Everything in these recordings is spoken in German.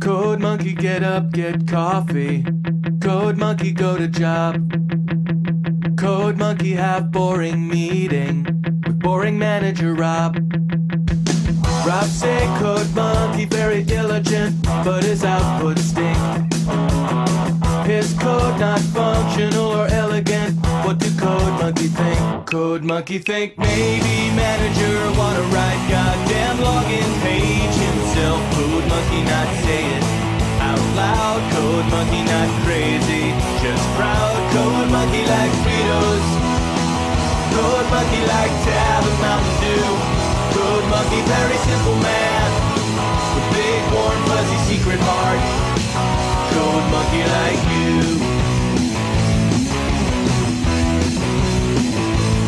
Code monkey, get up, get coffee. Code monkey, go to job. Code monkey, have boring meeting with boring manager Rob. Rob say code monkey very diligent, but his output stink. His code not functional or elegant. What do code monkey think? Code monkey think maybe manager wanna write goddamn login page himself. Code monkey not say it out loud. Code monkey not crazy, just proud. Code monkey like Fritos. Code monkey like Tab and Mountain Dew. Code monkey very simple man with big warm fuzzy secret heart. Code monkey like you.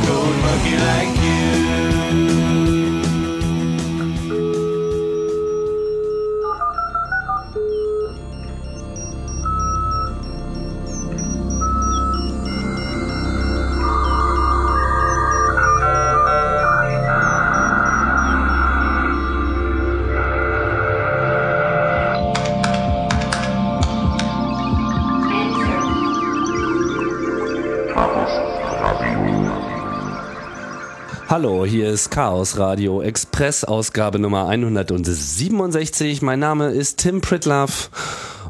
Code monkey like you. Hallo, hier ist Chaos Radio Express, Ausgabe Nummer 167. Mein Name ist Tim Pritlove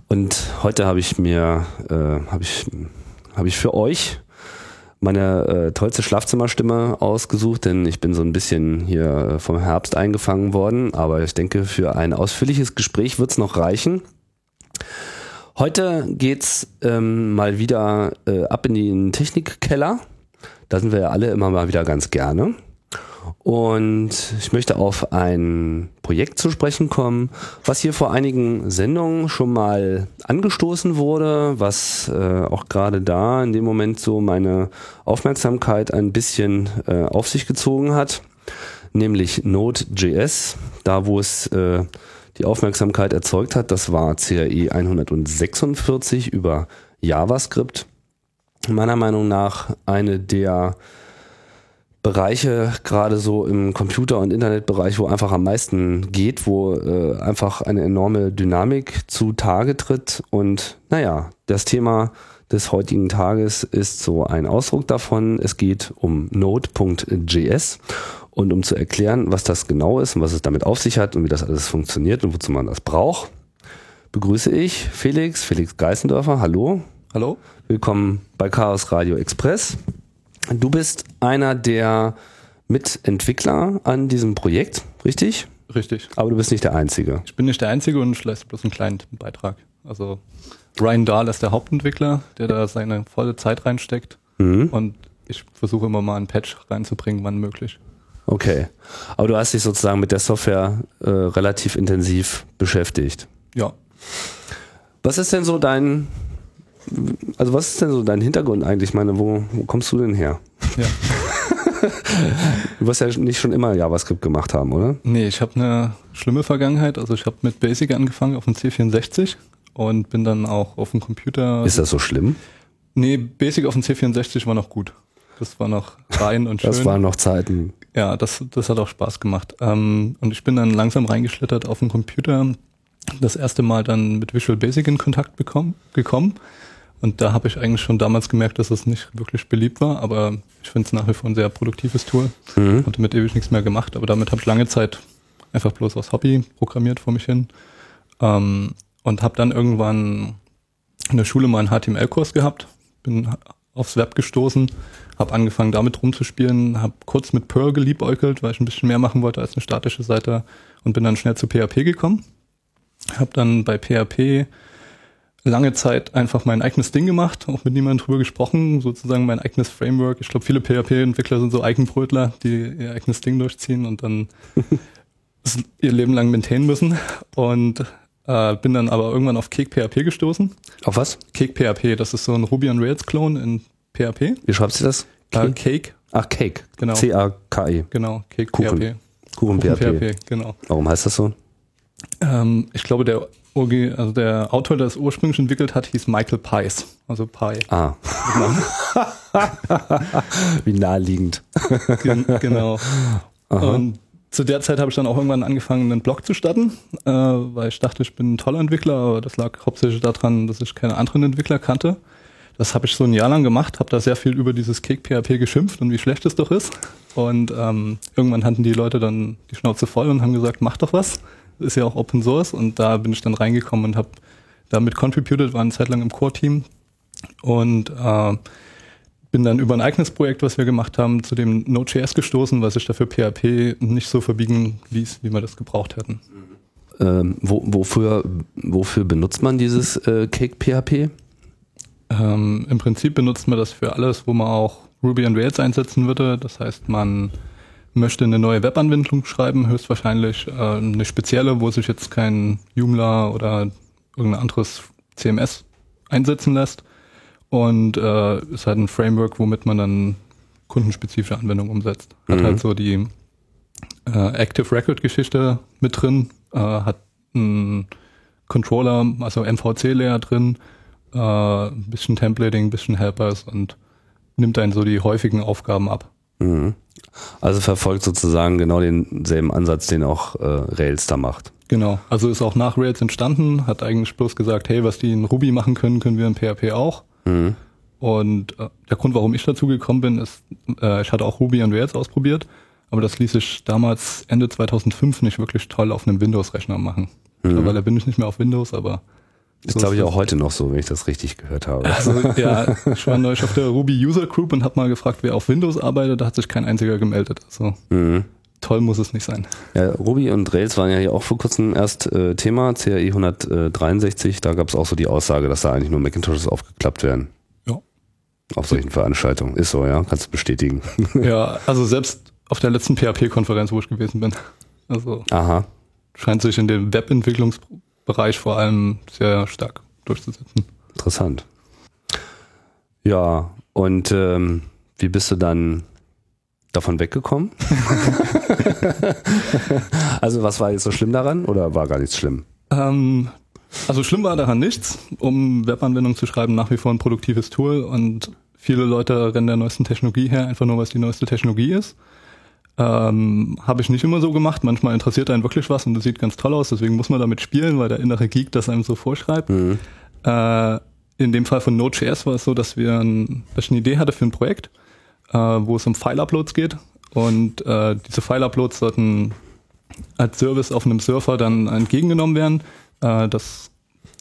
und heute habe ich mir, äh, habe ich, habe ich für euch meine äh, tollste Schlafzimmerstimme ausgesucht, denn ich bin so ein bisschen hier vom Herbst eingefangen worden, aber ich denke, für ein ausführliches Gespräch wird es noch reichen. Heute geht's ähm, mal wieder äh, ab in den Technikkeller. Da sind wir ja alle immer mal wieder ganz gerne. Und ich möchte auf ein Projekt zu sprechen kommen, was hier vor einigen Sendungen schon mal angestoßen wurde, was äh, auch gerade da in dem Moment so meine Aufmerksamkeit ein bisschen äh, auf sich gezogen hat, nämlich Node.js, da wo es äh, die Aufmerksamkeit erzeugt hat, das war CRE 146 über JavaScript. Meiner Meinung nach eine der Bereiche, gerade so im Computer- und Internetbereich, wo einfach am meisten geht, wo äh, einfach eine enorme Dynamik zutage tritt. Und naja, das Thema des heutigen Tages ist so ein Ausdruck davon. Es geht um Node.js. Und um zu erklären, was das genau ist und was es damit auf sich hat und wie das alles funktioniert und wozu man das braucht, begrüße ich Felix, Felix Geißendörfer. Hallo. Hallo. Willkommen bei Chaos Radio Express. Du bist einer der Mitentwickler an diesem Projekt, richtig? Richtig. Aber du bist nicht der Einzige. Ich bin nicht der Einzige und ich leiste bloß einen kleinen Beitrag. Also Ryan Dahl ist der Hauptentwickler, der da seine volle Zeit reinsteckt. Mhm. Und ich versuche immer mal einen Patch reinzubringen, wann möglich. Okay. Aber du hast dich sozusagen mit der Software äh, relativ intensiv beschäftigt. Ja. Was ist denn so dein, also was ist denn so dein Hintergrund eigentlich? Ich meine, wo, wo kommst du denn her? Ja. Du wirst ja nicht schon immer JavaScript gemacht haben, oder? Nee, ich habe eine schlimme Vergangenheit. Also ich habe mit Basic angefangen auf dem C64 und bin dann auch auf dem Computer. Ist das so schlimm? Nee, Basic auf dem C64 war noch gut. Das war noch rein und schön. Das waren noch Zeiten. Ja, das, das hat auch Spaß gemacht. Ähm, und ich bin dann langsam reingeschlittert auf den Computer. Das erste Mal dann mit Visual Basic in Kontakt bekommen, gekommen. Und da habe ich eigentlich schon damals gemerkt, dass es nicht wirklich beliebt war, aber ich finde es nach wie vor ein sehr produktives Tool. Mhm. Und damit ewig nichts mehr gemacht, aber damit habe ich lange Zeit einfach bloß aus Hobby programmiert vor mich hin. Ähm, und habe dann irgendwann in der Schule mal einen HTML-Kurs gehabt, bin aufs Web gestoßen, habe angefangen damit rumzuspielen, habe kurz mit Perl geliebäugelt, weil ich ein bisschen mehr machen wollte als eine statische Seite und bin dann schnell zu PHP gekommen. Habe dann bei PHP lange Zeit einfach mein eigenes Ding gemacht, auch mit niemandem drüber gesprochen, sozusagen mein eigenes Framework. Ich glaube, viele PHP-Entwickler sind so Eigenbrötler, die ihr eigenes Ding durchziehen und dann ihr Leben lang maintainen müssen. Und äh, bin dann aber irgendwann auf Cake PHP gestoßen. Auf was? Cake PHP, das ist so ein Ruby on Rails Clone in PHP. Wie schreibst du das? Äh, Cake, Ach, Cake. Genau. C-A-K-E. genau, Cake Kuchen. PHP. Kuchen Kuchen PHP. genau. Warum heißt das so? Ähm, ich glaube, der, also der Autor, der es ursprünglich entwickelt hat, hieß Michael Pies. Also Pie. Ah. Wie naheliegend. Gen genau. Aha. Und zu der Zeit habe ich dann auch irgendwann angefangen, einen Blog zu starten, äh, weil ich dachte, ich bin ein toller Entwickler, aber das lag hauptsächlich daran, dass ich keine anderen Entwickler kannte. Das habe ich so ein Jahr lang gemacht, habe da sehr viel über dieses Cake-PHP geschimpft und wie schlecht es doch ist. Und ähm, irgendwann hatten die Leute dann die Schnauze voll und haben gesagt, mach doch was. Ist ja auch Open Source. Und da bin ich dann reingekommen und habe damit contributed, war eine Zeit lang im Core-Team. Und äh, bin dann über ein eigenes Projekt, was wir gemacht haben, zu dem Node.js gestoßen, was sich dafür PHP nicht so verbiegen ließ, wie wir das gebraucht hätten. Ähm, wo, wofür, wofür benutzt man dieses äh, Cake PHP? Ähm, Im Prinzip benutzt man das für alles, wo man auch Ruby on Rails einsetzen würde. Das heißt, man möchte eine neue Webanwendung schreiben, höchstwahrscheinlich äh, eine spezielle, wo sich jetzt kein Joomla oder irgendein anderes CMS einsetzen lässt. Und äh, ist halt ein Framework, womit man dann kundenspezifische Anwendungen umsetzt. Hat Mhm. halt so die äh, Active Record Geschichte mit drin, äh, hat einen Controller, also MVC-Layer drin, äh, ein bisschen Templating, ein bisschen Helpers und nimmt dann so die häufigen Aufgaben ab. Mhm. Also verfolgt sozusagen genau denselben Ansatz, den auch äh, Rails da macht. Genau. Also ist auch nach Rails entstanden, hat eigentlich bloß gesagt, hey, was die in Ruby machen können, können wir in PHP auch. Mhm. Und äh, der Grund, warum ich dazu gekommen bin, ist, äh, ich hatte auch Ruby on Rails ausprobiert, aber das ließ sich damals Ende 2005 nicht wirklich toll auf einem Windows-Rechner machen. Mittlerweile bin ich nicht mehr auf Windows, aber Ist, glaube ich, auch heute noch so, wenn ich das richtig gehört habe. Also ja, ich war neulich auf der Ruby User Group und habe mal gefragt, wer auf Windows arbeitet. Da hat sich kein einziger gemeldet. Also Mhm. toll muss es nicht sein. Ja, Ruby und Rails waren ja hier auch vor kurzem erst äh, Thema, CRI 163. Da gab es auch so die Aussage, dass da eigentlich nur Macintoshes aufgeklappt werden. Ja. Auf solchen Veranstaltungen. Ist so, ja, kannst du bestätigen. Ja, also selbst auf der letzten PHP-Konferenz, wo ich gewesen bin. Also Aha. scheint sich in dem Webentwicklungsbereich vor allem sehr stark durchzusetzen. Interessant. Ja, und ähm, wie bist du dann davon weggekommen? also was war jetzt so schlimm daran oder war gar nichts schlimm? Ähm, also schlimm war daran nichts, um Webanwendungen zu schreiben, nach wie vor ein produktives Tool und viele Leute rennen der neuesten Technologie her, einfach nur, was die neueste Technologie ist. Ähm, Habe ich nicht immer so gemacht. Manchmal interessiert einen wirklich was und das sieht ganz toll aus, deswegen muss man damit spielen, weil der innere Geek das einem so vorschreibt. Mhm. Äh, in dem Fall von Node.js war es so, dass wir ein, dass ich eine Idee hatte für ein Projekt, äh, wo es um File-Uploads geht. Und äh, diese File-Uploads sollten als Service auf einem Surfer dann entgegengenommen werden. Äh, das,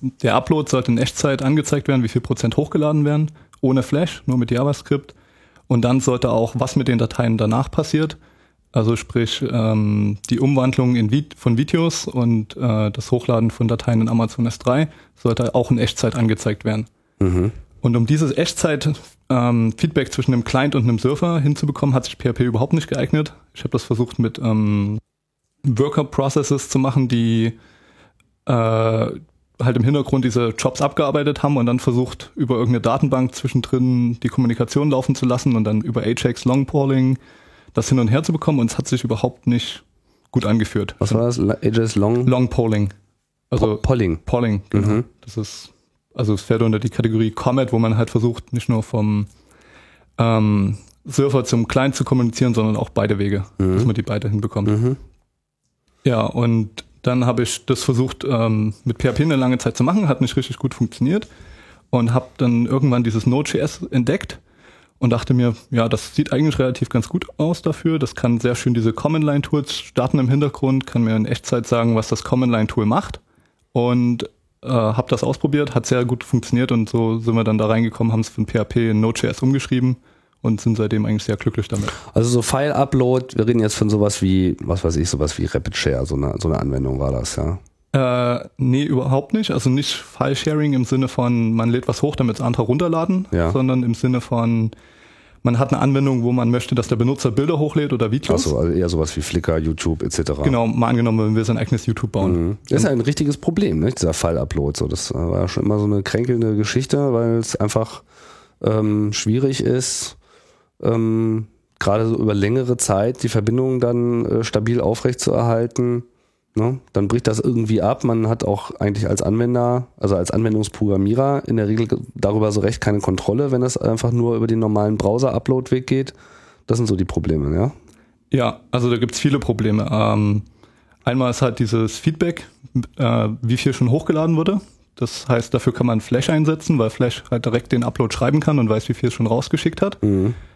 der Upload sollte in Echtzeit angezeigt werden, wie viel Prozent hochgeladen werden, ohne Flash, nur mit JavaScript. Und dann sollte auch, was mit den Dateien danach passiert, also sprich ähm, die Umwandlung in Vi von Videos und äh, das Hochladen von Dateien in Amazon S3 sollte auch in Echtzeit angezeigt werden. Mhm. Und um dieses Echtzeit-Feedback zwischen einem Client und einem Surfer hinzubekommen, hat sich PHP überhaupt nicht geeignet. Ich habe das versucht mit ähm, Worker-Processes zu machen, die äh, halt im Hintergrund diese Jobs abgearbeitet haben und dann versucht, über irgendeine Datenbank zwischendrin die Kommunikation laufen zu lassen und dann über Ajax Longpolling das hin und her zu bekommen und es hat sich überhaupt nicht gut angeführt. Was war das? La- AJS Long? Longpolling. Also Polling. Polling, genau. Mhm. Das ist, also es fällt unter die Kategorie Comet, wo man halt versucht, nicht nur vom ähm, Surfer zum Client zu kommunizieren, sondern auch beide Wege, Mhm. dass man die beide hinbekommt. Mhm. Ja, und dann habe ich das versucht, ähm, mit PHP eine lange Zeit zu machen, hat nicht richtig gut funktioniert und habe dann irgendwann dieses Node.js entdeckt und dachte mir, ja, das sieht eigentlich relativ ganz gut aus dafür. Das kann sehr schön diese Command-Line-Tools starten im Hintergrund, kann mir in Echtzeit sagen, was das Command-Line-Tool macht und äh, habe das ausprobiert, hat sehr gut funktioniert und so sind wir dann da reingekommen, haben es von PHP in Node.js umgeschrieben und sind seitdem eigentlich sehr glücklich damit. Also so File-Upload, wir reden jetzt von sowas wie, was weiß ich, sowas wie Rapid Share, so eine, so eine Anwendung war das, ja. Äh, nee, überhaupt nicht. Also nicht File-Sharing im Sinne von, man lädt was hoch, damit es andere runterladen, Ja. sondern im Sinne von, man hat eine Anwendung, wo man möchte, dass der Benutzer Bilder hochlädt oder Videos. Achso, also eher sowas wie Flickr, YouTube etc. Genau, mal angenommen, wenn wir sein eigenes YouTube bauen. Mhm. Das ist ja ein richtiges Problem, ne? dieser File-Upload. So, das war ja schon immer so eine kränkelnde Geschichte, weil es einfach ähm, schwierig ist, ähm, gerade so über längere Zeit die Verbindung dann äh, stabil aufrechtzuerhalten. Ne? Dann bricht das irgendwie ab. Man hat auch eigentlich als Anwender, also als Anwendungsprogrammierer in der Regel darüber so recht keine Kontrolle, wenn es einfach nur über den normalen Browser-Upload-Weg geht. Das sind so die Probleme, ja. Ja, also da gibt's viele Probleme. Ähm, einmal ist halt dieses Feedback, äh, wie viel schon hochgeladen wurde. Das heißt, dafür kann man Flash einsetzen, weil Flash halt direkt den Upload schreiben kann und weiß, wie viel es schon rausgeschickt hat.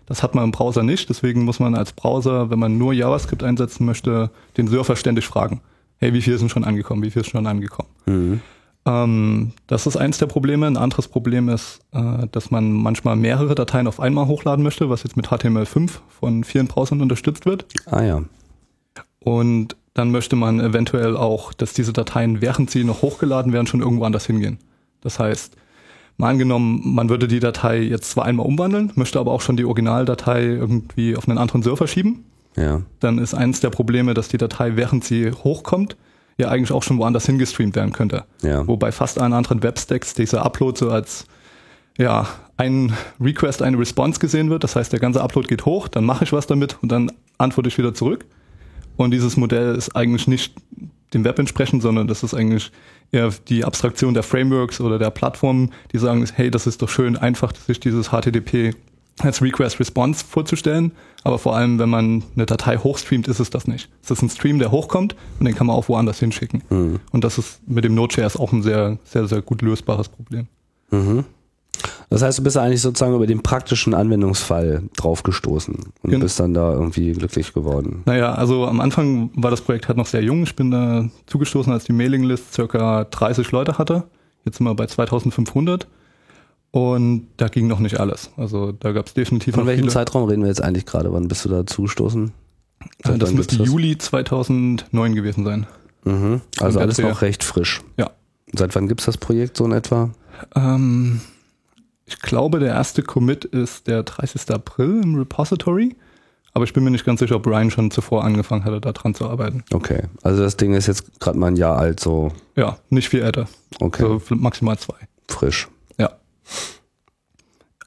Das hat man im Browser nicht. Deswegen muss man als Browser, wenn man nur JavaScript einsetzen möchte, den Surfer ständig fragen. Hey, wie viel denn schon angekommen? Wie viel ist schon angekommen? Ähm, das ist eins der Probleme. Ein anderes Problem ist, äh, dass man manchmal mehrere Dateien auf einmal hochladen möchte, was jetzt mit HTML5 von vielen Browsern unterstützt wird. Ah ja. Und dann möchte man eventuell auch, dass diese Dateien, während sie noch hochgeladen werden, schon irgendwo anders hingehen. Das heißt, mal angenommen, man würde die Datei jetzt zwar einmal umwandeln, möchte aber auch schon die Originaldatei irgendwie auf einen anderen Server schieben. Ja. Dann ist eins der Probleme, dass die Datei, während sie hochkommt, ja eigentlich auch schon woanders hingestreamt werden könnte. Ja. Wo bei fast allen anderen Webstacks dieser Upload so als ja, ein Request, eine Response gesehen wird. Das heißt, der ganze Upload geht hoch, dann mache ich was damit und dann antworte ich wieder zurück. Und dieses Modell ist eigentlich nicht dem Web entsprechend, sondern das ist eigentlich eher die Abstraktion der Frameworks oder der Plattformen, die sagen, hey, das ist doch schön einfach, sich dieses HTTP als Request Response vorzustellen. Aber vor allem, wenn man eine Datei hochstreamt, ist es das nicht. Es ist ein Stream, der hochkommt und den kann man auch woanders hinschicken. Und das ist mit dem Node.js auch ein sehr, sehr, sehr gut lösbares Problem. Das heißt, du bist eigentlich sozusagen über den praktischen Anwendungsfall draufgestoßen und Genau. bist dann da irgendwie glücklich geworden. Naja, also am Anfang war das Projekt halt noch sehr jung. Ich bin da zugestoßen, als die Mailinglist circa 30 Leute hatte. Jetzt sind wir bei 2500. Und da ging noch nicht alles. Also da gab es definitiv Von welchem viele. Zeitraum reden wir jetzt eigentlich gerade? Wann bist du da zugestoßen? Seit das müsste? Juli 2009 gewesen sein. Mhm. Also alles noch recht frisch. Ja. Seit wann gibt's das Projekt so in etwa? Ähm, ich glaube, der erste Commit ist der 30. April im Repository. Aber ich bin mir nicht ganz sicher, ob Brian schon zuvor angefangen hatte, da dran zu arbeiten. Okay. Also das Ding ist jetzt gerade mal ein Jahr alt, so Ja, nicht viel älter. okay, So maximal zwei. frisch.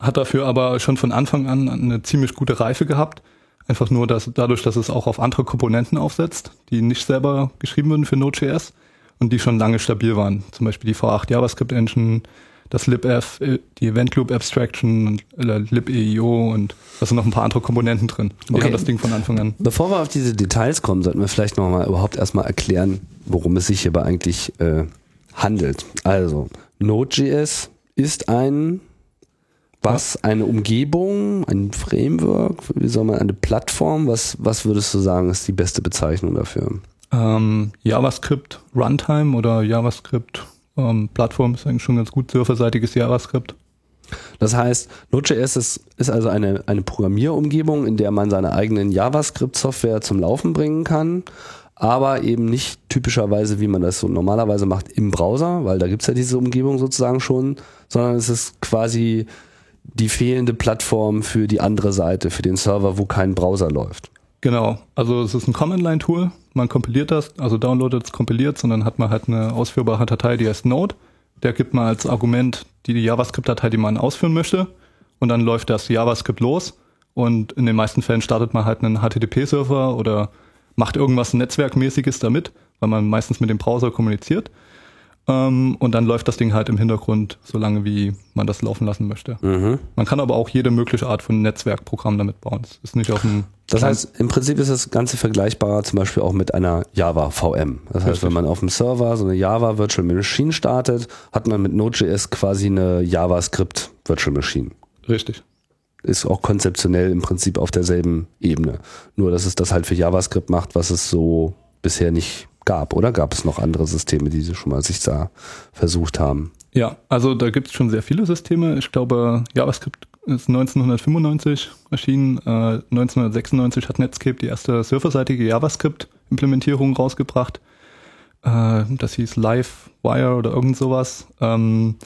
Hat dafür aber schon von Anfang an eine ziemlich gute Reife gehabt. Einfach nur dass, dadurch, dass es auch auf andere Komponenten aufsetzt, die nicht selber geschrieben wurden für Node.js und die schon lange stabil waren. Zum Beispiel die V8 JavaScript Engine, das libf, äh, die Event Loop Abstraction, äh, libeio und da sind noch ein paar andere Komponenten drin. Die Okay. haben das Ding von Anfang an. Bevor wir auf diese Details kommen, sollten wir vielleicht nochmal überhaupt erstmal erklären, worum es sich hierbei eigentlich äh, handelt. Also, Node.js ist ein was? Eine Umgebung, ein Framework, wie soll man, eine Plattform? Was, was würdest du sagen, ist die beste Bezeichnung dafür? Ähm, JavaScript Runtime oder JavaScript ähm, Plattform ist eigentlich schon ganz gut. Surferseitiges JavaScript. Das heißt, Node.js ist, ist also eine, eine Programmierumgebung, in der man seine eigenen JavaScript-Software zum Laufen bringen kann, aber eben nicht typischerweise, wie man das so normalerweise macht, im Browser, weil da gibt's ja diese Umgebung sozusagen schon, sondern es ist quasi die fehlende Plattform für die andere Seite, für den Server, wo kein Browser läuft. Genau, also es ist ein Command-Line-Tool. Man kompiliert das, also downloadet es, kompiliert und dann hat man halt eine ausführbare Datei, die heißt Node. Der gibt man als Argument die JavaScript-Datei, die man ausführen möchte. Und dann läuft das JavaScript los. Und in den meisten Fällen startet man halt einen HTTP-Server oder macht irgendwas Netzwerkmäßiges damit, weil man meistens mit dem Browser kommuniziert. Ähm, und dann läuft das Ding halt im Hintergrund, solange wie man das laufen lassen möchte. Mhm. Man kann aber auch jede mögliche Art von Netzwerkprogramm damit bauen. Es ist nicht auf dem Das heißt, im Prinzip ist das Ganze vergleichbar zum Beispiel auch mit einer Java VM. Das heißt, Richtig. wenn man auf dem Server so eine Java Virtual Machine startet, hat man mit Node.js quasi eine JavaScript Virtual Machine. richtig. Ist auch konzeptionell im Prinzip auf derselben Ebene. Nur, dass es das halt für JavaScript macht, was es so bisher nicht gab. Oder gab es noch andere Systeme, die sie schon mal sich da versucht haben? Ja, also da gibt es schon sehr viele Systeme. Ich glaube, JavaScript ist 1995 erschienen. Äh, 1996 hat Netscape die erste serverseitige JavaScript-Implementierung rausgebracht. Äh, das hieß Livewire oder irgend sowas. Ähm,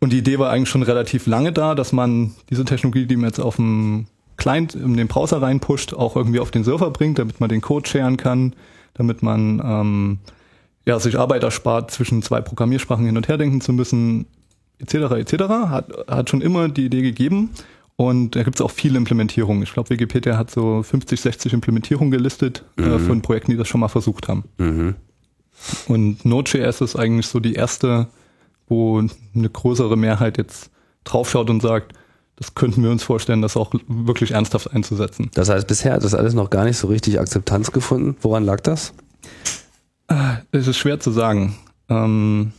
und die Idee war eigentlich schon relativ lange da, dass man diese Technologie, die man jetzt auf dem Client in den Browser reinpusht, auch irgendwie auf den Server bringt, damit man den Code sharen kann, damit man ähm, ja, sich Arbeit erspart, zwischen zwei Programmiersprachen hin und her denken zu müssen, etc. etc. Hat, hat schon immer die Idee gegeben. Und da gibt es auch viele Implementierungen. Ich glaube, Wikipedia hat so 50, 60 Implementierungen gelistet äh, von Projekten, die das schon mal versucht haben. Mhm. Und Node.js ist eigentlich so die erste, wo eine größere Mehrheit jetzt draufschaut und sagt, das könnten wir uns vorstellen, das auch wirklich ernsthaft einzusetzen. Das heißt, bisher hat das alles noch gar nicht so richtig Akzeptanz gefunden. Woran lag das? Es ist schwer zu sagen. Ähm,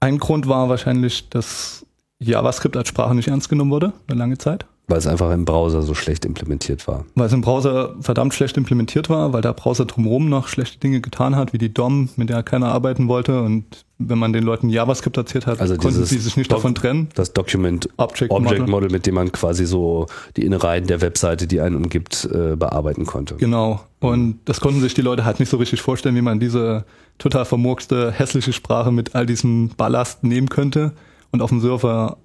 ein Grund war wahrscheinlich, dass JavaScript als Sprache nicht ernst genommen wurde, eine lange Zeit. Weil es einfach im Browser so schlecht implementiert war. Weil es im Browser verdammt schlecht implementiert war, weil der Browser drumherum noch schlechte Dinge getan hat, wie die DOM, mit der keiner arbeiten wollte. Und wenn man den Leuten JavaScript erzählt hat, Also konnten sie sich nicht Doc- davon trennen. Das Document Object, Object Model. Model, mit dem man quasi so die Innereien der Webseite, die einen umgibt, äh, bearbeiten konnte. Genau. Und das konnten sich die Leute halt nicht so richtig vorstellen, wie man diese total vermurkste, hässliche Sprache mit all diesem Ballast nehmen könnte und auf dem Server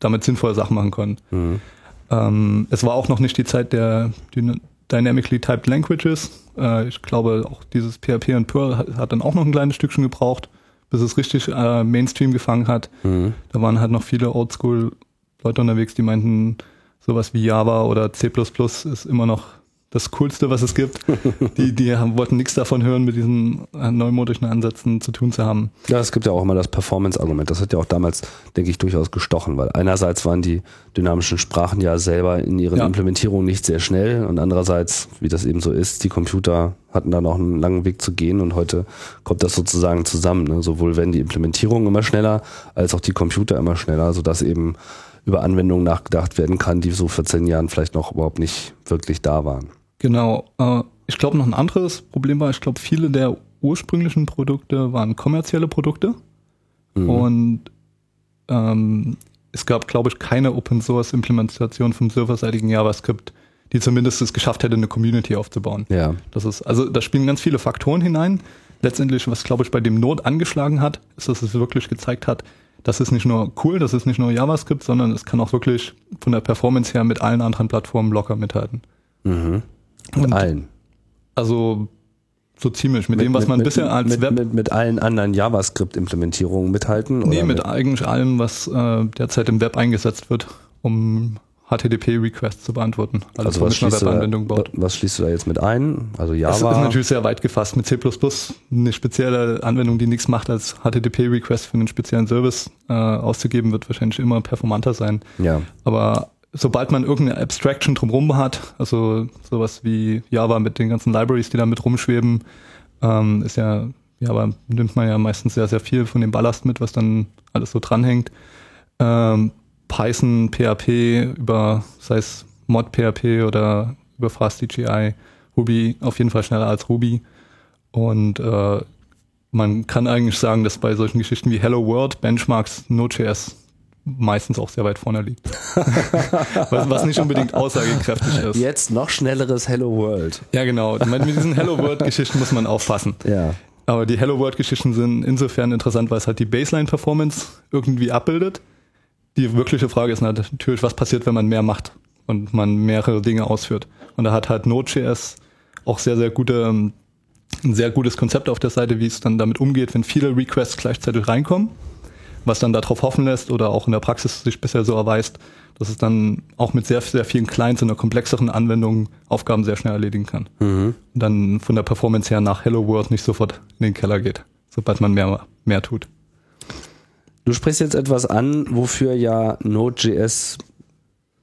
damit sinnvolle Sachen machen können. Mhm. Ähm, es war auch noch nicht die Zeit der Dyna- Dynamically Typed Languages. Äh, ich glaube, auch dieses PHP und Perl hat, hat dann auch noch ein kleines Stückchen gebraucht, bis es richtig äh, Mainstream gefangen hat. Mhm. Da waren halt noch viele Oldschool-Leute unterwegs, die meinten, sowas wie Java oder C++ ist immer noch das Coolste, was es gibt. die, die haben, wollten nichts davon hören, mit diesen äh, neumodischen Ansätzen zu tun zu haben. Ja, es gibt ja auch immer das Performance-Argument. Das hat ja auch damals, denke ich, durchaus gestochen, weil einerseits waren die dynamischen Sprachen ja selber in ihren Ja. Implementierungen nicht sehr schnell und andererseits, wie das eben so ist, die Computer hatten da noch einen langen Weg zu gehen und heute kommt das sozusagen zusammen. Ne? Sowohl werden die Implementierungen immer schneller, als auch die Computer immer schneller, sodass eben über Anwendungen nachgedacht werden kann, die so vor zehn Jahren vielleicht noch überhaupt nicht wirklich da waren. Genau. Äh, ich glaube, noch ein anderes Problem war, ich glaube, viele der ursprünglichen Produkte waren kommerzielle Produkte. Mhm. Und ähm, es gab, glaube ich, keine Open-Source-Implementation vom serverseitigen JavaScript, die zumindest es geschafft hätte, eine Community aufzubauen. Ja. Das ist, also da spielen ganz viele Faktoren hinein. Letztendlich, was glaube ich bei dem Node angeschlagen hat, ist, dass es wirklich gezeigt hat, das ist nicht nur cool, das ist nicht nur JavaScript, sondern es kann auch wirklich von der Performance her mit allen anderen Plattformen locker mithalten. Mhm. Mit Und- allen. Also so ziemlich mit, dem, was man mit, bisher als mit, Web Mit, mit allen anderen JavaScript-Implementierungen mithalten? Nee, oder mit eigentlich allem, was äh, derzeit im Web eingesetzt wird, um HTTP-Requests zu beantworten. Also, Also was mit schließt, du Webanwendung da, baut. was schließt du da jetzt mit ein? Also Das ist Java? natürlich sehr weit gefasst. Mit C++ eine spezielle Anwendung, die nichts macht, als HTTP-Request für einen speziellen Service äh, auszugeben, wird wahrscheinlich immer performanter sein. ja. Aber sobald man irgendeine Abstraction drumherum hat, also sowas wie Java mit den ganzen Libraries, die da mit rumschweben, ähm, ist ja, Java nimmt man ja meistens sehr, sehr viel von dem Ballast mit, was dann alles so dranhängt. Ähm, Python, PHP, über, sei es Mod PHP oder über FastDGI, Ruby auf jeden Fall schneller als Ruby. Und äh, man kann eigentlich sagen, dass bei solchen Geschichten wie Hello World Benchmarks Node.js meistens auch sehr weit vorne liegt. was, was nicht unbedingt aussagekräftig ist. Jetzt noch schnelleres Hello World. Ja, genau. Mit diesen Hello World-Geschichten muss man aufpassen. Ja. Aber die Hello World-Geschichten sind insofern interessant, weil es halt die Baseline-Performance irgendwie abbildet. Die wirkliche Frage ist natürlich, was passiert, wenn man mehr macht und man mehrere Dinge ausführt. Und da hat halt Node.js auch sehr, sehr gute, ähm, ein sehr gutes Konzept auf der Seite, wie es dann damit umgeht, wenn viele Requests gleichzeitig reinkommen, was dann darauf hoffen lässt oder auch in der Praxis sich bisher so erweist, dass es dann auch mit sehr, sehr vielen Clients in einer komplexeren Anwendung Aufgaben sehr schnell erledigen kann. Mhm. Und dann von der Performance her nach Hello World nicht sofort in den Keller geht, sobald man mehr, mehr tut. Du sprichst jetzt etwas an, wofür ja Node.js,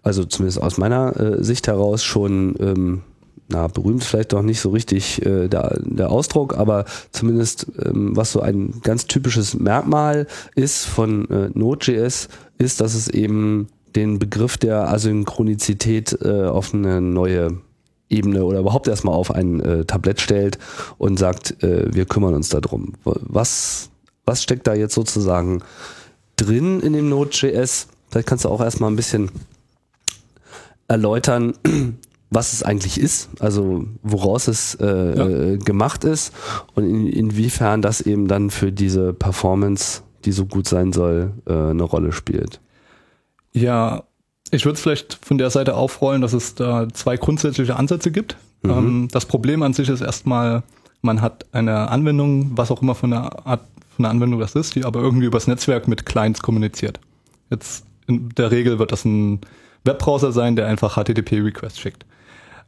also zumindest aus meiner äh, Sicht heraus, schon ähm, na, berühmt vielleicht doch nicht so richtig äh, der, der Ausdruck, aber zumindest ähm, was so ein ganz typisches Merkmal ist von äh, Node.js, ist, dass es eben den Begriff der Asynchronizität äh, auf eine neue Ebene oder überhaupt erstmal auf ein äh, Tablett stellt und sagt, äh, wir kümmern uns darum. Was, was steckt da jetzt sozusagen drin in dem Node.js? Vielleicht kannst du auch erstmal ein bisschen erläutern, was es eigentlich ist, also woraus es äh, Ja. äh, gemacht ist und in, inwiefern das eben dann für diese Performance, die so gut sein soll, äh, eine Rolle spielt. Ja, ich würde es vielleicht von der Seite aufrollen, dass es da zwei grundsätzliche Ansätze gibt. Mhm. Ähm, das Problem an sich ist erstmal, man hat eine Anwendung, was auch immer von der Art von der Anwendung das ist, die aber irgendwie übers Netzwerk mit Clients kommuniziert. Jetzt in der Regel wird das ein Webbrowser sein, der einfach HTTP-Requests schickt.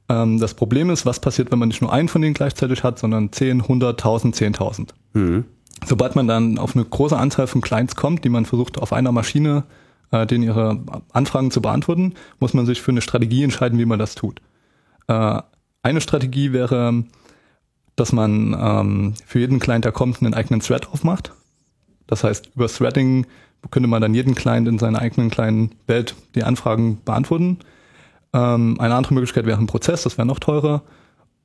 Ähm, das Problem ist, was passiert, wenn man nicht nur einen von denen gleichzeitig hat, sondern 10, 100, 1000, 10.000. Mhm. Sobald man dann auf eine große Anzahl von Clients kommt, die man versucht auf einer Maschine äh, denen ihre Anfragen zu beantworten, muss man sich für eine Strategie entscheiden, wie man das tut. Äh, eine Strategie wäre, dass man ähm, für jeden Client, der kommt, einen eigenen Thread aufmacht. Das heißt, über Threading könnte man dann jeden Client in seiner eigenen kleinen Welt die Anfragen beantworten. Ähm, eine andere Möglichkeit wäre ein Prozess, das wäre noch teurer.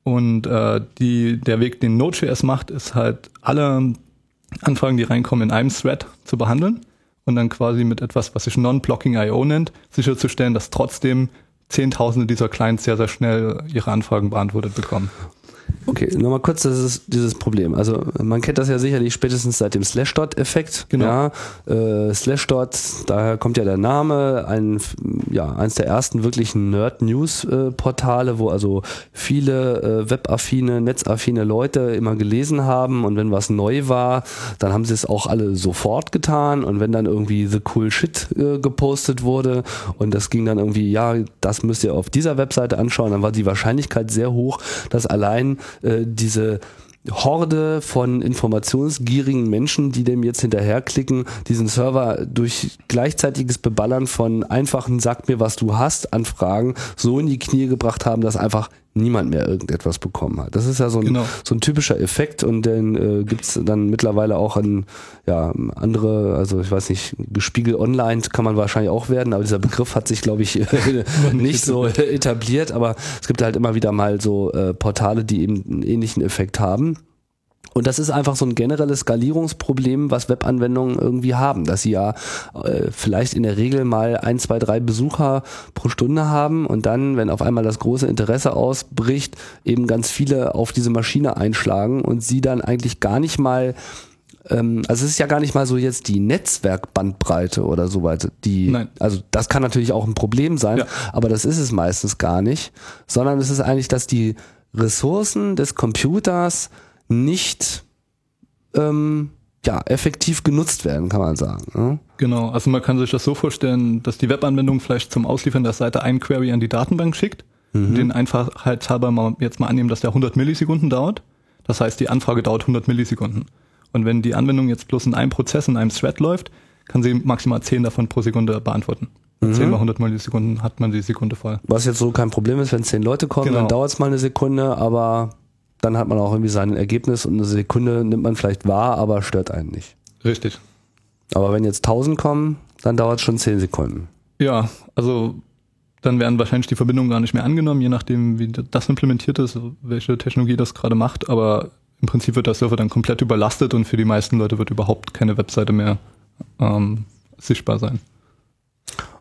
Und äh, die, der Weg, den Node.js macht, ist halt alle Anfragen, die reinkommen, in einem Thread zu behandeln und dann quasi mit etwas, was sich Non-Blocking IO nennt, sicherzustellen, dass trotzdem Zehntausende dieser Clients sehr, sehr schnell ihre Anfragen beantwortet bekommen. Okay, nochmal kurz das ist dieses Problem. Also man kennt das ja sicherlich spätestens seit dem Slashdot-Effekt. Genau. Ja, äh, Slashdot, daher kommt ja der Name, ein, ja, eins der ersten wirklichen Nerd-News-Portale, wo also viele äh, webaffine, netzaffine Leute immer gelesen haben und wenn was neu war, dann haben sie es auch alle sofort getan und wenn dann irgendwie The Cool Shit äh, gepostet wurde und das ging dann irgendwie, ja, das müsst ihr auf dieser Webseite anschauen, dann war die Wahrscheinlichkeit sehr hoch, dass allein äh, diese Horde von informationsgierigen Menschen, die dem jetzt hinterherklicken, diesen Server durch gleichzeitiges Beballern von einfachen Sag mir, was du hast, Anfragen so in die Knie gebracht haben, dass einfach niemand mehr irgendetwas bekommen hat. Das ist ja so ein, Genau. so ein typischer Effekt und den äh, gibt's dann mittlerweile auch an ja, andere, also ich weiß nicht, gespiegelt online kann man wahrscheinlich auch werden, aber dieser Begriff hat sich, glaube ich, nicht so etabliert, aber es gibt halt immer wieder mal so äh, Portale, die eben einen ähnlichen Effekt haben. Und das ist einfach so ein generelles Skalierungsproblem, was Webanwendungen irgendwie haben, dass sie ja äh, vielleicht in der Regel mal ein, zwei, drei Besucher pro Stunde haben und dann, wenn auf einmal das große Interesse ausbricht, eben ganz viele auf diese Maschine einschlagen und sie dann eigentlich gar nicht mal ähm, also es ist ja gar nicht mal so jetzt die Netzwerkbandbreite oder so weiter, die, Nein. also das kann natürlich auch ein Problem sein, Ja. aber das ist es meistens gar nicht, sondern es ist eigentlich, dass die Ressourcen des Computers nicht ähm, ja, effektiv genutzt werden, kann man sagen. Ne? Genau, also man kann sich das so vorstellen, dass die Webanwendung vielleicht zum Ausliefern der Seite ein Query an die Datenbank schickt, Mhm. den einfachheitshalber mal jetzt mal annehmen, dass der 100 Millisekunden dauert. Das heißt, die Anfrage dauert 100 Millisekunden. Und wenn die Anwendung jetzt bloß in einem Prozess, in einem Thread läuft, kann sie maximal 10 davon pro Sekunde beantworten. Mhm. 10 mal 100 Millisekunden hat man die Sekunde voll. Was jetzt so kein Problem ist, wenn zehn Leute kommen, Genau. dann dauert es mal eine Sekunde, aber dann hat man auch irgendwie sein Ergebnis und eine Sekunde nimmt man vielleicht wahr, aber stört einen nicht. Richtig. Aber wenn jetzt tausend kommen, dann dauert es schon zehn Sekunden. Ja, also dann werden wahrscheinlich die Verbindungen gar nicht mehr angenommen, je nachdem, wie das implementiert ist, welche Technologie das gerade macht. Aber im Prinzip wird der Server dann komplett überlastet und für die meisten Leute wird überhaupt keine Webseite mehr ähm, sichtbar sein.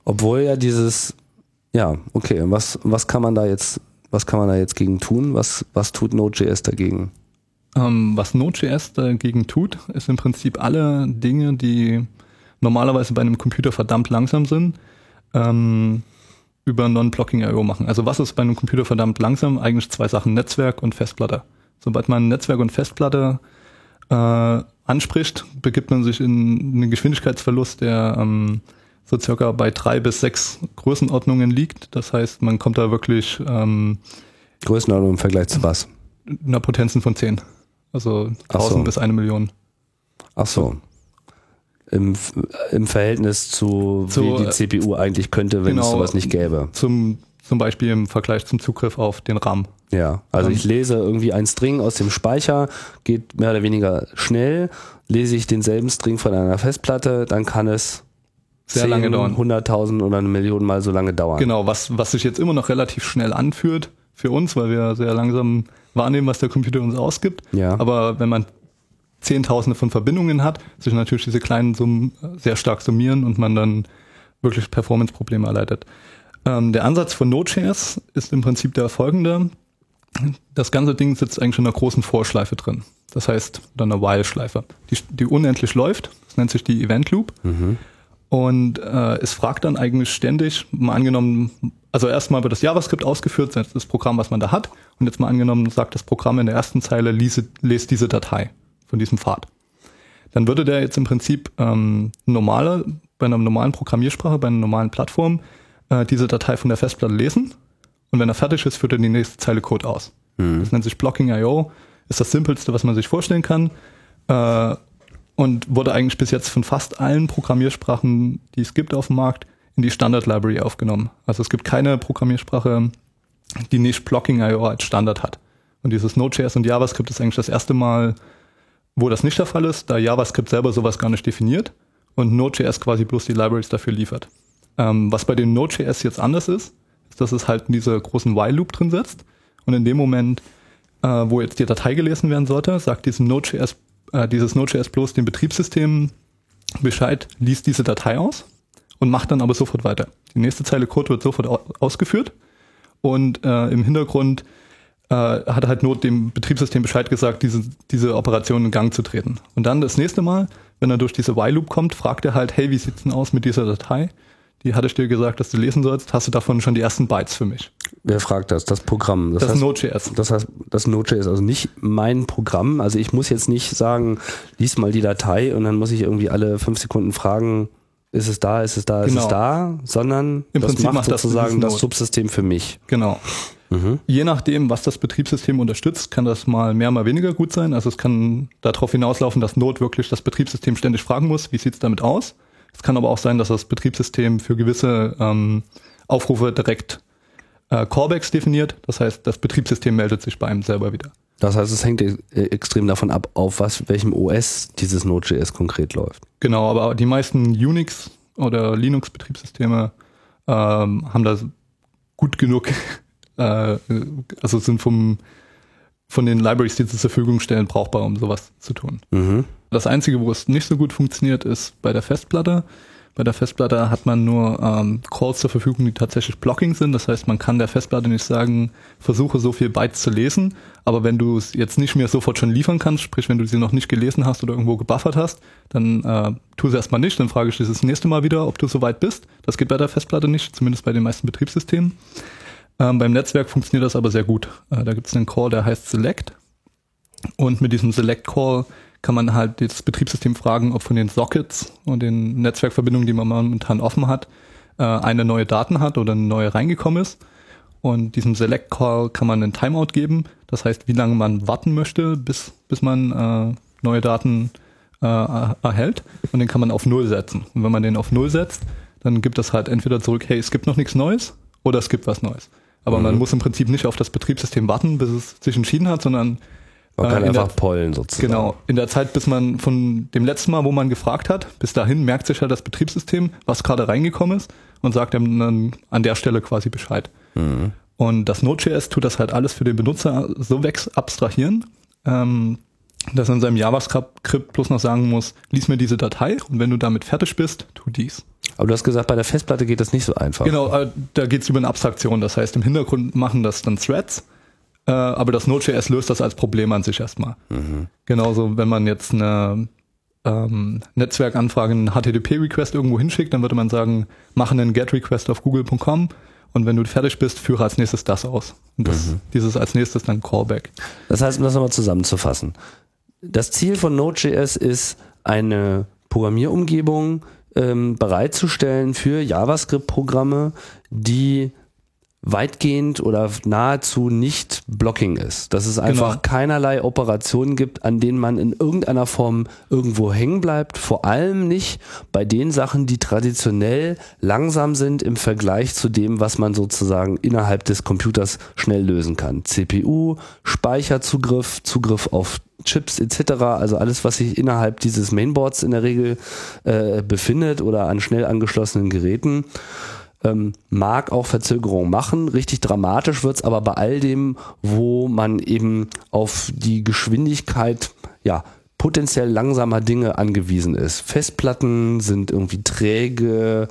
Obwohl ja dieses, ja, okay, was, was kann man da jetzt, was kann man da jetzt gegen tun? Was, was tut Node.js dagegen? Ähm, was Node.js dagegen tut, ist im Prinzip alle Dinge, die normalerweise bei einem Computer verdammt langsam sind, ähm, über Non-Blocking I.O. machen. Also was ist bei einem Computer verdammt langsam? Eigentlich zwei Sachen, Netzwerk und Festplatte. Sobald man Netzwerk und Festplatte äh, anspricht, begibt man sich in einen Geschwindigkeitsverlust, der ähm, so circa bei drei bis sechs Größenordnungen liegt. Das heißt, man kommt da wirklich ähm, Größenordnung im Vergleich zu was? einer Potenzen von 10. Also Ach so. 1000 bis eine Million. Ach so. Im, Im Verhältnis zu, Zu, wie die äh, CPU eigentlich könnte, wenn es genau. sowas nicht gäbe. Zum, zum Beispiel im Vergleich zum Zugriff auf den RAM. Ja, also ich lese irgendwie einen String aus dem Speicher, geht mehr oder weniger schnell, lese ich denselben String von einer Festplatte, dann kann es Sehr lange dauern. 100.000 oder eine Million Mal so lange dauern. Genau, was, was sich jetzt immer noch relativ schnell anführt für uns, weil wir sehr langsam wahrnehmen, was der Computer uns ausgibt. Ja. Aber wenn man Zehntausende von Verbindungen hat, sich natürlich diese kleinen Summen sehr stark summieren und man dann wirklich Performance-Probleme erleidet. Ähm, der Ansatz von Node.js ist im Prinzip der folgende. Das ganze Ding sitzt eigentlich in einer großen Vorschleife drin. Das heißt, oder einer While-Schleife, die, die unendlich läuft. Das nennt sich die Event Loop. Und äh, es fragt dann eigentlich ständig, mal angenommen, also erstmal wird das JavaScript ausgeführt, das ist das Programm, was man da hat. Und jetzt mal angenommen, sagt das Programm in der ersten Zeile, lese, lese diese Datei von diesem Pfad. Dann würde der jetzt im Prinzip ähm, normale, bei einer normalen Programmiersprache, bei einer normalen Plattform, äh, diese Datei von der Festplatte lesen. Und wenn er fertig ist, führt er die nächste Zeile Code aus. Das nennt sich Blocking IO, ist das simpelste, was man sich vorstellen kann. Äh, und wurde eigentlich bis jetzt von fast allen Programmiersprachen, die es gibt auf dem Markt, in die Standard Library aufgenommen. Also es gibt keine Programmiersprache, die nicht Blocking.io als Standard hat. Und dieses Node.js und JavaScript ist eigentlich das erste Mal, wo das nicht der Fall ist, da JavaScript selber sowas gar nicht definiert und Node.js quasi bloß die Libraries dafür liefert. Ähm, was bei dem Node.js jetzt anders ist, ist, dass es halt in diese großen While-Loop drin setzt und in dem Moment, äh, wo jetzt die Datei gelesen werden sollte, sagt diesem Node.js, äh, dieses Node.js bloß dem Betriebssystem Bescheid, liest diese Datei aus und macht dann aber sofort weiter. Die nächste Zeile Code wird sofort ausgeführt und äh, im Hintergrund äh, hat halt Not dem Betriebssystem Bescheid gesagt, diese, diese Operation in Gang zu treten. Und dann das nächste Mal, wenn er durch diese While-Loop kommt, fragt er halt, hey, wie sieht's denn aus mit dieser Datei? Die hatte ich dir gesagt, dass du lesen sollst. Hast du davon schon die ersten Bytes für mich? Wer fragt das? Das Programm. Das, das heißt, Node.js. Das heißt, das Node.js, also nicht mein Programm. Also ich muss jetzt nicht sagen, lies mal die Datei und dann muss ich irgendwie alle fünf Sekunden fragen, ist es da, ist es da, genau. ist es genau. da, sondern Im das Prinzip macht, macht sozusagen das, das Subsystem für mich. Genau. Mhm. Je nachdem, was das Betriebssystem unterstützt, kann das mal mehr, mal weniger gut sein. Also es kann darauf hinauslaufen, dass Node wirklich das Betriebssystem ständig fragen muss, wie sieht's damit aus. Es kann aber auch sein, dass das Betriebssystem für gewisse ähm, Aufrufe direkt äh, Callbacks definiert. Das heißt, das Betriebssystem meldet sich bei einem selber wieder. Das heißt, es hängt e-, extrem davon ab, auf was, welchem OS dieses Node.js konkret läuft. Genau, aber die meisten Unix- oder Linux-Betriebssysteme ähm, haben da gut genug, äh, also sind vom, von den Libraries, die sie zur Verfügung stellen, brauchbar, um sowas zu tun. Mhm. Das Einzige, wo es nicht so gut funktioniert, ist bei der Festplatte. Bei der Festplatte hat man nur ähm, Calls zur Verfügung, die tatsächlich Blocking sind. Das heißt, man kann der Festplatte nicht sagen, versuche so viel Bytes zu lesen. Aber wenn du es jetzt nicht mehr sofort schon liefern kannst, sprich, wenn du sie noch nicht gelesen hast oder irgendwo gebuffert hast, dann äh, tu es erstmal nicht. Dann frage ich dich das nächste Mal wieder, ob du soweit bist. Das geht bei der Festplatte nicht, zumindest bei den meisten Betriebssystemen. Ähm, beim Netzwerk funktioniert das aber sehr gut. Äh, da gibt es einen Call, der heißt Select. Und mit diesem Select Call kann man halt das Betriebssystem fragen, ob von den Sockets und den Netzwerkverbindungen, die man momentan offen hat, äh, eine neue Daten hat oder eine neue reingekommen ist. Und diesem Select Call kann man einen Timeout geben. Das heißt, wie lange man warten möchte, bis, bis man äh, neue Daten äh, erhält. Und den kann man auf Null setzen. Und wenn man den auf Null setzt, dann gibt das halt entweder zurück, hey, es gibt noch nichts Neues oder es gibt was Neues. Aber mhm. man muss im Prinzip nicht auf das Betriebssystem warten, bis es sich entschieden hat, sondern man kann äh, einfach der, pollen sozusagen. Genau. In der Zeit, bis man von dem letzten Mal, wo man gefragt hat, bis dahin merkt sich halt das Betriebssystem, was gerade reingekommen ist und sagt einem dann an der Stelle quasi Bescheid. Mhm. Und das Node.js tut das halt alles für den Benutzer so weg abstrahieren, ähm, dass er in seinem JavaScript bloß noch sagen muss, lies mir diese Datei und wenn du damit fertig bist, tu dies. Aber du hast gesagt, bei der Festplatte geht das nicht so einfach. Genau, äh, da geht es über eine Abstraktion. Das heißt, im Hintergrund machen das dann Threads äh, aber das Node.js löst das als Problem an sich erstmal. Mhm. Genauso, wenn man jetzt eine ähm, Netzwerkanfrage, einen HTTP-Request irgendwo hinschickt, dann würde man sagen, mache einen GET-Request auf google.com und wenn du fertig bist, führe als nächstes das aus. Und das, mhm. dieses als nächstes dann Callback. Das heißt, um das nochmal zusammenzufassen. Das Ziel von Node.js ist, eine Programmierumgebung ähm, bereitzustellen für JavaScript-Programme, die weitgehend oder nahezu nicht Blocking ist. Dass es einfach genau. keinerlei Operationen gibt, an denen man in irgendeiner Form irgendwo hängen bleibt. Vor allem nicht bei den Sachen, die traditionell langsam sind im Vergleich zu dem, was man sozusagen innerhalb des Computers schnell lösen kann. CPU, Speicherzugriff, Zugriff auf Chips etc., also alles, was sich innerhalb dieses Mainboards in der Regel äh, befindet oder an schnell angeschlossenen Geräten ähm, mag auch Verzögerungen machen. Richtig dramatisch wird's aber bei all dem, wo man eben auf die Geschwindigkeit, ja, potenziell langsamer Dinge angewiesen ist. Festplatten sind irgendwie träge,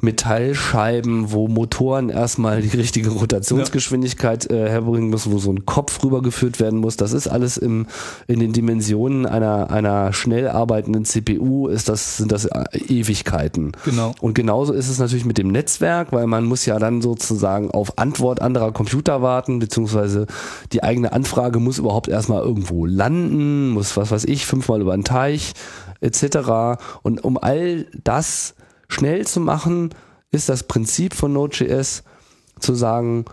Metallscheiben, wo Motoren erstmal die richtige Rotationsgeschwindigkeit äh, herbringen müssen, wo so ein Kopf rübergeführt werden muss. Das ist alles im, in den Dimensionen einer, einer schnell arbeitenden CPU, ist das, sind das äh, Ewigkeiten. Genau. Und genauso ist es natürlich mit dem Netzwerk, weil man muss ja dann sozusagen auf Antwort anderer Computer warten, beziehungsweise die eigene Anfrage muss überhaupt erstmal irgendwo landen, muss was weiß ich, fünfmal über den Teich etc. Und um all das schnell zu machen, ist das Prinzip von Node.js zu sagen,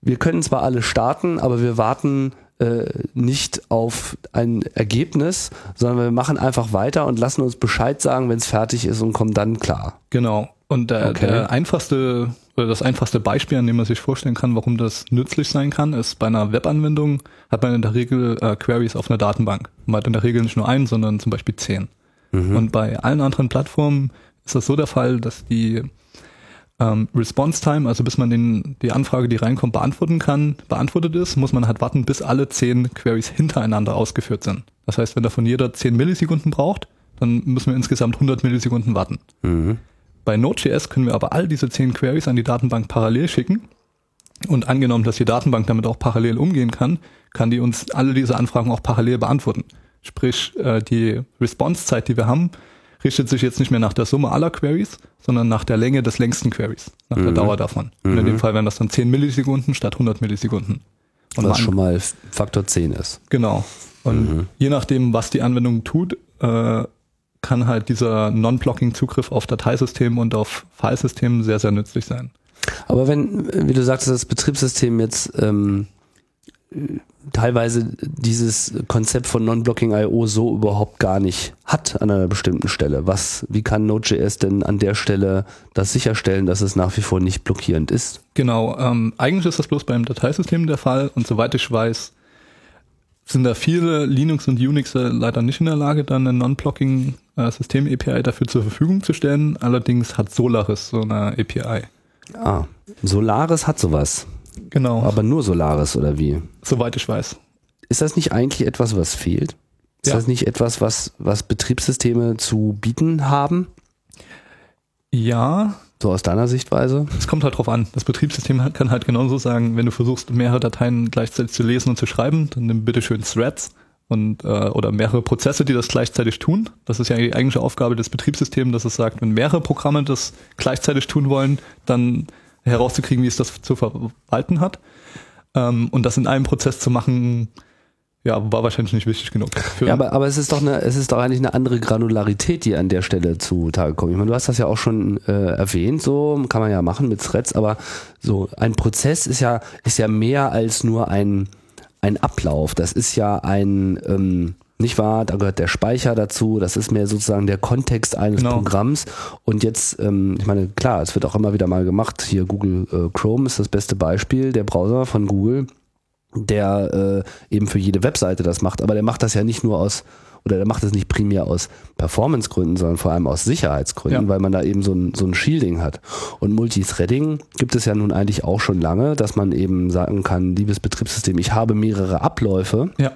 wir können zwar alle starten, aber wir warten äh, nicht auf ein Ergebnis, sondern wir machen einfach weiter und lassen uns Bescheid sagen, wenn es fertig ist und kommen dann klar. Genau. Und der, Okay. der einfachste oder das einfachste Beispiel, an dem man sich vorstellen kann, warum das nützlich sein kann, ist bei einer Webanwendung hat man in der Regel äh, Queries auf einer Datenbank. Man hat in der Regel nicht nur einen, sondern zum Beispiel zehn. Und bei allen anderen Plattformen ist das so der Fall, dass die ähm, Response Time, also bis man den, die Anfrage, die reinkommt, beantworten kann, beantwortet ist, muss man halt warten, bis alle zehn Queries hintereinander ausgeführt sind. Das heißt, wenn davon jeder 10 Millisekunden braucht, dann müssen wir insgesamt 100 Millisekunden warten. Mhm. Bei Node.js können wir aber all diese 10 Queries an die Datenbank parallel schicken. Und angenommen, dass die Datenbank damit auch parallel umgehen kann, kann die uns alle diese Anfragen auch parallel beantworten. Sprich, äh, die Response-Zeit, die wir haben, richtet sich jetzt nicht mehr nach der Summe aller Queries, sondern nach der Länge des längsten Queries, nach der Dauer davon. Und in dem Fall wären das dann 10 Millisekunden statt 100 Millisekunden. Und Was schon mal Faktor 10 ist. Genau. Und je nachdem, was die Anwendung tut, äh, kann halt dieser Non-Blocking-Zugriff auf Dateisystem und auf Filesystemen sehr, sehr nützlich sein. Aber wenn, wie du sagtest, das Betriebssystem jetzt ähm, äh, teilweise dieses Konzept von Non-Blocking IO so überhaupt gar nicht hat an einer bestimmten Stelle, was, wie kann Node.js denn an der Stelle das sicherstellen, dass es nach wie vor nicht blockierend ist? Genau, ähm, eigentlich ist das bloß beim Dateisystem der Fall und soweit ich weiß, sind da viele Linux und Unix leider nicht in der Lage, dann eine Non-Blocking-System-API dafür zur Verfügung zu stellen. Allerdings hat Solaris so eine API. Ah, Solaris hat sowas, Genau, aber nur Solaris oder wie? soweit ich weiß. Ist das nicht eigentlich etwas, was fehlt? Ist Ja. das nicht etwas, was, was Betriebssysteme zu bieten haben? Ja, So aus deiner Sichtweise? Es kommt halt drauf an. Das Betriebssystem kann halt genauso sagen, wenn du versuchst, mehrere Dateien gleichzeitig zu lesen und zu schreiben, dann nimm bitte schön Threads und äh, oder mehrere Prozesse, die das gleichzeitig tun. Das ist ja die eigentliche Aufgabe des Betriebssystems, dass es sagt, wenn mehrere Programme das gleichzeitig tun wollen, dann herauszukriegen, wie es das zu verwalten hat. Ähm, und das in einem Prozess zu machen, ja, war wahrscheinlich nicht wichtig genug. Ja, aber, aber es ist doch eine, es ist doch eigentlich eine andere Granularität, die an der Stelle zutage kommt. Ich meine, du hast das ja auch schon äh, erwähnt, so kann man ja machen mit Threads, aber so ein Prozess ist ja, ist ja mehr als nur ein, ein Ablauf. Das ist ja ein, ähm, nicht wahr, da gehört der Speicher dazu, das ist mehr sozusagen der Kontext eines Genau. Programms. Und jetzt, ähm, ich meine, klar, es wird auch immer wieder mal gemacht, hier Google äh, Chrome ist das beste Beispiel, der Browser von Google der äh, eben für jede Webseite das macht, aber der macht das ja nicht nur aus, oder der macht das nicht primär aus Performancegründen, sondern vor allem aus Sicherheitsgründen, Ja. weil man da eben so ein, so ein Shielding hat. Und Multithreading gibt es ja nun eigentlich auch schon lange, dass man eben sagen kann, liebes Betriebssystem, ich habe mehrere Abläufe, ja,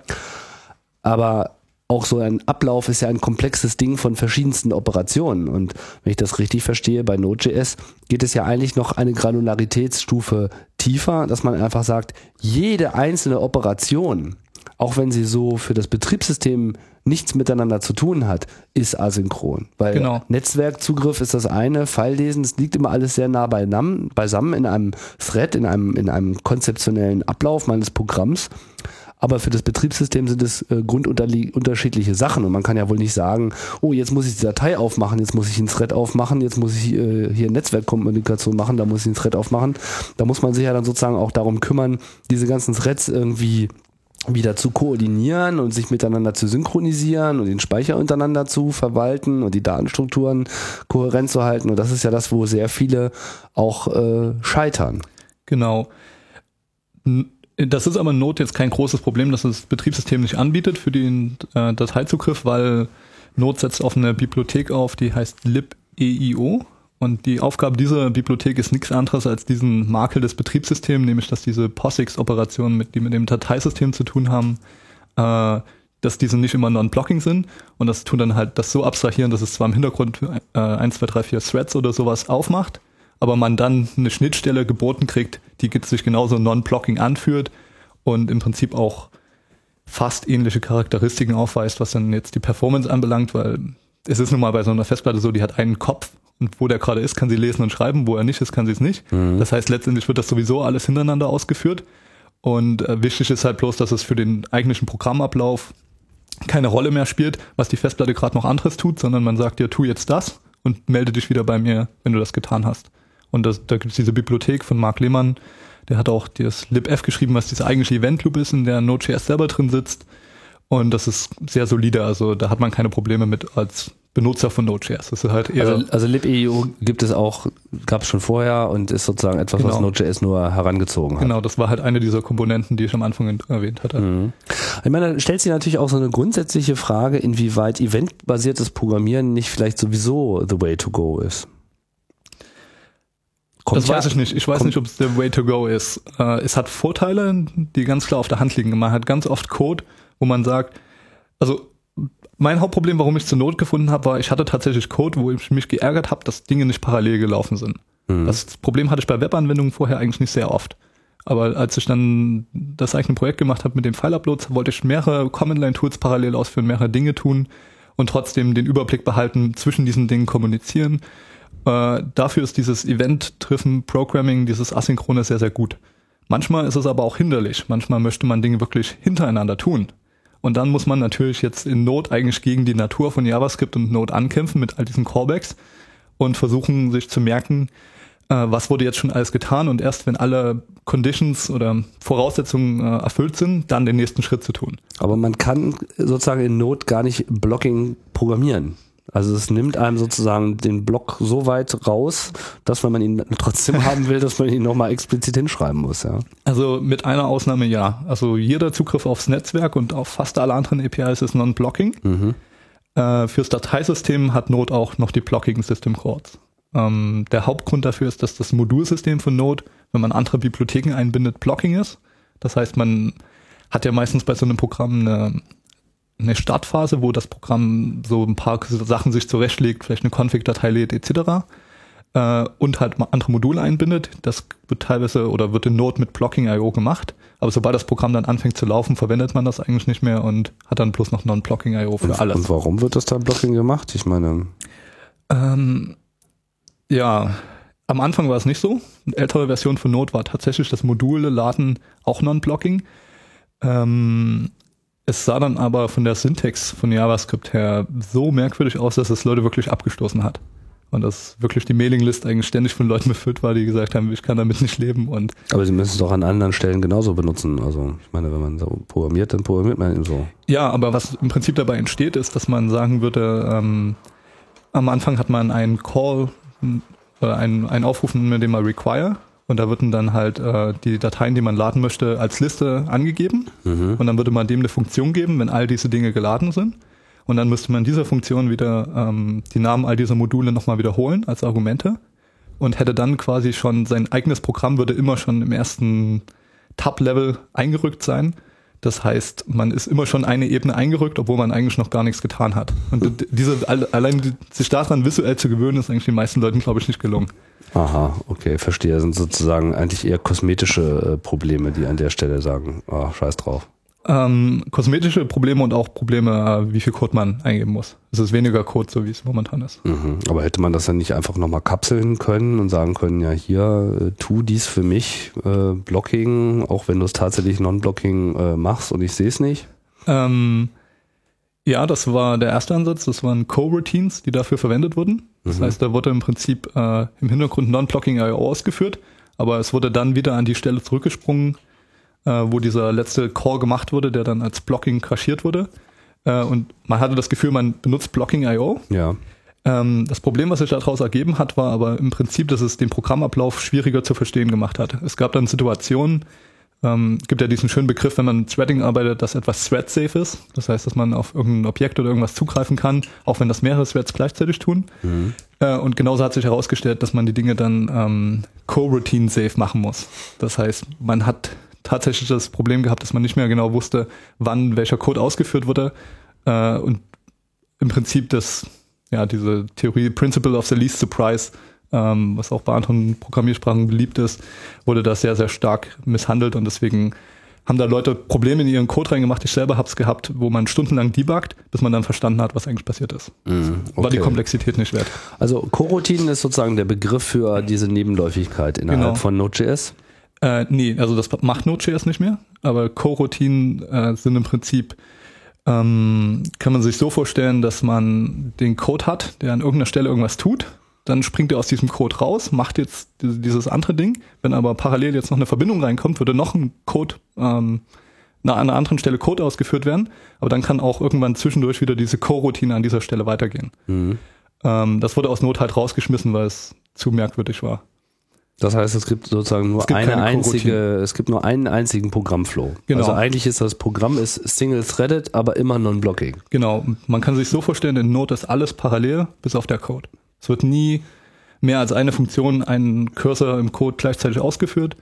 aber auch so ein Ablauf ist ja ein komplexes Ding von verschiedensten Operationen. Und wenn ich das richtig verstehe, bei Node.js geht es ja eigentlich noch eine Granularitätsstufe tiefer, dass man einfach sagt, jede einzelne Operation, auch wenn sie so für das Betriebssystem nichts miteinander zu tun hat, ist asynchron. Weil Genau. Netzwerkzugriff ist das eine, Filelesen, es liegt immer alles sehr nah beisammen, beisammen in einem Thread, in einem, in einem konzeptionellen Ablauf meines Programms. Aber für das Betriebssystem sind es äh, grundunterschiedliche Sachen und man kann ja wohl nicht sagen, oh, jetzt muss ich die Datei aufmachen, jetzt muss ich einen Thread aufmachen, jetzt muss ich äh, hier Netzwerkkommunikation machen, da muss ich einen Thread aufmachen. Da muss man sich ja dann sozusagen auch darum kümmern, diese ganzen Threads irgendwie wieder zu koordinieren und sich miteinander zu synchronisieren und den Speicher untereinander zu verwalten und die Datenstrukturen kohärent zu halten. Und das ist ja das, wo sehr viele auch äh, scheitern. Genau. N- Das ist aber in Node jetzt kein großes Problem, dass das Betriebssystem nicht anbietet für den äh, Dateizugriff, weil Node setzt auf eine Bibliothek auf, die heißt libeio. Und die Aufgabe dieser Bibliothek ist nichts anderes als diesen Makel des Betriebssystems, nämlich dass diese POSIX-Operationen, mit, die mit dem Dateisystem zu tun haben, äh, dass diese nicht immer non-blocking sind. Und das tun dann halt das so abstrahieren, dass es zwar im Hintergrund äh, 1, 2, 3, 4 Threads oder sowas aufmacht, aber man dann eine Schnittstelle geboten kriegt, die sich genauso non-blocking anfühlt und im Prinzip auch fast ähnliche Charakteristiken aufweist, was dann jetzt die Performance anbelangt, weil es ist nun mal bei so einer Festplatte so, die hat einen Kopf und wo der gerade ist, kann sie lesen und schreiben, wo er nicht ist, kann sie es nicht. Das heißt, letztendlich wird das sowieso alles hintereinander ausgeführt und äh, wichtig ist halt bloß, dass es für den eigentlichen Programmablauf keine Rolle mehr spielt, was die Festplatte gerade noch anderes tut, sondern man sagt dir, tu jetzt das und melde dich wieder bei mir, wenn du das getan hast. Und das, da gibt es diese Bibliothek von Mark Lehmann, Der hat auch das libf geschrieben, was diese eigentliche Event Loop ist, in der Node.js selber drin sitzt. Und das ist sehr solide, also da hat man keine Probleme mit als Benutzer von Node.js. Das ist halt eher Also, also libeu gibt es auch, gab es schon vorher und ist sozusagen etwas, was Genau. Node.js nur herangezogen hat. genau, das war halt eine dieser Komponenten, die ich am Anfang erwähnt hatte. Mhm. Ich meine, da stellt sich natürlich auch so eine grundsätzliche Frage, inwieweit eventbasiertes Programmieren nicht vielleicht sowieso the way to go ist. Kommt das weiß ich nicht. Ich weiß nicht, ob es der Way to go ist. Äh, es hat Vorteile, die ganz klar auf der Hand liegen. Man hat ganz oft Code, wo man sagt, also mein Hauptproblem, warum ich zur Not gefunden habe, war, ich hatte tatsächlich Code, wo ich mich geärgert habe, dass Dinge nicht parallel gelaufen sind. Mhm. Das Problem hatte ich bei Webanwendungen vorher eigentlich nicht sehr oft. Aber als ich dann das eigene Projekt gemacht habe mit dem File-Uploads, wollte ich mehrere Command-Line-Tools parallel ausführen, mehrere Dinge tun und trotzdem den Überblick behalten, zwischen diesen Dingen kommunizieren. Äh, dafür ist dieses Event-Driven Programming, dieses Asynchrone sehr, sehr gut. Manchmal ist es aber auch hinderlich. Manchmal möchte man Dinge wirklich hintereinander tun. Und dann muss man natürlich jetzt in Node eigentlich gegen die Natur von JavaScript und Node ankämpfen mit all diesen Callbacks und versuchen sich zu merken, äh, was wurde jetzt schon alles getan und erst wenn alle Conditions oder Voraussetzungen äh, erfüllt sind, dann den nächsten Schritt zu tun. Aber man kann sozusagen in Node gar nicht Blocking programmieren. Also es nimmt einem sozusagen den Block so weit raus, dass wenn man ihn trotzdem haben will, dass man ihn nochmal explizit hinschreiben muss, ja. Also mit einer Ausnahme ja. Also jeder Zugriff aufs Netzwerk und auf fast alle anderen APIs ist Non-Blocking. Mhm. Äh, fürs Dateisystem hat Node auch noch die Blocking System Calls. Ähm, der Hauptgrund dafür ist, dass das Modulsystem von Node, wenn man andere Bibliotheken einbindet, Blocking ist. Das heißt, man hat ja meistens bei so einem Programm eine, eine Startphase, wo das Programm so ein paar Sachen sich zurechtlegt, vielleicht eine Config-Datei lädt etc. Äh, und halt andere Module einbindet. Das wird teilweise oder wird in Node mit Blocking.io gemacht. Aber sobald das Programm dann anfängt zu laufen, verwendet man das eigentlich nicht mehr und hat dann bloß noch Non-Blocking.io für Und, alles. und warum wird das da Blocking gemacht? Ich meine, Ähm, ja, am Anfang war es nicht so. Eine ältere Version von Node war tatsächlich das Module laden auch Non-Blocking. Ähm, es sah dann aber von der Syntax von JavaScript her so merkwürdig aus, dass es Leute wirklich abgestoßen hat. Und dass wirklich die Mailinglist eigentlich ständig von Leuten befüllt war, die gesagt haben, ich kann damit nicht leben. Und aber sie müssen es doch an anderen Stellen genauso benutzen. Also ich meine, wenn man so programmiert, dann programmiert man eben so. Ja, aber was im Prinzip dabei entsteht, ist, dass man sagen würde, ähm, am Anfang hat man einen Call oder einen, einen Aufrufen, mit dem man require und da würden dann halt äh, die Dateien, die man laden möchte, als Liste angegeben Mhm. und dann würde man dem eine Funktion geben, wenn all diese Dinge geladen sind und dann müsste man dieser Funktion wieder ähm, die Namen all dieser Module nochmal wiederholen als Argumente und hätte dann quasi schon sein eigenes Programm würde immer schon im ersten Tab-Level eingerückt sein. Das heißt, man ist immer schon eine Ebene eingerückt, obwohl man eigentlich noch gar nichts getan hat. Und diese, alle- allein sich daran visuell zu gewöhnen, ist eigentlich den meisten Leuten, glaube ich, nicht gelungen. Aha, okay, verstehe. Das sind sozusagen eigentlich eher kosmetische äh, Probleme, die an der Stelle sagen, ah, scheiß drauf. Ähm, kosmetische Probleme und auch Probleme, äh, wie viel Code man eingeben muss. Es ist weniger Code, so wie es momentan ist. Mhm. Aber hätte man das dann nicht einfach nochmal kapseln können und sagen können, ja hier, äh, tu dies für mich, äh, Blocking, auch wenn du es tatsächlich Non-Blocking äh, machst und ich sehe es nicht? Ähm, ja, das war der erste Ansatz. Das waren Co-Routines, die dafür verwendet wurden. Das Mhm. heißt, da wurde im Prinzip äh, im Hintergrund Non-Blocking IO ausgeführt, aber es wurde dann wieder an die Stelle zurückgesprungen, äh, wo dieser letzte Call gemacht wurde, der dann als Blocking kaschiert wurde. Äh, und man hatte das Gefühl, man benutzt Blocking IO. Ja. Ähm, das Problem, was sich daraus ergeben hat, war aber im Prinzip, dass es den Programmablauf schwieriger zu verstehen gemacht hat. Es gab dann Situationen, ähm, gibt ja diesen schönen Begriff, wenn man mit Threading arbeitet, dass etwas thread-safe ist. Das heißt, dass man auf irgendein Objekt oder irgendwas zugreifen kann, auch wenn das mehrere Threads gleichzeitig tun. Mhm. Äh, und genauso hat sich herausgestellt, dass man die Dinge dann ähm, co-routine-safe machen muss. Das heißt, man hat tatsächlich das Problem gehabt, dass man nicht mehr genau wusste, wann welcher Code ausgeführt wurde. Äh, und im Prinzip das, ja, diese Theorie Principle of the Least Surprise, ähm, was auch bei anderen Programmiersprachen beliebt ist, wurde da sehr, sehr stark misshandelt und deswegen haben da Leute Probleme in ihren Code reingemacht. Ich selber habe es gehabt, wo man stundenlang debuggt, bis man dann verstanden hat, was eigentlich passiert ist. Mhm. War die Okay. Komplexität nicht wert. Also Coroutinen ist sozusagen der Begriff für diese Nebenläufigkeit innerhalb Genau. von Node.js. Äh, nee, also das macht Node.js nicht mehr, aber Co-Routinen äh, sind im Prinzip, ähm, kann man sich so vorstellen, dass man den Code hat, der an irgendeiner Stelle irgendwas tut dann springt er aus diesem Code raus, macht jetzt dieses andere Ding. Wenn aber parallel jetzt noch eine Verbindung reinkommt, würde noch ein Code ähm, an einer anderen Stelle Code ausgeführt werden. Aber dann kann auch irgendwann zwischendurch wieder diese Co-Routine an dieser Stelle weitergehen. Mhm. Ähm, das wurde aus Not halt rausgeschmissen, weil es zu merkwürdig war. Das heißt, es gibt sozusagen nur gibt eine einzige, es gibt nur einen einzigen Programmflow. Genau. Also eigentlich ist das Programm ist single-threaded, aber immer non-blocking. Genau. Man kann sich so vorstellen, in Node ist alles parallel, bis auf der Code. Es wird nie mehr als eine Funktion, ein Cursor im Code gleichzeitig ausgeführt.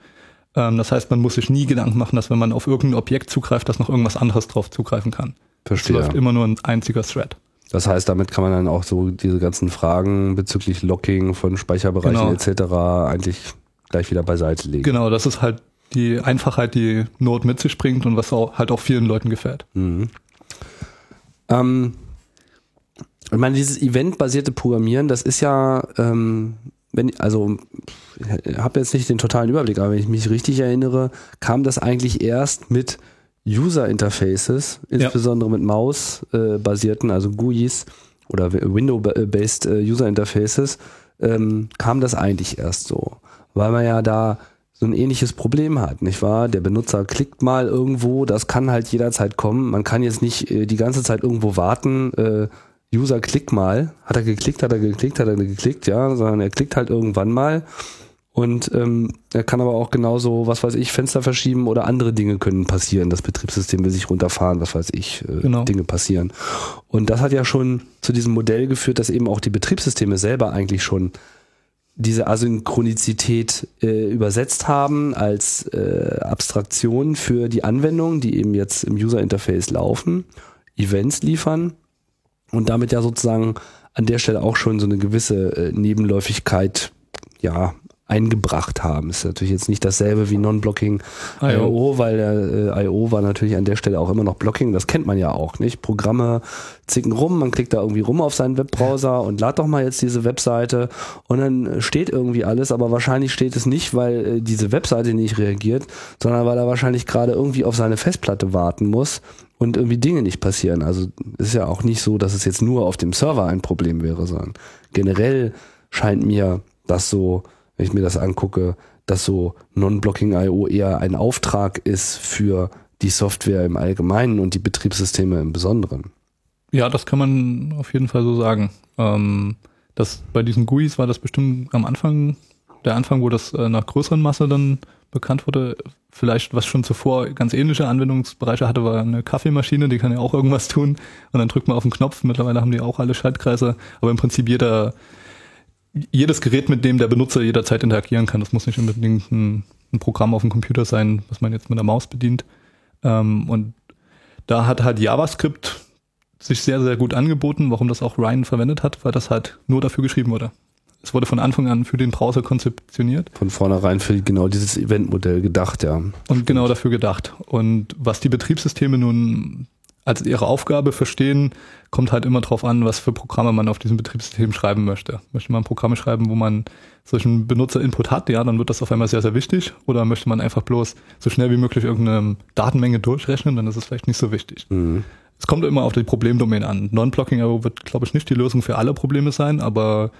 Ähm, das heißt, man muss sich nie Gedanken machen, dass wenn man auf irgendein Objekt zugreift, dass noch irgendwas anderes drauf zugreifen kann. Verstehe. Es läuft immer nur ein einziger Thread. Das heißt, damit kann man dann auch so diese ganzen Fragen bezüglich Locking von Speicherbereichen genau. etc. eigentlich gleich wieder beiseite legen. Genau, das ist halt die Einfachheit, die Node mit sich bringt und was auch, halt auch vielen Leuten gefällt. Mhm. Ähm, ich meine, dieses eventbasierte Programmieren, das ist ja, ähm, wenn, also ich habe jetzt nicht den totalen Überblick, aber wenn ich mich richtig erinnere, kam das eigentlich erst mit User Interfaces, insbesondere ja. mit Maus-basierten, äh, also GUIs oder Window-based äh, User Interfaces, ähm, kam das eigentlich erst so. Weil man ja da so ein ähnliches Problem hat, nicht wahr? Der Benutzer klickt mal irgendwo, das kann halt jederzeit kommen. Man kann jetzt nicht äh, die ganze Zeit irgendwo warten, äh, User klickt mal, hat er geklickt, hat er geklickt, hat er geklickt, ja, sondern er klickt halt irgendwann mal und ähm, er kann aber auch genauso, was weiß ich, Fenster verschieben oder andere Dinge können passieren. Das Betriebssystem will sich runterfahren, was weiß ich, äh, genau. Dinge passieren. Und das hat ja schon zu diesem Modell geführt, dass eben auch die Betriebssysteme selber eigentlich schon diese Asynchronizität äh, übersetzt haben als äh, Abstraktion für die Anwendungen, die eben jetzt im User Interface laufen, Events liefern und damit ja sozusagen an der Stelle auch schon so eine gewisse äh, Nebenläufigkeit ja eingebracht haben. Ist natürlich jetzt nicht dasselbe wie Non-Blocking I.O., weil der äh, I.O. war natürlich an der Stelle auch immer noch Blocking. Das kennt man ja auch, nicht? Programme zicken rum, man klickt da irgendwie rum auf seinen Webbrowser und lad doch mal jetzt diese Webseite und dann steht irgendwie alles, aber wahrscheinlich steht es nicht, weil äh, diese Webseite nicht reagiert, sondern weil er wahrscheinlich gerade irgendwie auf seine Festplatte warten muss und irgendwie Dinge nicht passieren. Also ist ja auch nicht so, dass es jetzt nur auf dem Server ein Problem wäre, sondern generell scheint mir das so wenn ich mir das angucke, dass so Non-Blocking IO eher ein Auftrag ist für die Software im Allgemeinen und die Betriebssysteme im Besonderen. Ja, das kann man auf jeden Fall so sagen. Ähm, das, bei diesen GUIs war das bestimmt am Anfang, der Anfang, wo das äh, nach größeren Masse dann bekannt wurde. Vielleicht, was schon zuvor ganz ähnliche Anwendungsbereiche hatte, war eine Kaffeemaschine, die kann ja auch irgendwas tun. Und dann drückt man auf den Knopf. Mittlerweile haben die auch alle Schaltkreise. Aber im Prinzip jeder jedes Gerät, mit dem der Benutzer jederzeit interagieren kann. Das muss nicht unbedingt ein, ein Programm auf dem Computer sein, was man jetzt mit der Maus bedient. Ähm, und da hat halt JavaScript sich sehr, sehr gut angeboten. Warum das auch Ryan verwendet hat, weil das halt nur dafür geschrieben wurde. Es wurde von Anfang an für den Browser konzeptioniert. Von vornherein für genau dieses Eventmodell gedacht, ja. Und genau dafür gedacht. Und was die Betriebssysteme nun als ihre Aufgabe verstehen, kommt halt immer drauf an, was für Programme man auf diesem Betriebssystem schreiben möchte. Möchte man Programme schreiben, wo man solchen Benutzer-Input hat, ja, dann wird das auf einmal sehr, sehr wichtig. Oder möchte man einfach bloß so schnell wie möglich irgendeine Datenmenge durchrechnen, dann ist es vielleicht nicht so wichtig. Mhm. Es kommt immer auf die Problemdomain an. Non-Blocking wird, glaube ich, nicht die Lösung für alle Probleme sein, aber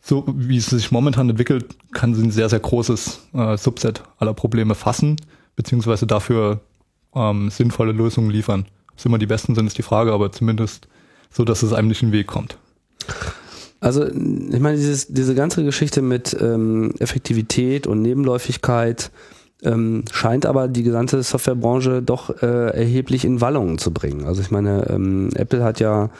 so wie es sich momentan entwickelt, kann sie ein sehr, sehr großes äh, Subset aller Probleme fassen, beziehungsweise dafür ähm, sinnvolle Lösungen liefern es immer die besten sind, ist die Frage, aber zumindest so, dass es einem nicht in den Weg kommt. Also ich meine, dieses, diese ganze Geschichte mit ähm, Effektivität und Nebenläufigkeit ähm, scheint aber die gesamte Softwarebranche doch äh, erheblich in Wallungen zu bringen. Also ich meine, ähm, Apple hat ja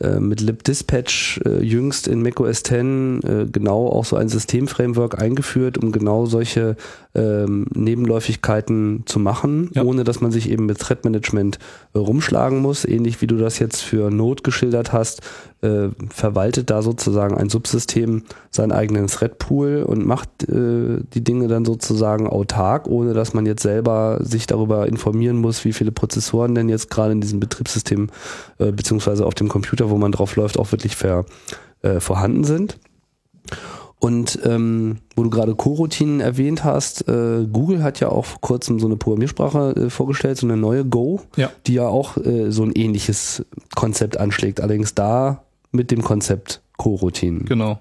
äh, mit libdispatch äh, jüngst in macOS 10 äh, genau auch so ein Systemframework eingeführt, um genau solche ähm, Nebenläufigkeiten zu machen, ja. ohne dass man sich eben mit Thread Management äh, rumschlagen muss, ähnlich wie du das jetzt für Node geschildert hast, äh, verwaltet da sozusagen ein Subsystem seinen eigenen Thread-Pool und macht äh, die Dinge dann sozusagen autark, ohne dass man jetzt selber sich darüber informieren muss, wie viele Prozessoren denn jetzt gerade in diesem Betriebssystem äh, beziehungsweise auf dem Computer, wo man drauf läuft, auch wirklich ver, äh, vorhanden sind. Und ähm, wo du gerade Coroutinen erwähnt hast, äh, Google hat ja auch vor kurzem so eine Programmiersprache äh, vorgestellt, so eine neue Go, ja. die ja auch äh, so ein ähnliches Konzept anschlägt. Allerdings da mit dem Konzept Coroutinen. Genau.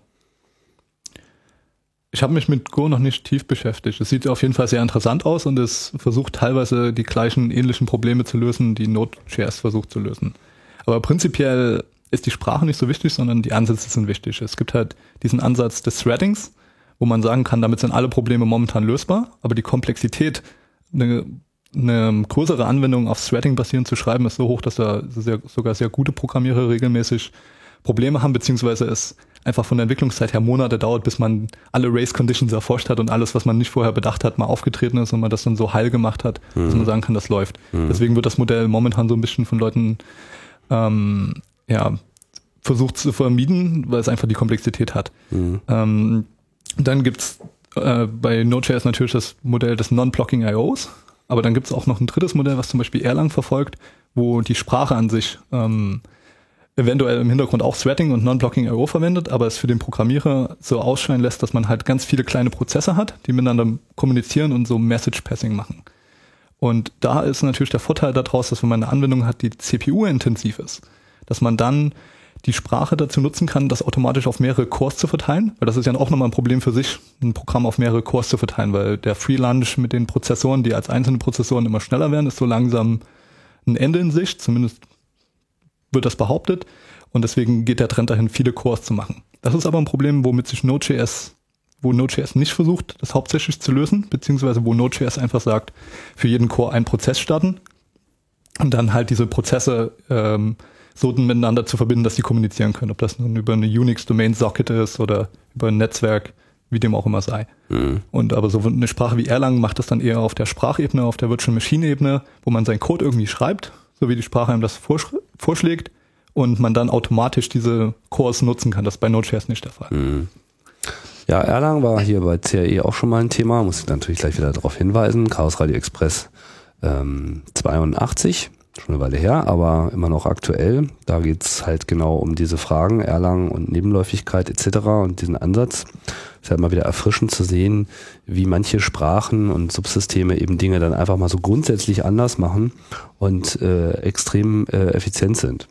Ich habe mich mit Go noch nicht tief beschäftigt. Es sieht auf jeden Fall sehr interessant aus und es versucht teilweise die gleichen ähnlichen Probleme zu lösen, die Node.js versucht zu lösen. Aber prinzipiell ist die Sprache nicht so wichtig, sondern die Ansätze sind wichtig. Es gibt halt diesen Ansatz des Threadings, wo man sagen kann, damit sind alle Probleme momentan lösbar, aber die Komplexität, eine, eine größere Anwendung auf Threading basierend zu schreiben, ist so hoch, dass da sehr, sogar sehr gute Programmierer regelmäßig Probleme haben, beziehungsweise es einfach von der Entwicklungszeit her Monate dauert, bis man alle Race Conditions erforscht hat und alles, was man nicht vorher bedacht hat, mal aufgetreten ist und man das dann so heil gemacht hat, mhm. dass man sagen kann, das läuft. Mhm. Deswegen wird das Modell momentan so ein bisschen von Leuten ähm, ja, versucht zu vermieden, weil es einfach die Komplexität hat. Mhm. Ähm, dann gibt's äh, bei Node.js natürlich das Modell des Non-Blocking IOs, aber dann gibt's auch noch ein drittes Modell, was zum Beispiel Erlang verfolgt, wo die Sprache an sich ähm, eventuell im Hintergrund auch Threading und Non-Blocking IO verwendet, aber es für den Programmierer so ausscheinen lässt, dass man halt ganz viele kleine Prozesse hat, die miteinander kommunizieren und so Message Passing machen. Und da ist natürlich der Vorteil daraus, dass wenn man eine Anwendung hat, die CPU-intensiv ist, dass man dann die Sprache dazu nutzen kann, das automatisch auf mehrere Cores zu verteilen, weil das ist ja auch nochmal ein Problem für sich, ein Programm auf mehrere Cores zu verteilen, weil der Free mit den Prozessoren, die als einzelne Prozessoren immer schneller werden, ist so langsam ein Ende in Sicht, zumindest wird das behauptet und deswegen geht der Trend dahin, viele Cores zu machen. Das ist aber ein Problem, womit sich Node.js, wo Node.js nicht versucht, das hauptsächlich zu lösen, beziehungsweise wo Node.js einfach sagt, für jeden Core einen Prozess starten und dann halt diese Prozesse ähm, so miteinander zu verbinden, dass sie kommunizieren können. Ob das nun über eine Unix-Domain-Socket ist oder über ein Netzwerk, wie dem auch immer sei. Mhm. Und aber so eine Sprache wie Erlang macht das dann eher auf der Sprachebene, auf der Virtual Machine-Ebene, wo man seinen Code irgendwie schreibt, so wie die Sprache einem das vorschlägt und man dann automatisch diese Cores nutzen kann. Das ist bei Node.js nicht der Fall. Mhm. Ja, Erlang war hier bei CRE auch schon mal ein Thema, muss ich natürlich gleich wieder darauf hinweisen. Chaos Radio Express ähm, 82 schon eine Weile her, aber immer noch aktuell. Da geht's halt genau um diese Fragen, Erlangen und Nebenläufigkeit etc. und diesen Ansatz. Es ist halt mal wieder erfrischend zu sehen, wie manche Sprachen und Subsysteme eben Dinge dann einfach mal so grundsätzlich anders machen und äh, extrem äh, effizient sind.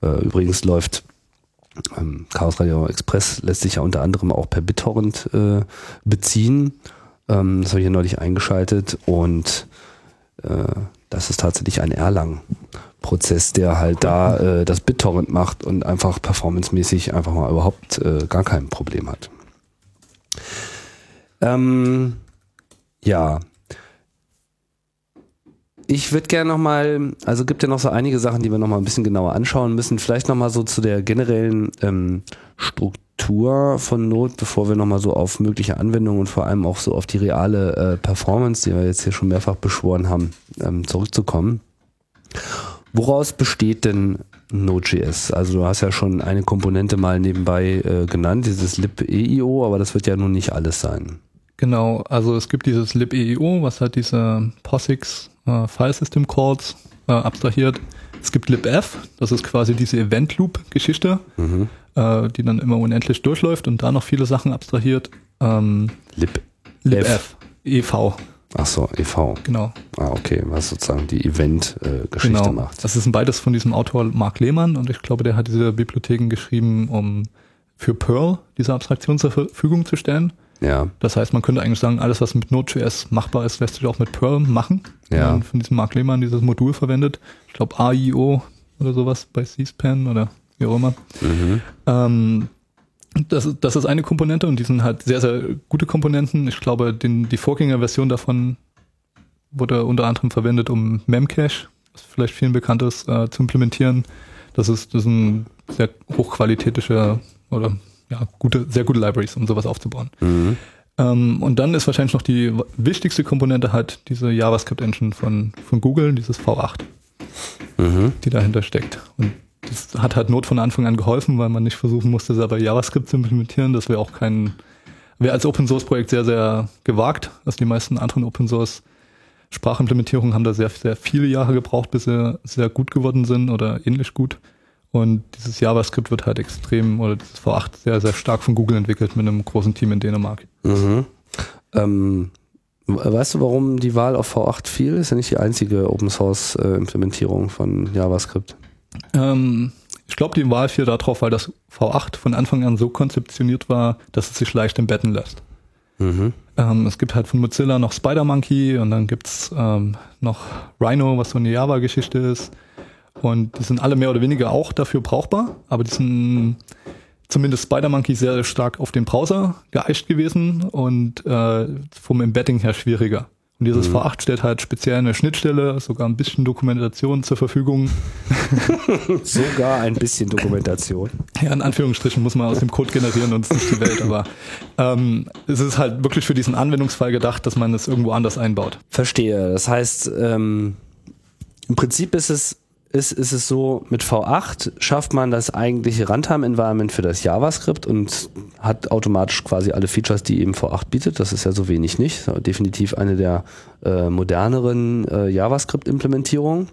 Äh, übrigens läuft ähm, Chaos Radio Express lässt sich ja unter anderem auch per BitTorrent äh, beziehen. Ähm, das habe ich hier neulich eingeschaltet und äh, das ist tatsächlich ein Erlang-Prozess, der halt da äh, das BitTorrent macht und einfach performancemäßig einfach mal überhaupt äh, gar kein Problem hat. Ähm, ja. Ich würde gerne nochmal, also gibt ja noch so einige Sachen, die wir nochmal ein bisschen genauer anschauen müssen. Vielleicht nochmal so zu der generellen ähm, Struktur Struktur von Not, bevor wir nochmal so auf mögliche Anwendungen und vor allem auch so auf die reale äh, Performance, die wir jetzt hier schon mehrfach beschworen haben, ähm, zurückzukommen. Woraus besteht denn Node.js? Also du hast ja schon eine Komponente mal nebenbei äh, genannt, dieses libeio, aber das wird ja nun nicht alles sein. Genau, also es gibt dieses libeio, was halt diese POSIX äh, File System Calls äh, abstrahiert. Es gibt libf, das ist quasi diese Event Loop Geschichte. Mhm äh, die dann immer unendlich durchläuft und da noch viele Sachen abstrahiert. Ähm, Lib, libf, EV. Ach so, EV. Genau. Ah, okay, was sozusagen die Event-Geschichte genau. macht. Das ist beides von diesem Autor Mark Lehmann und ich glaube, der hat diese Bibliotheken geschrieben, um für Perl diese Abstraktion zur Verfügung zu stellen. Ja. Das heißt, man könnte eigentlich sagen, alles, was mit Node.js machbar ist, lässt sich auch mit Perl machen. Ja. Und von diesem Mark Lehmann dieses Modul verwendet. Ich glaube AIO oder sowas bei C-SPAN oder wie auch immer. Mhm. Ähm, das, das ist eine Komponente und die sind halt sehr, sehr gute Komponenten. Ich glaube, den, die Vorgängerversion davon wurde unter anderem verwendet, um Memcache, was vielleicht vielen bekannt ist, äh, zu implementieren. Das ist, das ist ein sehr hochqualitätischer oder ja, gute, sehr gute Libraries, um sowas aufzubauen. Mhm. Ähm, und dann ist wahrscheinlich noch die wichtigste Komponente halt diese JavaScript-Engine von, von Google, dieses V8, mhm. die dahinter steckt. Und das hat halt Not von Anfang an geholfen, weil man nicht versuchen musste, selber JavaScript zu implementieren. Das wäre auch kein, wäre als Open Source Projekt sehr, sehr gewagt. Also die meisten anderen Open Source Sprachimplementierungen haben da sehr, sehr viele Jahre gebraucht, bis sie sehr gut geworden sind oder ähnlich gut. Und dieses JavaScript wird halt extrem, oder dieses V8 sehr, sehr stark von Google entwickelt mit einem großen Team in Dänemark. Mhm. Ähm, weißt du, warum die Wahl auf V8 fiel? Ist ja nicht die einzige Open Source äh, Implementierung von JavaScript. Ähm, ich glaube, die Wahl fiel darauf, weil das V8 von Anfang an so konzeptioniert war, dass es sich leicht embedden lässt. Mhm. Ähm, es gibt halt von Mozilla noch SpiderMonkey und dann gibt's ähm, noch Rhino, was so eine Java-Geschichte ist. Und die sind alle mehr oder weniger auch dafür brauchbar, aber die sind zumindest SpiderMonkey sehr stark auf den Browser geeicht gewesen und äh, vom Embedding her schwieriger. Und dieses V8 stellt halt speziell eine Schnittstelle, sogar ein bisschen Dokumentation zur Verfügung. Sogar ein bisschen Dokumentation. Ja, in Anführungsstrichen muss man aus dem Code generieren und es ist nicht die Welt, aber ähm, es ist halt wirklich für diesen Anwendungsfall gedacht, dass man es irgendwo anders einbaut. Verstehe. Das heißt, ähm, im Prinzip ist es ist, ist es so, mit V8 schafft man das eigentliche Runtime-Environment für das JavaScript und hat automatisch quasi alle Features, die eben V8 bietet. Das ist ja so wenig nicht. Definitiv eine der äh, moderneren äh, JavaScript-Implementierungen.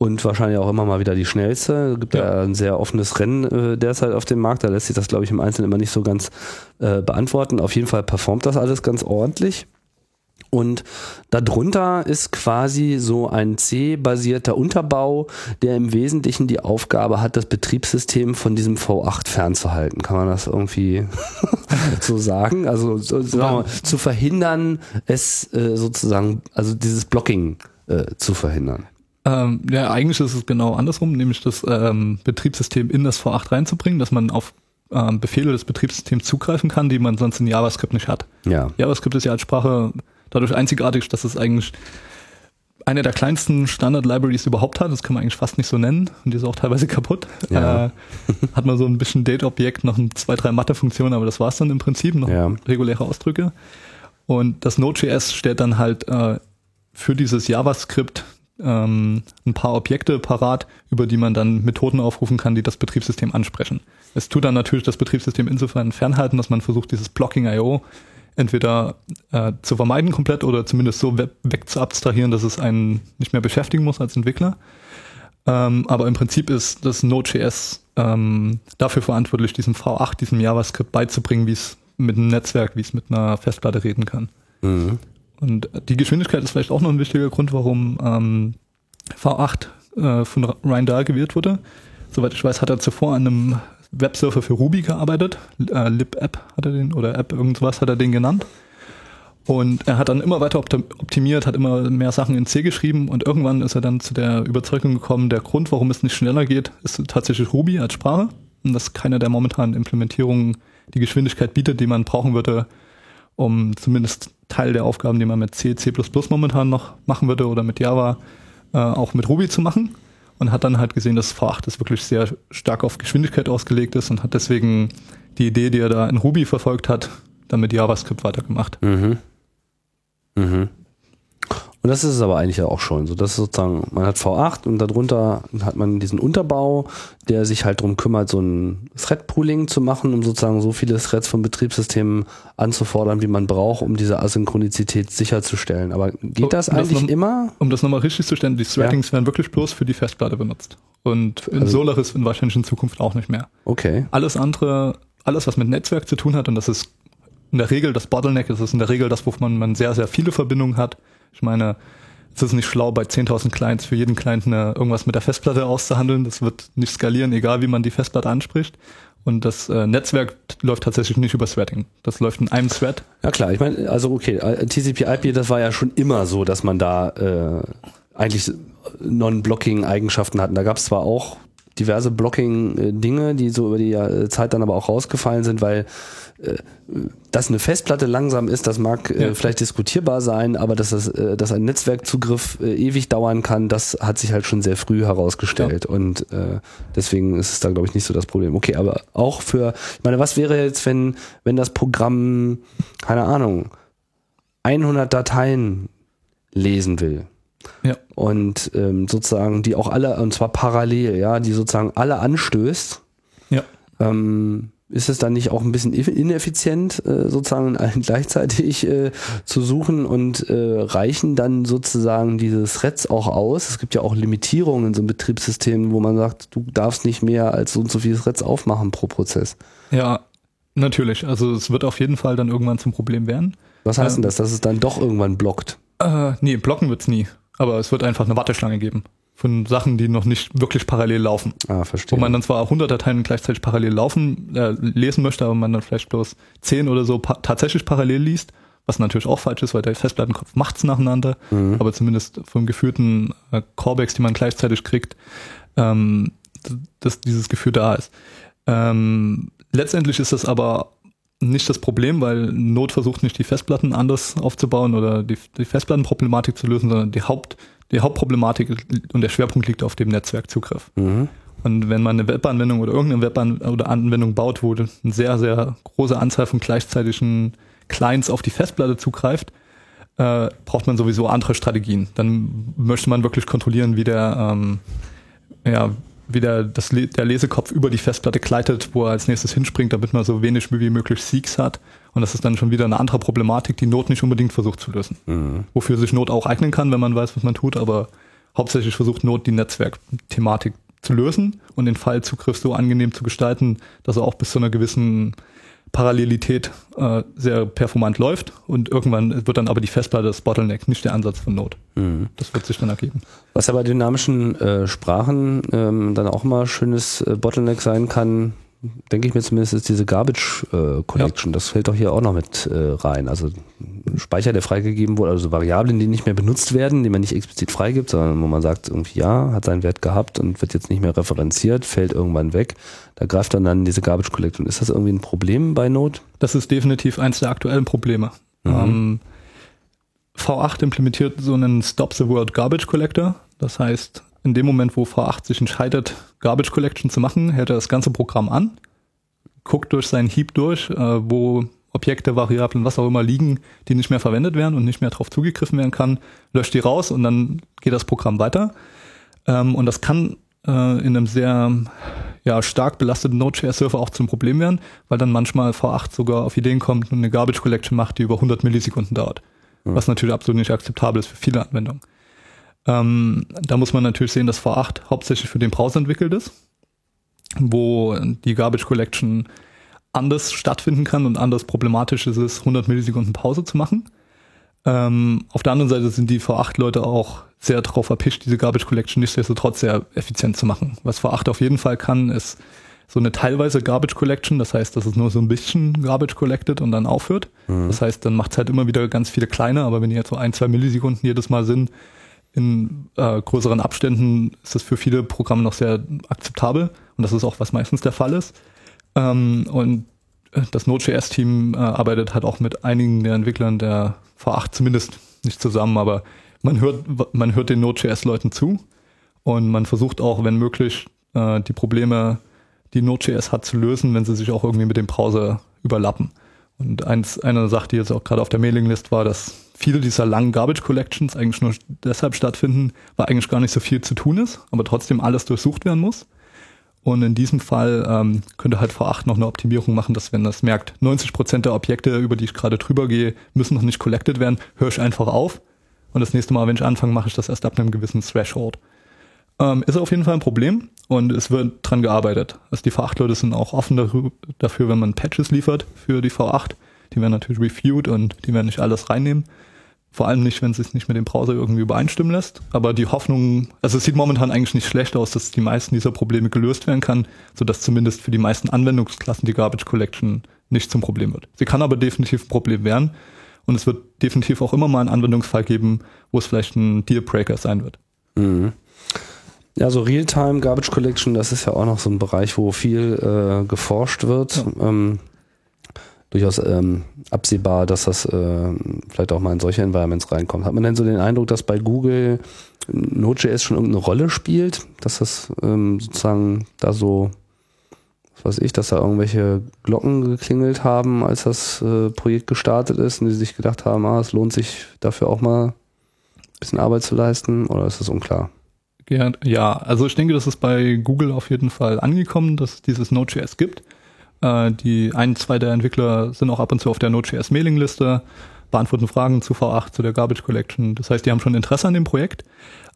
Und wahrscheinlich auch immer mal wieder die schnellste. Es gibt ja, ja ein sehr offenes Rennen äh, derzeit auf dem Markt. Da lässt sich das, glaube ich, im Einzelnen immer nicht so ganz äh, beantworten. Auf jeden Fall performt das alles ganz ordentlich. Und darunter ist quasi so ein C-basierter Unterbau, der im Wesentlichen die Aufgabe hat, das Betriebssystem von diesem V8 fernzuhalten. Kann man das irgendwie so sagen? Also so, wir, zu verhindern, es äh, sozusagen, also dieses Blocking äh, zu verhindern. Ähm, ja, eigentlich ist es genau andersrum, nämlich das ähm, Betriebssystem in das V8 reinzubringen, dass man auf ähm, Befehle des Betriebssystems zugreifen kann, die man sonst in JavaScript nicht hat. Ja. JavaScript ist ja als Sprache dadurch einzigartig, dass es eigentlich eine der kleinsten Standard-Libraries überhaupt hat. Das kann man eigentlich fast nicht so nennen und die ist auch teilweise kaputt. Ja. Äh, hat man so ein bisschen Date-Objekt, noch ein, zwei, drei Mathe-Funktionen, aber das war's dann im Prinzip, noch Ja. reguläre Ausdrücke. Und das Node.js stellt dann halt äh, für dieses JavaScript ähm, ein paar Objekte parat, über die man dann Methoden aufrufen kann, die das Betriebssystem ansprechen. Es tut dann natürlich das Betriebssystem insofern fernhalten, dass man versucht, dieses Blocking.io entweder äh, zu vermeiden komplett oder zumindest so we weg zu abstrahieren, dass es einen nicht mehr beschäftigen muss als Entwickler. Ähm, aber im Prinzip ist das Node.js ähm, dafür verantwortlich, diesem V8, diesem JavaScript beizubringen, wie es mit einem Netzwerk, wie es mit einer Festplatte reden kann. Mhm. Und die Geschwindigkeit ist vielleicht auch noch ein wichtiger Grund, warum ähm, V8 äh, von Ryan Dahl gewählt wurde. Soweit ich weiß, hat er zuvor an einem Websurfer für Ruby gearbeitet. Äh, LibApp hat er den, oder App irgendwas hat er den genannt. Und er hat dann immer weiter optim- optimiert, hat immer mehr Sachen in C geschrieben und irgendwann ist er dann zu der Überzeugung gekommen, der Grund, warum es nicht schneller geht, ist tatsächlich Ruby als Sprache. Und dass keine der momentanen Implementierungen die Geschwindigkeit bietet, die man brauchen würde, um zumindest Teil der Aufgaben, die man mit C, C++ momentan noch machen würde oder mit Java, äh, auch mit Ruby zu machen. Und hat dann halt gesehen, dass V8 ist wirklich sehr stark auf Geschwindigkeit ausgelegt ist und hat deswegen die Idee, die er da in Ruby verfolgt hat, dann mit JavaScript weitergemacht. Mhm. Mhm. Und das ist es aber eigentlich ja auch schon. So, das ist sozusagen, man hat V8 und darunter hat man diesen Unterbau, der sich halt drum kümmert, so ein Thread-Pooling zu machen, um sozusagen so viele Threads von Betriebssystemen anzufordern, wie man braucht, um diese Asynchronizität sicherzustellen. Aber geht Oh, das das eigentlich noch- immer? Um das nochmal richtig zu stellen, die Threadings werden wirklich bloß für die Festplatte benutzt. Und in Also- Solaris in wahrscheinlich in Zukunft auch nicht mehr. Okay. Alles andere, alles was mit Netzwerk zu tun hat, und das ist in der Regel das Bottleneck, das ist in der Regel das, wovon man sehr, sehr viele Verbindungen hat. Ich meine, es ist nicht schlau, bei 10.000 Clients für jeden Client eine, irgendwas mit der Festplatte auszuhandeln. Das wird nicht skalieren, egal wie man die Festplatte anspricht. Und das äh, Netzwerk läuft tatsächlich nicht über Threading. Das läuft in einem Thread. Ja klar, ich meine, also okay, äh, TCP/IP, das war ja schon immer so, dass man da äh, eigentlich Non-Blocking-Eigenschaften hatten. Da gab es zwar auch diverse Blocking-Dinge, die so über die äh, Zeit dann aber auch rausgefallen sind, weil äh, dass eine Festplatte langsam ist, das mag äh, Ja. vielleicht diskutierbar sein, aber dass, das, dass ein Netzwerkzugriff ewig dauern kann, das hat sich halt schon sehr früh herausgestellt und äh, deswegen ist es da glaube ich nicht so das Problem. Okay, aber auch für, ich meine, was wäre jetzt, wenn, wenn das Programm, keine Ahnung, 100 Dateien lesen will? Ja. Und ähm, sozusagen die auch alle, und zwar parallel, ja, die sozusagen alle anstößt, Ja. ähm, ist es dann nicht auch ein bisschen ineffizient, äh, sozusagen allen gleichzeitig äh, zu suchen und äh, reichen dann sozusagen diese Threads auch aus? Es gibt ja auch Limitierungen in so einem Betriebssystem, wo man sagt, du darfst nicht mehr als so und so viele Threads aufmachen pro Prozess. Ja, natürlich. Also es wird auf jeden Fall dann irgendwann zum Problem werden. Was heißt Ähm. denn das, dass es dann doch irgendwann blockt? Äh, nee, blocken wird's nie. Aber es wird einfach eine Warteschlange geben. von Sachen, die noch nicht wirklich parallel laufen. Ah, verstehe. Wo man dann zwar 100 Dateien gleichzeitig parallel laufen, äh, lesen möchte, aber man dann vielleicht bloß 10 oder so pa tatsächlich parallel liest, was natürlich auch falsch ist, weil der Festplattenkopf macht's nacheinander, Mhm. aber zumindest vom geführten äh, Callbacks, die man gleichzeitig kriegt, ähm, dass dieses Gefühl da ist. Ähm, letztendlich ist das aber nicht das Problem, weil Not versucht nicht die Festplatten anders aufzubauen oder die, die Festplattenproblematik zu lösen, sondern die Haupt, die Hauptproblematik und der Schwerpunkt liegt auf dem Netzwerkzugriff. Mhm. Und wenn man eine Webanwendung oder irgendeine Weban oder Anwendung baut, wo eine sehr, sehr große Anzahl von gleichzeitigen Clients auf die Festplatte zugreift, äh, braucht man sowieso andere Strategien. Dann möchte man wirklich kontrollieren, wie der, ähm, ja, wie der, das, der Lesekopf über die Festplatte gleitet, wo er als nächstes hinspringt, damit man so wenig wie möglich Seeks hat. Und das ist dann schon wieder eine andere Problematik, die Not nicht unbedingt versucht zu lösen. Mhm. Wofür sich Not auch eignen kann, wenn man weiß, was man tut, aber hauptsächlich versucht Not die Netzwerkthematik zu lösen und den Fallzugriff so angenehm zu gestalten, dass er auch bis zu einer gewissen Parallelität äh, sehr performant läuft und irgendwann wird dann aber die Festplatte das Bottleneck, nicht der Ansatz von Node. Mhm. Das wird sich dann ergeben. Was ja bei dynamischen äh, Sprachen ähm, dann auch mal schönes äh, Bottleneck sein kann, denke ich mir zumindest, ist diese Garbage äh, Collection. Das fällt doch hier auch noch mit äh, rein. Also Speicher, der freigegeben wurde, also Variablen, die nicht mehr benutzt werden, die man nicht explizit freigibt, sondern wo man sagt, irgendwie ja, hat seinen Wert gehabt und wird jetzt nicht mehr referenziert, fällt irgendwann weg. Da greift dann dann diese Garbage Collection. Ist das irgendwie ein Problem bei Node? Das ist definitiv eins der aktuellen Probleme. Mhm. Ähm, V8 implementiert so einen Stop the World Garbage Collector. Das heißt, in dem Moment, wo V8 sich entscheidet, Garbage Collection zu machen, hält er das ganze Programm an, guckt durch seinen Heap durch, äh, wo Objekte, Variablen, was auch immer liegen, die nicht mehr verwendet werden und nicht mehr darauf zugegriffen werden kann, löscht die raus und dann geht das Programm weiter. Ähm, und das kann äh, in einem sehr ja, stark belasteten Node.js-Server auch zum Problem werden, weil dann manchmal V8 sogar auf Ideen kommt und eine Garbage Collection macht, die über 100 Millisekunden dauert. Was natürlich absolut nicht akzeptabel ist für viele Anwendungen. Ähm, da muss man natürlich sehen, dass V8 hauptsächlich für den Browser entwickelt ist, wo die Garbage Collection anders stattfinden kann und anders problematisch ist es, 100 Millisekunden Pause zu machen. Ähm, auf der anderen Seite sind die V8-Leute auch sehr darauf erpicht, diese Garbage Collection nichtsdestotrotz sehr effizient zu machen. Was V8 auf jeden Fall kann, ist so eine teilweise Garbage Collection, das heißt, dass es nur so ein bisschen Garbage collected und dann aufhört. Das heißt, dann macht es halt immer wieder ganz viele kleine, aber wenn die jetzt so ein, zwei Millisekunden jedes Mal sind, in äh, größeren Abständen ist das für viele Programme noch sehr akzeptabel und das ist auch, was meistens der Fall ist. Ähm, und äh, das Node.js-Team äh, arbeitet halt auch mit einigen der Entwicklern der V8 zumindest nicht zusammen, aber man hört, man hört den Node.js-Leuten zu und man versucht auch, wenn möglich, äh, die Probleme, die Node.js hat, zu lösen, wenn sie sich auch irgendwie mit dem Browser überlappen. Und eins, eine Sache, die jetzt auch gerade auf der Mailinglist war, dass viele dieser langen Garbage Collections eigentlich nur deshalb stattfinden, weil eigentlich gar nicht so viel zu tun ist, aber trotzdem alles durchsucht werden muss. Und in diesem Fall ähm, könnte halt V8 noch eine Optimierung machen, dass wenn das merkt, 90% der Objekte, über die ich gerade drüber gehe, müssen noch nicht collected werden, höre ich einfach auf. Und das nächste Mal, wenn ich anfange, mache ich das erst ab einem gewissen Threshold. Ähm, ist auf jeden Fall ein Problem und es wird dran gearbeitet. Also die V8-Leute sind auch offen dafür, wenn man Patches liefert für die V8. Die werden natürlich reviewed und die werden nicht alles reinnehmen. Vor allem nicht, wenn es sich nicht mit dem Browser irgendwie übereinstimmen lässt. Aber die Hoffnung, also es sieht momentan eigentlich nicht schlecht aus, dass die meisten dieser Probleme gelöst werden kann, sodass zumindest für die meisten Anwendungsklassen die Garbage Collection nicht zum Problem wird. Sie kann aber definitiv ein Problem werden und es wird definitiv auch immer mal einen Anwendungsfall geben, wo es vielleicht ein Dealbreaker sein wird. Mhm. Ja, so Realtime Garbage Collection, das ist ja auch noch so ein Bereich, wo viel äh, geforscht wird. Ähm, durchaus ähm, absehbar, dass das äh, vielleicht auch mal in solche Environments reinkommt. Hat man denn so den Eindruck, dass bei Google Node.js schon irgendeine Rolle spielt? Dass das ähm, sozusagen da so, was weiß ich, dass da irgendwelche Glocken geklingelt haben, als das äh, Projekt gestartet ist und die sich gedacht haben, ah, es lohnt sich dafür auch mal ein bisschen Arbeit zu leisten oder ist das unklar? Ja, also ich denke, das ist bei Google auf jeden Fall angekommen, dass es dieses Node.js gibt. Äh, die ein, zwei der Entwickler sind auch ab und zu auf der Node.js Mailingliste, beantworten Fragen zu V8, zu der Garbage Collection. Das heißt, die haben schon Interesse an dem Projekt.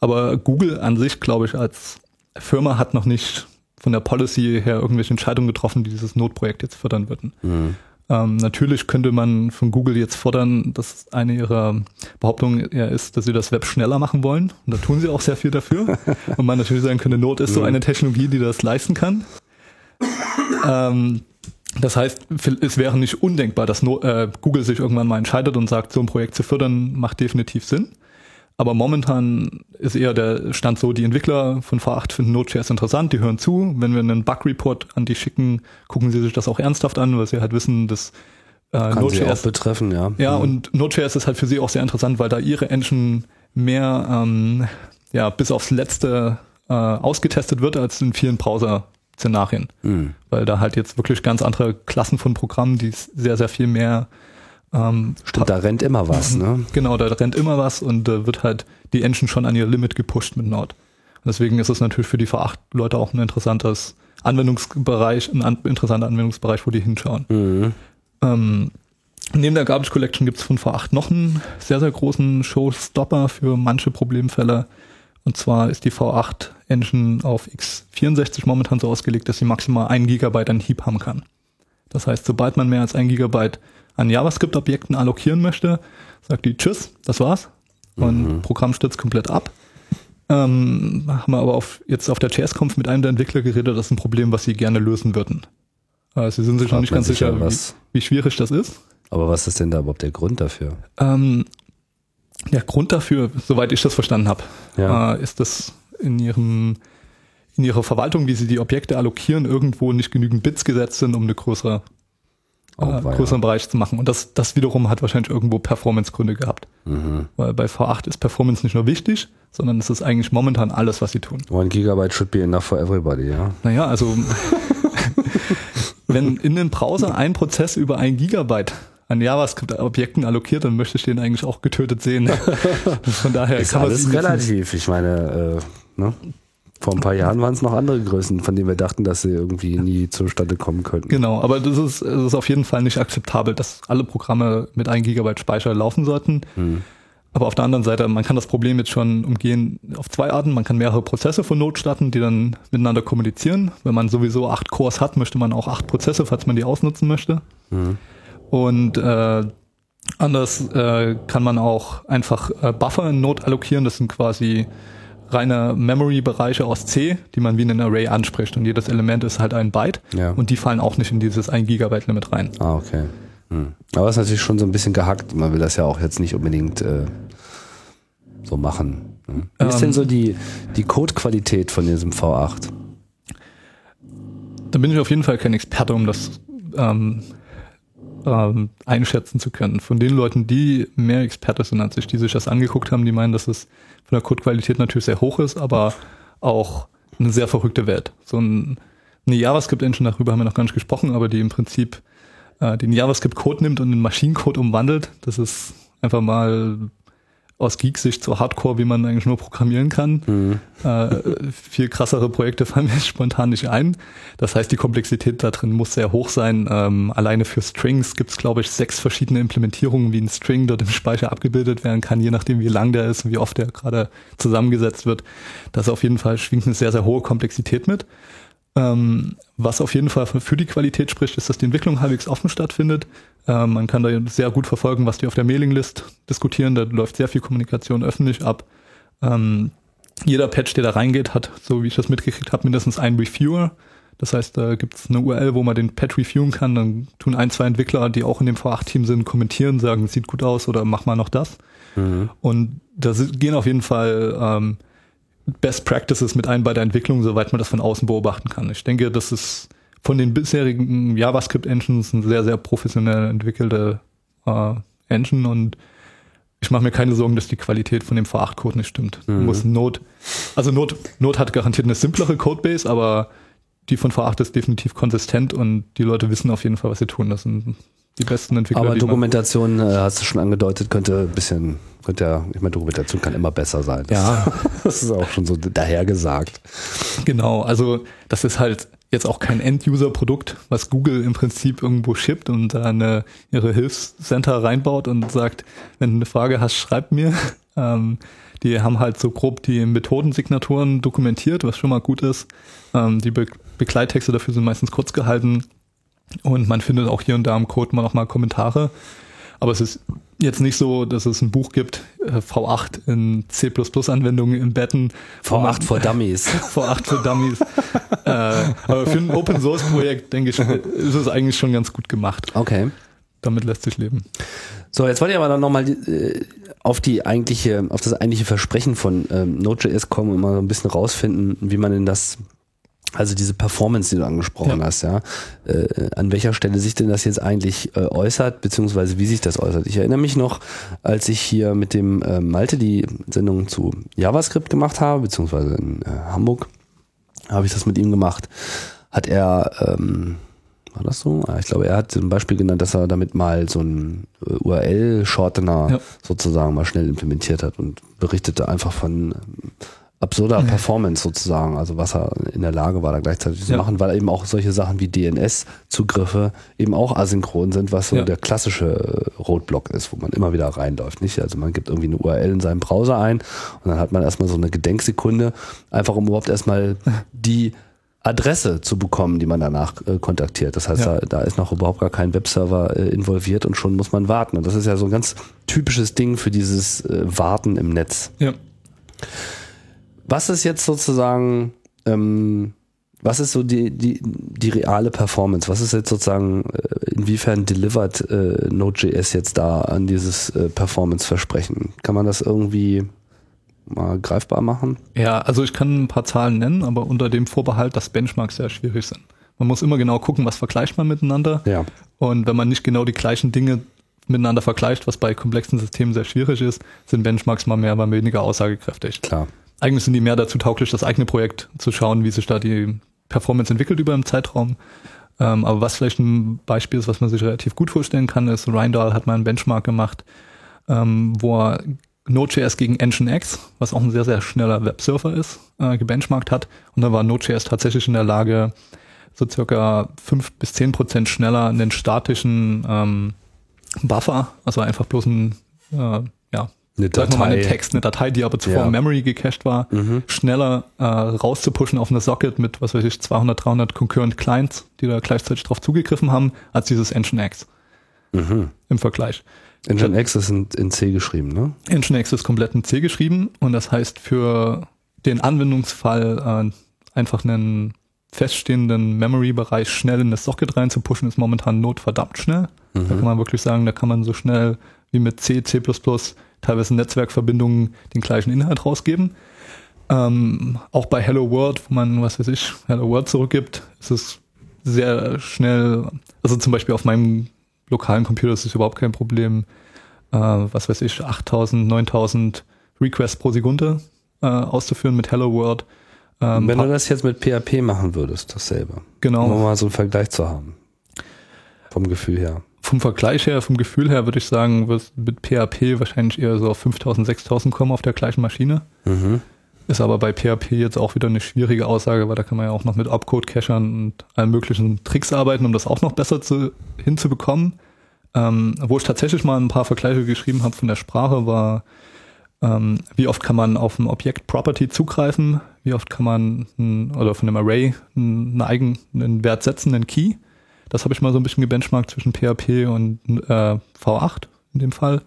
Aber Google an sich, glaube ich, als Firma hat noch nicht von der Policy her irgendwelche Entscheidungen getroffen, die dieses Node-Projekt jetzt fördern würden. Mhm. Ähm, natürlich könnte man von Google jetzt fordern, dass eine ihrer Behauptungen ja ist, dass sie das Web schneller machen wollen. Und da tun sie auch sehr viel dafür. Und man natürlich sagen könnte, Node ist so eine Technologie, die das leisten kann. Ähm, das heißt, es wäre nicht undenkbar, dass äh, Google sich irgendwann mal entscheidet und sagt, so ein Projekt zu fördern, macht definitiv Sinn. Aber momentan ist eher der Stand so, die Entwickler von V8 finden Node.js interessant, die hören zu. Wenn wir einen Bug-Report an die schicken, gucken sie sich das auch ernsthaft an, weil sie halt wissen, dass äh, Node.js betreffen, ja. Ja, mhm. und Node.js ist halt für sie auch sehr interessant, weil da ihre Engine mehr ähm, ja, bis aufs Letzte äh, ausgetestet wird als in vielen Browser-Szenarien. Mhm. Weil da halt jetzt wirklich ganz andere Klassen von Programmen, die sehr, sehr viel mehr ähm, Stimmt, da rennt immer was, ne? Genau, da rennt immer was und äh, wird halt die Engine schon an ihr Limit gepusht mit Node. Und deswegen ist es natürlich für die V8-Leute auch ein interessantes Anwendungsbereich, ein an, interessanter Anwendungsbereich, wo die hinschauen. Mhm. Ähm, neben der Garbage Collection gibt es von V8 noch einen sehr, sehr großen Showstopper für manche Problemfälle. Und zwar ist die V8 Engine auf x64 momentan so ausgelegt, dass sie maximal ein Gigabyte an Heap haben kann. Das heißt, sobald man mehr als ein Gigabyte an JavaScript-Objekten allokieren möchte, sagt die Tschüss, das war's. Und mhm. Programm stürzt komplett ab. Ähm, haben wir aber auf, jetzt auf der JS-Conf mit einem der Entwickler geredet, das ist ein Problem, was sie gerne lösen würden. Äh, sie sind sich noch nicht ganz sicher, wie, wie, schwierig das ist. Aber was ist denn da überhaupt der Grund dafür? Ähm, der Grund dafür, soweit ich das verstanden habe, ja. äh, ist, dass in ihrem in ihrer Verwaltung, wie sie die Objekte allokieren, irgendwo nicht genügend Bits gesetzt sind, um eine größere äh, größeren Bereich zu machen. Und das, das wiederum hat wahrscheinlich irgendwo Performance-Gründe gehabt. Mhm. Weil bei V8 ist Performance nicht nur wichtig, sondern es ist eigentlich momentan alles, was sie tun. One Gigabyte should be enough for everybody, ja. Naja, also wenn in den Browser ein Prozess über ein Gigabyte an JavaScript-Objekten allokiert, dann möchte ich den eigentlich auch getötet sehen. Von daher ist kann man alles relativ. Ich meine, äh, ne? Vor ein paar Jahren waren es noch andere Größen, von denen wir dachten, dass sie irgendwie nie zustande kommen könnten. Genau, aber das ist, das ist auf jeden Fall nicht akzeptabel, dass alle Programme mit 1 Gigabyte Speicher laufen sollten. Hm. Aber auf der anderen Seite, man kann das Problem jetzt schon umgehen auf zwei Arten. Man kann mehrere Prozesse von Node starten, die dann miteinander kommunizieren. Wenn man sowieso acht Cores hat, möchte man auch acht Prozesse, falls man die ausnutzen möchte. Mhm. Und äh, anders äh, kann man auch einfach äh, Buffer in Node allokieren. Das sind quasi reine Memory-Bereiche aus C, die man wie in ein Array anspricht. Und jedes Element ist halt ein Byte. Ja. Und die fallen auch nicht in dieses 1 Gigabyte Limit rein. Ah, okay. Hm. Aber es ist natürlich schon so ein bisschen gehackt. Man will das ja auch jetzt nicht unbedingt äh, so machen. Ne? Wie ähm, ist denn ähm. so die, die Codequalität von diesem V8? Da bin ich auf jeden Fall kein Experte, um das ähm, ähm, einschätzen zu können. Von den Leuten, die mehr Experte sind als ich, die sich das angeguckt haben, die meinen, dass es von der Codequalität natürlich sehr hoch ist, aber auch eine sehr verrückte Welt. So ein, eine JavaScript-Engine, darüber haben wir noch gar nicht gesprochen, aber die im Prinzip äh, den JavaScript-Code nimmt und in Maschinencode umwandelt. Das ist einfach mal aus Geek-Sicht so hardcore, wie man eigentlich nur programmieren kann. Mhm. Äh, viel krassere Projekte fallen mir spontan nicht ein. Das heißt, die Komplexität da drin muss sehr hoch sein. Ähm, alleine für Strings gibt es, glaube ich, sechs verschiedene Implementierungen, wie ein String dort im Speicher abgebildet werden kann, je nachdem, wie lang der ist und wie oft der gerade zusammengesetzt wird. Das auf jeden Fall schwingt eine sehr, sehr hohe Komplexität mit. Ähm, was auf jeden Fall für die Qualität spricht, ist, dass die Entwicklung halbwegs offen stattfindet. Ähm, man kann da sehr gut verfolgen, was die auf der Mailinglist diskutieren. Da läuft sehr viel Kommunikation öffentlich ab. Ähm, jeder Patch, der da reingeht, hat, so wie ich das mitgekriegt habe, mindestens einen Reviewer. Das heißt, da gibt es eine URL, wo man den Patch reviewen kann. Dann tun ein, zwei Entwickler, die auch in dem V8-Team sind, kommentieren, sagen, sieht gut aus oder mach mal noch das. Mhm. Und da gehen auf jeden Fall ähm, Best Practices mit ein bei der Entwicklung, soweit man das von außen beobachten kann. Ich denke, das ist von den bisherigen JavaScript-Engines eine sehr, sehr professionell entwickelte äh, Engine und ich mache mir keine Sorgen, dass die Qualität von dem V8-Code nicht stimmt. Mhm. Muss Node, also Node, Node hat garantiert eine simplere Codebase, aber die von V8 ist definitiv konsistent und die Leute wissen auf jeden Fall, was sie tun. Das sind die besten Entwickler. Aber Dokumentation, äh, hast du schon angedeutet, könnte ein bisschen, könnte ja, ich meine, Dokumentation kann immer besser sein. Das, ja. das ist auch schon so dahergesagt. Genau, also das ist halt jetzt auch kein End-User-Produkt, was Google im Prinzip irgendwo shippt und da eine, ihre Hilfscenter reinbaut und sagt, wenn du eine Frage hast, schreib mir. Ähm, die haben halt so grob die Methodensignaturen dokumentiert, was schon mal gut ist. Ähm, die Be Begleittexte dafür sind meistens kurz gehalten Und man findet auch hier und da im Code mal nochmal Kommentare. Aber es ist jetzt nicht so, dass es ein Buch gibt, äh, V8 in C++-Anwendungen im Betten. V8 for Dummies. V8 für Dummies. äh, aber für ein Open-Source-Projekt, denke ich, ist es eigentlich schon ganz gut gemacht. Okay. Damit lässt sich leben. So, jetzt wollte ich aber dann nochmal äh, auf die eigentliche, auf das eigentliche Versprechen von ähm, Node.js kommen und mal so ein bisschen rausfinden, wie man denn das also diese Performance, die du angesprochen Ja. hast, ja, äh, an welcher Stelle sich denn das jetzt eigentlich äh, äußert, beziehungsweise wie sich das äußert. Ich erinnere mich noch, als ich hier mit dem äh, Malte die Sendung zu JavaScript gemacht habe, beziehungsweise in äh, Hamburg, habe ich das mit ihm gemacht, hat er, ähm, war das so? Ah, Ich glaube, er hat ein Beispiel genannt, dass er damit mal so einen äh, URL-Shortener Ja. sozusagen mal schnell implementiert hat und berichtete einfach von absurder Performance sozusagen, also was er in der Lage war, da gleichzeitig zu Ja. machen, weil eben auch solche Sachen wie DNS-Zugriffe eben auch asynchron sind, was so Ja. der klassische äh, Roadblock ist, wo man immer wieder reinläuft. Nicht? Also man gibt irgendwie eine URL in seinem Browser ein und dann hat man erstmal so eine Gedenksekunde, einfach um überhaupt erstmal die Adresse zu bekommen, die man danach äh, kontaktiert. Das heißt, Ja. da, da ist noch überhaupt gar kein Webserver äh, involviert und schon muss man warten. Und das ist ja so ein ganz typisches Ding für dieses äh, Warten im Netz. Ja. Was ist jetzt sozusagen, ähm, was ist so die, die, die reale Performance? Was ist jetzt sozusagen, äh, inwiefern delivert äh, Node.js jetzt da an dieses äh, Performance-Versprechen? Kann man das irgendwie mal greifbar machen? Ja, also ich kann ein paar Zahlen nennen, aber unter dem Vorbehalt, dass Benchmarks sehr schwierig sind. Man muss immer genau gucken, was vergleicht man miteinander. Ja. Und wenn man nicht genau die gleichen Dinge miteinander vergleicht, was bei komplexen Systemen sehr schwierig ist, sind Benchmarks mal mehr, mal weniger aussagekräftig. Klar. Eigentlich sind die mehr dazu tauglich, das eigene Projekt zu schauen, wie sich da die Performance entwickelt über einen Zeitraum. Ähm, aber was vielleicht ein Beispiel ist, was man sich relativ gut vorstellen kann, ist, Reindahl hat mal einen Benchmark gemacht, ähm, wo er Node.js gegen Nginx, was auch ein sehr, sehr schneller Webserver ist, äh, gebenchmarkt hat. Und da war Node.js tatsächlich in der Lage, so circa fünf bis zehn Prozent schneller einen statischen ähm, Buffer, also einfach bloß ein, äh, Eine wir mal Datei. Text, eine Datei, die aber zuvor Ja. in Memory gecached war, schneller äh, rauszupushen auf eine Socket mit, was weiß ich, 200, 300 Concurrent Clients, die da gleichzeitig drauf zugegriffen haben, als dieses Nginx Mhm. im Vergleich. Nginx ist in, in C geschrieben, ne? Nginx ist komplett in C geschrieben und das heißt für den Anwendungsfall äh, einfach einen feststehenden Memory-Bereich schnell in das Socket reinzupushen, ist momentan Node verdammt schnell. Da kann man wirklich sagen, da kann man so schnell wie mit C, C++, teilweise Netzwerkverbindungen den gleichen Inhalt rausgeben. Ähm, auch bei Hello World, wo man, was weiß ich, Hello World zurückgibt, ist es sehr schnell, also zum Beispiel auf meinem lokalen Computer ist es überhaupt kein Problem, äh, was weiß ich, 8000, 9000 Requests pro Sekunde äh, auszuführen mit Hello World. Ähm, Wenn du das jetzt mit PHP machen würdest, dasselbe. Genau. Um mal so einen Vergleich zu haben. Vom Gefühl her. Vom Vergleich her, vom Gefühl her würde ich sagen, wird mit PHP wahrscheinlich eher so auf 5000, 6000 kommen auf der gleichen Maschine. Mhm. Ist aber bei PHP jetzt auch wieder eine schwierige Aussage, weil da kann man ja auch noch mit Opcode-Cachern und allen möglichen Tricks arbeiten, um das auch noch besser zu, hinzubekommen. Ähm, wo ich tatsächlich mal ein paar Vergleiche geschrieben habe von der Sprache, war, ähm, wie oft kann man auf ein Objekt Property zugreifen, wie oft kann man ein, oder von einem Array einen eigenen Wert setzen, einen Key. Das habe ich mal so ein bisschen gebenchmarkt zwischen PHP und äh, V8 in dem Fall.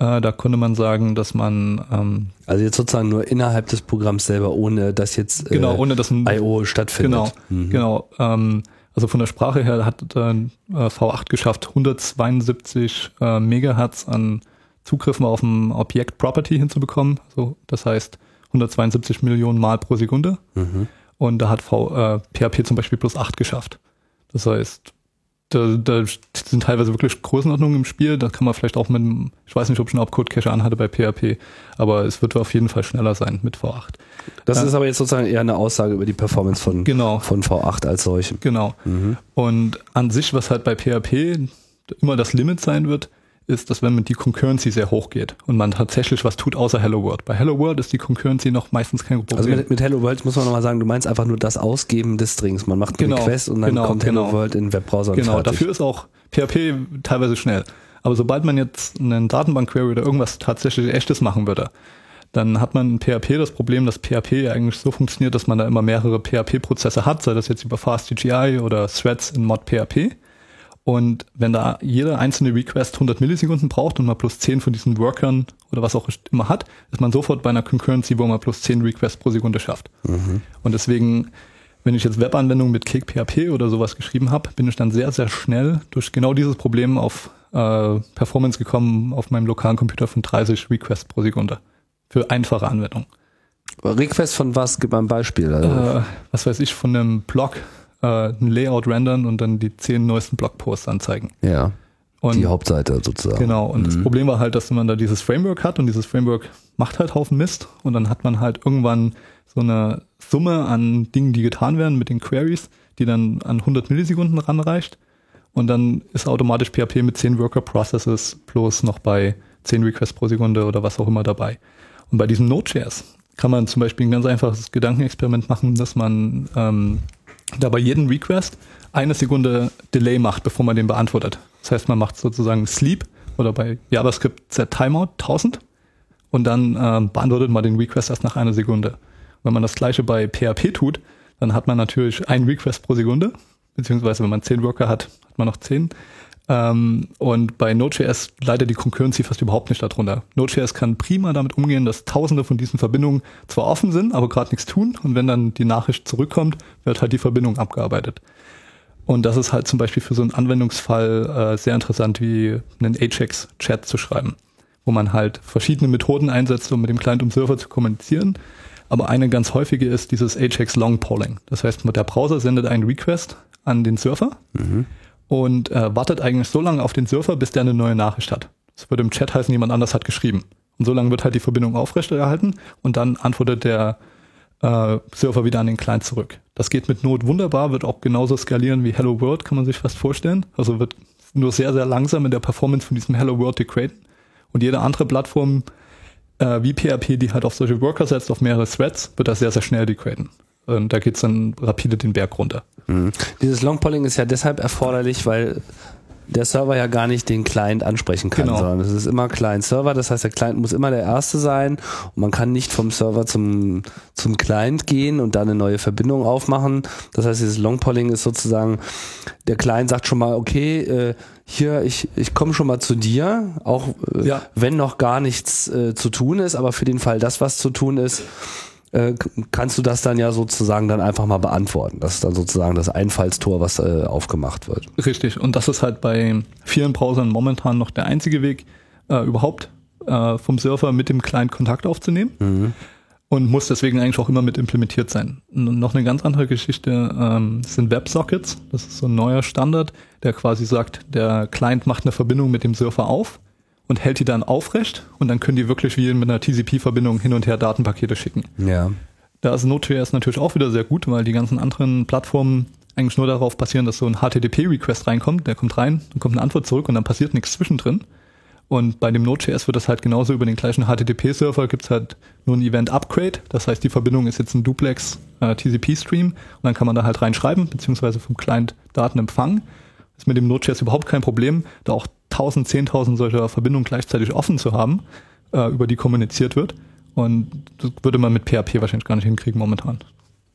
Äh, da konnte man sagen, dass man ähm, Also jetzt sozusagen nur innerhalb des Programms selber, ohne dass jetzt äh, genau, ohne dass ein I.O. stattfindet. Genau, Mhm. genau. Ähm, also von der Sprache her hat äh, V8 geschafft, 172 äh, Megahertz an Zugriffen auf ein Objekt Property hinzubekommen. So, das heißt 172 Millionen Mal pro Sekunde. Mhm. Und da hat v, äh, PHP zum Beispiel plus 8 geschafft. Das heißt, da, da sind teilweise wirklich Größenordnungen im Spiel. Da kann man vielleicht auch mit, einem- ich weiß nicht, ob ich einen Opcode-Cache anhatte bei PHP, aber es wird auf jeden Fall schneller sein mit V8. Das Ja. ist aber jetzt sozusagen eher eine Aussage über die Performance von, Genau. von V8 als solche. Genau. Mhm. Und an sich, was halt bei PHP immer das Limit sein wird, ist, dass wenn man die Concurrency sehr hoch geht und man tatsächlich was tut außer Hello World. Bei Hello World ist die Concurrency noch meistens kein Problem. Also mit, mit Hello World muss man nochmal sagen, du meinst einfach nur das Ausgeben des Strings. Man macht einen Genau, Request und dann genau, kommt Hello genau. World in den Webbrowser und genau, fertig. dafür ist auch PHP teilweise schnell. Aber sobald man jetzt einen Datenbank-Query oder irgendwas tatsächlich echtes machen würde, dann hat man in PHP das Problem, dass PHP eigentlich so funktioniert, dass man da immer mehrere PHP-Prozesse hat, sei das jetzt über FastCGI oder Threads in Mod PHP. Und wenn da jeder einzelne Request 100 Millisekunden braucht und man plus 10 von diesen Workern oder was auch immer hat, ist man sofort bei einer Concurrency, wo man plus 10 Requests pro Sekunde schafft. Mhm. Und deswegen, wenn ich jetzt Webanwendungen mit Cake PHP oder sowas geschrieben habe, bin ich dann sehr, sehr schnell durch genau dieses Problem auf äh, Performance gekommen auf meinem lokalen Computer von 30 Requests pro Sekunde. Für einfache Anwendungen. Request von was? Gib mal ein Beispiel. Also. Äh, was weiß ich, von einem Blog äh, ein Layout rendern und dann die zehn neuesten Blogposts anzeigen. Ja. Und die Hauptseite sozusagen. Genau. Und mhm. das Problem war halt, dass man da dieses Framework hat und dieses Framework macht halt Haufen Mist und dann hat man halt irgendwann so eine Summe an Dingen, die getan werden mit den Queries, die dann an 100 Millisekunden ranreicht und dann ist automatisch PHP mit 10 Worker Processes plus noch bei 10 Requests pro Sekunde oder was auch immer dabei. Und bei diesem Node.js kann man zum Beispiel ein ganz einfaches Gedankenexperiment machen, dass man ähm, da bei jedem Request eine Sekunde Delay macht, bevor man den beantwortet. Das heißt, man macht sozusagen Sleep oder bei JavaScript Set Timeout 1000 und dann äh, beantwortet man den Request erst nach einer Sekunde. Wenn man das gleiche bei PHP tut, dann hat man natürlich einen Request pro Sekunde, beziehungsweise wenn man zehn Worker hat, hat man noch zehn. Ähm, und bei Node.js leidet die Concurrency fast überhaupt nicht darunter. Node.js kann prima damit umgehen, dass tausende von diesen Verbindungen zwar offen sind, aber gerade nichts tun. Und wenn dann die Nachricht zurückkommt, wird halt die Verbindung abgearbeitet. Und das ist halt zum Beispiel für so einen Anwendungsfall äh, sehr interessant, wie einen Ajax-Chat zu schreiben, wo man halt verschiedene Methoden einsetzt, um mit dem Client und Server zu kommunizieren. Aber eine ganz häufige ist dieses Ajax Long Polling. Das heißt, der Browser sendet einen Request an den Surfer. Mhm und äh, wartet eigentlich so lange auf den Surfer, bis der eine neue Nachricht hat. Das würde im Chat heißen, jemand anders hat geschrieben. Und so lange wird halt die Verbindung aufrechterhalten und dann antwortet der äh, Surfer wieder an den Client zurück. Das geht mit Node wunderbar, wird auch genauso skalieren wie Hello World, kann man sich fast vorstellen. Also wird nur sehr, sehr langsam in der Performance von diesem Hello World degraden. Und jede andere Plattform äh, wie PHP, die halt auf solche Worker setzt, auf mehrere Threads, wird das sehr, sehr schnell degraden. Und da geht's dann rapide den Berg runter. Mhm. Dieses Longpolling ist ja deshalb erforderlich, weil der Server ja gar nicht den Client ansprechen kann, genau. sondern es ist immer Client-Server, das heißt, der Client muss immer der Erste sein und man kann nicht vom Server zum, zum Client gehen und da eine neue Verbindung aufmachen. Das heißt, dieses Longpolling ist sozusagen, der Client sagt schon mal, okay, äh, hier, ich, ich komme schon mal zu dir, auch äh, ja. wenn noch gar nichts äh, zu tun ist, aber für den Fall, dass was zu tun ist, äh, kannst du das dann ja sozusagen dann einfach mal beantworten. Das ist dann sozusagen das Einfallstor, was äh, aufgemacht wird. Richtig. Und das ist halt bei vielen Browsern momentan noch der einzige Weg, äh, überhaupt äh, vom Surfer mit dem Client Kontakt aufzunehmen. Mhm. Und muss deswegen eigentlich auch immer mit implementiert sein. Und noch eine ganz andere Geschichte ähm, sind WebSockets. Das ist so ein neuer Standard, der quasi sagt, der Client macht eine Verbindung mit dem Surfer auf und hält die dann aufrecht und dann können die wirklich wie mit einer TCP-Verbindung hin und her Datenpakete schicken. Ja. Da ist Node.js natürlich auch wieder sehr gut, weil die ganzen anderen Plattformen eigentlich nur darauf basieren, dass so ein HTTP-Request reinkommt, der kommt rein, dann kommt eine Antwort zurück und dann passiert nichts zwischendrin. Und bei dem Node.js wird das halt genauso über den gleichen HTTP-Server gibt's halt nur ein Event-Upgrade. Das heißt, die Verbindung ist jetzt ein Duplex äh, TCP-Stream und dann kann man da halt reinschreiben, beziehungsweise vom Client Daten empfangen. Ist mit dem Node.js überhaupt kein Problem, da auch 1000, 10.000 solcher Verbindungen gleichzeitig offen zu haben, äh, über die kommuniziert wird. Und das würde man mit PHP wahrscheinlich gar nicht hinkriegen momentan.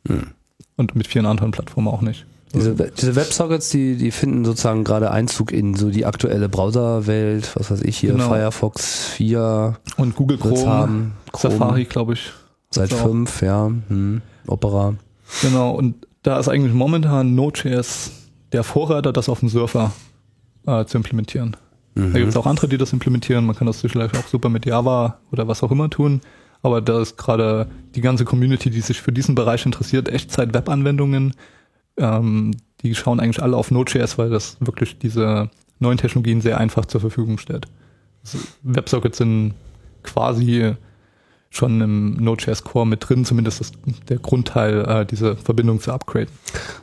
Hm. Und mit vielen anderen Plattformen auch nicht. Diese, diese Websockets, die, die finden sozusagen gerade Einzug in so die aktuelle Browserwelt, was weiß ich hier, genau. Firefox 4. Und Google Chrome, haben, Chrome Safari, glaube ich. Seit fünf, ja. Hm, Opera. Genau, und da ist eigentlich momentan Node.js der Vorreiter, das auf dem Surfer äh, zu implementieren. Mhm. Da gibt es auch andere, die das implementieren. Man kann das vielleicht auch super mit Java oder was auch immer tun. Aber da ist gerade die ganze Community, die sich für diesen Bereich interessiert, Echtzeit-Web-Anwendungen, ähm, die schauen eigentlich alle auf Node.js, weil das wirklich diese neuen Technologien sehr einfach zur Verfügung stellt. Also Websockets sind quasi schon im Node.js Core mit drin, zumindest ist der Grundteil, äh, diese Verbindung zu upgraden.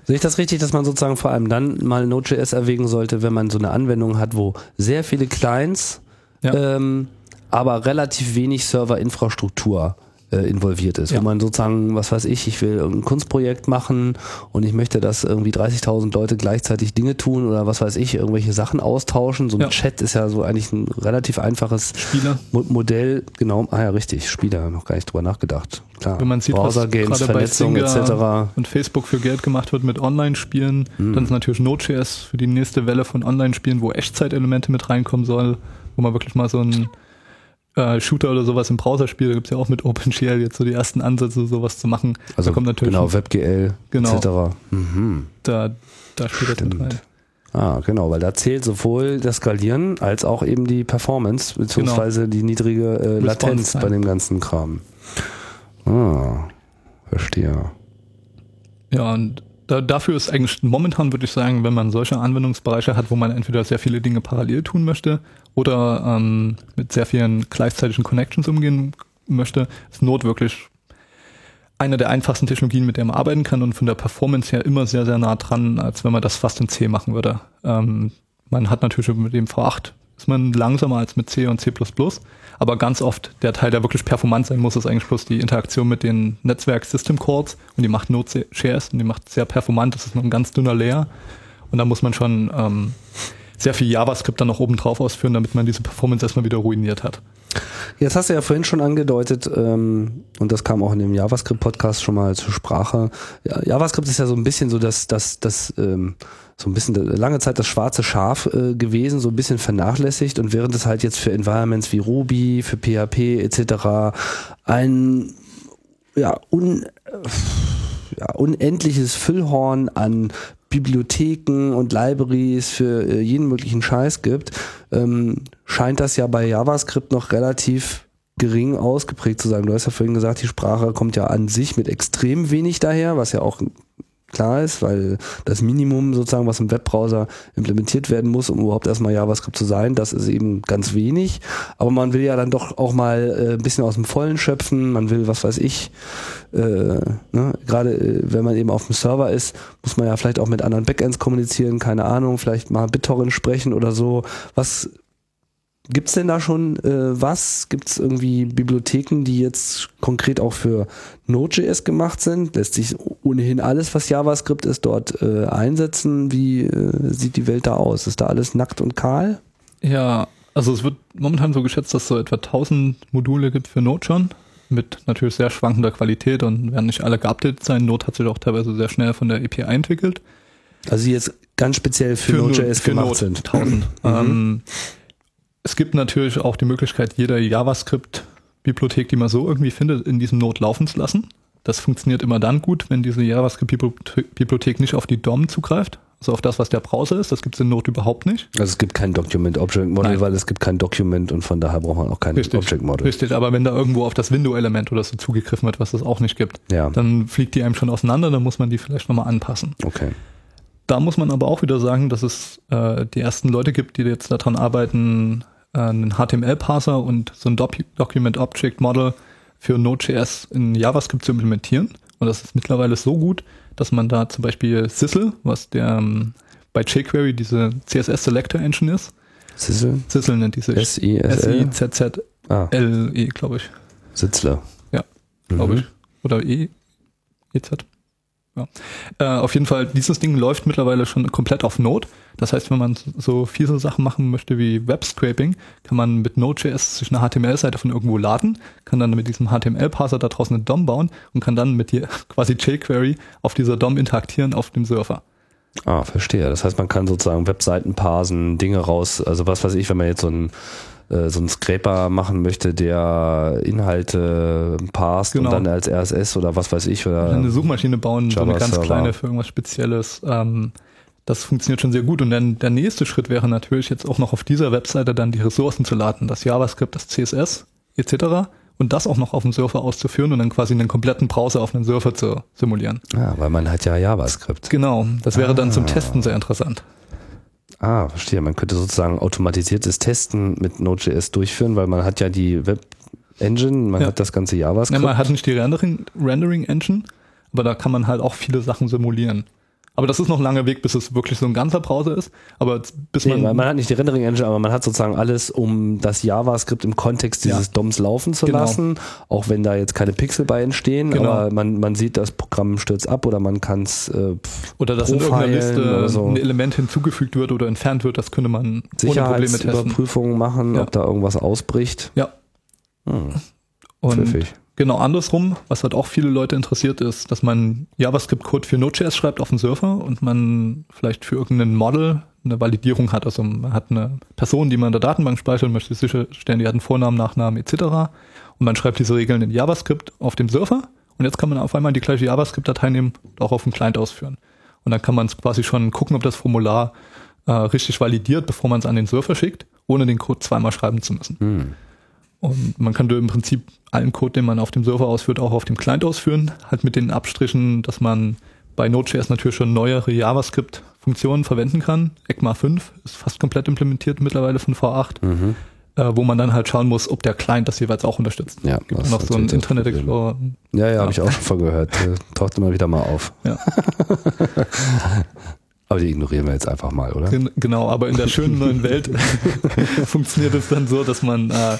Sehe ich das richtig, dass man sozusagen vor allem dann mal Node.js erwägen sollte, wenn man so eine Anwendung hat, wo sehr viele Clients, ja. ähm, aber relativ wenig Serverinfrastruktur äh, involviert ist. Ja. Wo man sozusagen, was weiß ich, ich will ein Kunstprojekt machen und ich möchte, dass irgendwie 30.000 Leute gleichzeitig Dinge tun oder was weiß ich, irgendwelche Sachen austauschen. So ein Ja. Chat ist ja so eigentlich ein relativ einfaches Spieler. Mo Modell. Genau, ah ja, richtig, Spieler, noch gar nicht drüber nachgedacht. Klar, Wenn man sieht, gerade bei Vernetzung etc. und Facebook für Geld gemacht wird mit Online-Spielen, Hm. dann ist natürlich Node.js für die nächste Welle von Online-Spielen, wo Echtzeitelemente mit reinkommen soll, wo man wirklich mal so ein äh, Shooter oder sowas im Browser spielt. Da gibt's ja auch mit OpenGL jetzt so die ersten Ansätze, sowas zu machen. Also da kommt natürlich genau, WebGL Genau. etc. Mhm. da, da spielt das mit Stimmt. rein. Ah, genau, weil da zählt sowohl das Skalieren als auch eben die Performance, beziehungsweise die niedrige äh, Latenz bei dem ganzen Kram. Ah, verstehe. Ja, und dafür ist eigentlich momentan, würde ich sagen, wenn man solche Anwendungsbereiche hat, wo man entweder sehr viele Dinge parallel tun möchte oder ähm, mit sehr vielen gleichzeitigen Connections umgehen möchte, ist Node wirklich eine der einfachsten Technologien, mit der man arbeiten kann und von der Performance her immer sehr, sehr nah dran, als wenn man das fast in C machen würde. Ähm, man hat natürlich mit dem V8 ist man langsamer als mit C und C++, aber ganz oft der Teil, der wirklich performant sein muss, ist eigentlich bloß die Interaktion mit den Netzwerk-System-Cores. Und die macht Node.js und die macht sehr performant, das ist nur ein ganz dünner Layer. Und da muss man schon ähm, sehr viel JavaScript dann noch oben drauf ausführen, damit man diese Performance erstmal wieder ruiniert hat. Jetzt hast du ja vorhin schon angedeutet, ähm, und das kam auch in dem JavaScript-Podcast schon mal zur Sprache. Ja, JavaScript ist ja so ein bisschen so das, das, das, ähm, so ein bisschen lange Zeit das schwarze Schaf äh, gewesen, so ein bisschen vernachlässigt und während es halt jetzt für Environments wie Ruby, für PHP etc. ein ja, un, ja, unendliches Füllhorn an Bibliotheken und Libraries für äh, jeden möglichen Scheiß gibt, ähm, scheint das ja bei JavaScript noch relativ gering ausgeprägt zu sein. Du hast ja vorhin gesagt, die Sprache kommt ja an sich mit extrem wenig daher, was ja auch klar ist, weil das Minimum sozusagen, was im Webbrowser implementiert werden muss, um überhaupt erstmal JavaScript zu sein, das ist eben ganz wenig. Aber man will ja dann doch auch mal äh, ein bisschen aus dem Vollen schöpfen. Man will, was weiß ich, äh, ne? gerade äh, wenn man eben auf dem Server ist, muss man ja vielleicht auch mit anderen Backends kommunizieren, keine Ahnung, vielleicht mal BitTorrent sprechen oder so. Was Gibt's denn da schon äh, was? Gibt's irgendwie Bibliotheken, die jetzt konkret auch für Node.js gemacht sind? Lässt sich ohnehin alles, was JavaScript ist, dort äh, einsetzen? Wie äh, sieht die Welt da aus? Ist da alles nackt und kahl? Ja, also es wird momentan so geschätzt, dass es so etwa 1000 Module gibt für Node schon, mit natürlich sehr schwankender Qualität und werden nicht alle geupdatet sein. Node hat sich auch teilweise sehr schnell von der API entwickelt. Also die jetzt ganz speziell für, Node- Node.js für gemacht Node sind. 1000. Ähm, es gibt natürlich auch die Möglichkeit, jede JavaScript-Bibliothek, die man so irgendwie findet, in diesem Node laufen zu lassen. Das funktioniert immer dann gut, wenn diese JavaScript-Bibliothek nicht auf die DOM zugreift, also auf das, was der Browser ist. Das gibt es in Node überhaupt nicht. Also es gibt kein Document Object Model, Nein. weil es gibt kein Document und von daher braucht man auch kein Object Model. Richtig, aber wenn da irgendwo auf das Window-Element oder so zugegriffen wird, was es auch nicht gibt, Ja. dann fliegt die einem schon auseinander, dann muss man die vielleicht nochmal anpassen. Okay. Da muss man aber auch wieder sagen, dass es äh, die ersten Leute gibt, die jetzt daran arbeiten, äh, einen HTML-Parser und so ein Doc Document Object Model für Node.js in JavaScript zu implementieren. Und das ist mittlerweile so gut, dass man da zum Beispiel Sissel, was der ähm, bei jQuery diese CSS Selector Engine ist, Sizzle? Sissel nennt die sich. S-I-S-L? S-I-Z-Z-L-E, glaube ich. Sitzler. Ja, glaube Mhm. ich. Oder E, EZ. Ja. Äh, auf jeden Fall, dieses Ding läuft mittlerweile schon komplett auf Node. Das heißt, wenn man so fiese Sachen machen möchte wie Web-Scraping, kann man mit Node.js sich eine HTML-Seite von irgendwo laden, kann dann mit diesem HTML-Parser da draußen eine DOM bauen und kann dann mit dir quasi jQuery auf dieser DOM interagieren auf dem Surfer. Ah, verstehe. Das heißt, man kann sozusagen Webseiten parsen, Dinge raus, also was weiß ich, wenn man jetzt so ein äh, so einen Scraper machen möchte, der Inhalte parst Genau. und dann als RSS oder was weiß ich oder eine Suchmaschine bauen, so eine ganz kleine für irgendwas Spezielles. Ähm, das funktioniert schon sehr gut. Und dann der nächste Schritt wäre natürlich jetzt auch noch auf dieser Webseite dann die Ressourcen zu laden, das JavaScript, das CSS etc. Und das auch noch auf dem Surfer auszuführen und dann quasi einen kompletten Browser auf einem Surfer zu simulieren. Ah, weil man hat ja JavaScript. Genau, das wäre dann zum Ah. Testen sehr interessant. Ah, verstehe. Man könnte sozusagen automatisiertes Testen mit Node.js durchführen, weil man hat ja die Web Engine, man Ja. hat das ganze Ja, JavaScript. man hat nicht die Rendering, Rendering Engine, aber da kann man halt auch viele Sachen simulieren. Aber das ist noch ein langer Weg, bis es wirklich so ein ganzer Browser ist. Aber bis Nee, man, man, man hat nicht die Rendering Engine, aber man hat sozusagen alles, um das JavaScript im Kontext dieses Ja. DOMs laufen zu Genau. lassen, auch wenn da jetzt keine Pixel bei entstehen, Genau. aber man, man sieht, das Programm stürzt ab oder man kann es äh, oder dass in irgendeiner Liste so. ein Element hinzugefügt wird oder entfernt wird, das könnte man ohne Probleme testen. Sicherheitsüberprüfungen machen, Ja. ob da irgendwas ausbricht. Ja. Hm, Und pfiffig. Genau andersrum, was halt auch viele Leute interessiert ist, dass man JavaScript-Code für Node.js schreibt auf dem Server und man vielleicht für irgendeinen Model eine Validierung hat. Also man hat eine Person, die man in der Datenbank speichert und möchte sicherstellen, die hat einen Vornamen, Nachnamen etc. Und man schreibt diese Regeln in JavaScript auf dem Server und jetzt kann man auf einmal die gleiche JavaScript-Datei nehmen und auch auf dem Client ausführen. Und dann kann man es quasi schon gucken, ob das Formular äh, richtig validiert, bevor man es an den Server schickt, ohne den Code zweimal schreiben zu müssen. Hm. Und man kann im Prinzip allen Code, den man auf dem Server ausführt, auch auf dem Client ausführen. Halt mit den Abstrichen, dass man bei Node.js natürlich schon neuere JavaScript-Funktionen verwenden kann. ECMA 5 ist fast komplett implementiert mittlerweile von V8, Mhm. äh, wo man dann halt schauen muss, ob der Client das jeweils auch unterstützt. Ja, Gibt das noch so ein natürlich das Internet. Explorer. Ja, ja, Ja. habe ich auch schon von gehört. Taucht immer wieder mal auf. Ja. Aber die ignorieren wir jetzt einfach mal, oder? Gen- Genau, aber in der schönen neuen Welt funktioniert es dann so, dass man äh,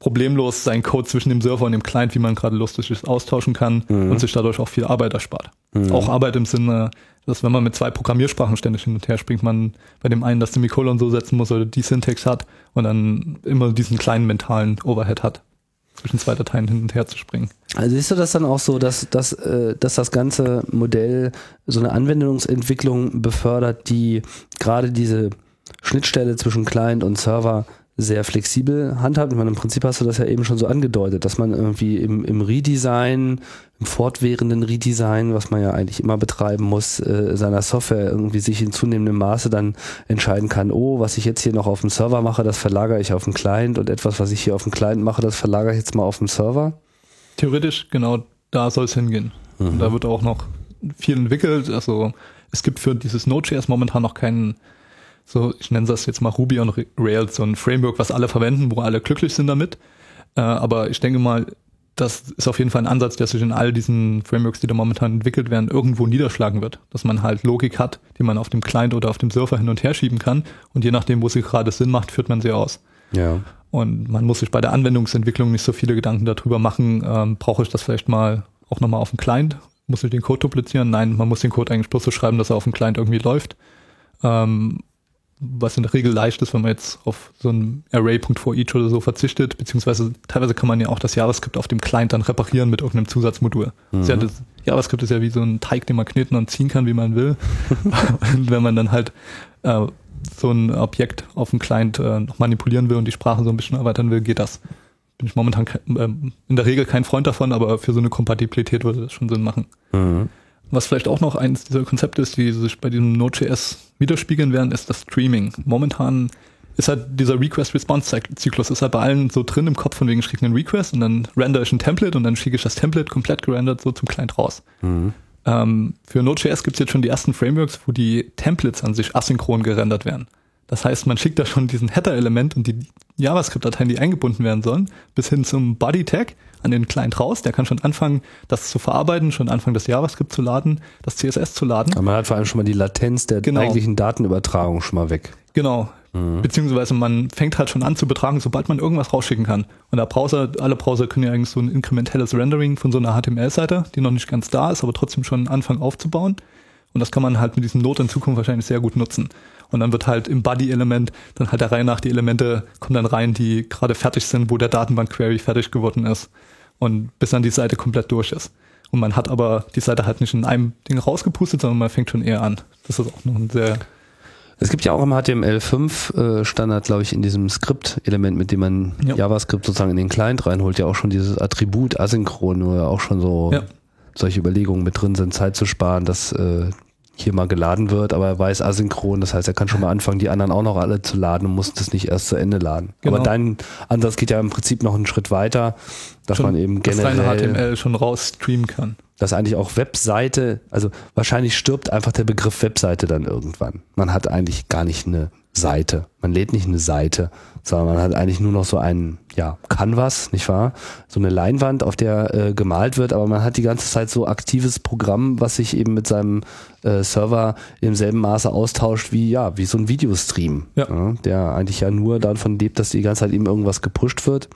problemlos seinen Code zwischen dem Server und dem Client, wie man gerade lustig ist, austauschen kann Mhm. und sich dadurch auch viel Arbeit erspart. Mhm. Auch Arbeit im Sinne, dass wenn man mit zwei Programmiersprachen ständig hin und her springt, man bei dem einen das Semikolon so setzen muss oder die Syntax hat und dann immer diesen kleinen mentalen Overhead hat, zwischen zwei Dateien hin und her zu springen. Also siehst du das dann auch so, dass, dass, äh, dass das ganze Modell so eine Anwendungsentwicklung befördert, die gerade diese Schnittstelle zwischen Client und Server sehr flexibel handhabt. Ich meine, im Prinzip hast du das ja eben schon so angedeutet, dass man irgendwie im, im Redesign, im fortwährenden Redesign, was man ja eigentlich immer betreiben muss, äh, seiner Software irgendwie sich in zunehmendem Maße dann entscheiden kann, oh, was ich jetzt hier noch auf dem Server mache, das verlagere ich auf den Client und etwas, was ich hier auf dem Client mache, das verlagere ich jetzt mal auf den Server. Theoretisch, genau da soll es hingehen. Und da wird auch noch viel entwickelt. Also es gibt für dieses Node.js momentan noch keinen, so ich nenne das jetzt mal Ruby on Rails, so ein Framework, was alle verwenden, wo alle glücklich sind damit. Äh, aber ich denke mal, das ist auf jeden Fall ein Ansatz, der sich in all diesen Frameworks, die da momentan entwickelt werden, irgendwo niederschlagen wird. Dass man halt Logik hat, die man auf dem Client oder auf dem Server hin und her schieben kann. Und je nachdem, wo sie gerade Sinn macht, führt man sie aus. Ja. Und man muss sich bei der Anwendungsentwicklung nicht so viele Gedanken darüber machen, ähm, brauche ich das vielleicht mal auch nochmal auf dem Client? Muss ich den Code duplizieren? Nein, man muss den Code eigentlich bloß so schreiben, dass er auf dem Client irgendwie läuft. Ähm, was in der Regel leicht ist, wenn man jetzt auf so ein Array.forEach oder so verzichtet, beziehungsweise teilweise kann man ja auch das JavaScript auf dem Client dann reparieren mit irgendeinem Zusatzmodul. Ist ja das, JavaScript ist ja wie so ein Teig, den man kneten und ziehen kann, wie man will. und wenn man dann halt äh, so ein Objekt auf dem Client äh, noch manipulieren will und die Sprache so ein bisschen erweitern will, geht das. Bin ich momentan kein, ähm, in der Regel kein Freund davon, aber für so eine Kompatibilität würde das schon Sinn machen. Mhm. Was vielleicht auch noch eines dieser Konzepte ist, die sich bei diesem Node.js widerspiegeln werden, ist das Streaming. Momentan ist halt dieser Request-Response-Zyklus ist halt bei allen so drin im Kopf, von wegen ich kriege einen Request und dann render ich ein Template und dann schicke ich das Template komplett gerendert so zum Client raus. Mhm. Ähm, für Node.js gibt es jetzt schon die ersten Frameworks, wo die Templates an sich asynchron gerendert werden. Das heißt, man schickt da schon diesen Header-Element und die JavaScript-Dateien, die eingebunden werden sollen, bis hin zum Body-Tag an den Client raus. Der kann schon anfangen, das zu verarbeiten, schon anfangen, das JavaScript zu laden, das CSS zu laden. Aber man hat vor allem schon mal die Latenz der Genau. eigentlichen Datenübertragung schon mal weg. Genau. Mhm. Beziehungsweise man fängt halt schon an zu betragen, sobald man irgendwas rausschicken kann. Und der Browser, alle Browser können ja eigentlich so ein inkrementelles Rendering von so einer HTML-Seite, die noch nicht ganz da ist, aber trotzdem schon anfangen aufzubauen. Und das kann man halt mit diesem Node in Zukunft wahrscheinlich sehr gut nutzen. Und dann wird halt im Body-Element dann halt der Reihe nach die Elemente kommen dann rein, die gerade fertig sind, wo der Datenbank-Query fertig geworden ist. Und bis dann die Seite komplett durch ist. Und man hat aber die Seite halt nicht in einem Ding rausgepustet, sondern man fängt schon eher an. Das ist auch noch ein sehr Es gibt ja auch im HTML5 äh, Standard, glaube ich, in diesem Skript-Element, mit dem man Ja. JavaScript sozusagen in den Client reinholt, ja auch schon dieses Attribut asynchron, wo ja auch schon so Ja. solche Überlegungen mit drin sind, Zeit zu sparen, dass äh, hier mal geladen wird, aber er weiß asynchron, das heißt, er kann schon mal anfangen, die anderen auch noch alle zu laden und muss das nicht erst zu Ende laden. Genau. Aber dein Ansatz geht ja im Prinzip noch einen Schritt weiter, dass schon man eben das reine generell HTML schon raus streamen kann. dass eigentlich auch Webseite, also wahrscheinlich stirbt einfach der Begriff Webseite dann irgendwann. Man hat eigentlich gar nicht eine Seite. Man lädt nicht eine Seite, sondern man hat eigentlich nur noch so ein ja, Canvas, nicht wahr? So eine Leinwand, auf der äh, gemalt wird, aber man hat die ganze Zeit so aktives Programm, was sich eben mit seinem äh, Server im selben Maße austauscht wie, ja, wie so ein Videostream, Ja. ja, der eigentlich ja nur davon lebt, dass die ganze Zeit eben irgendwas gepusht wird.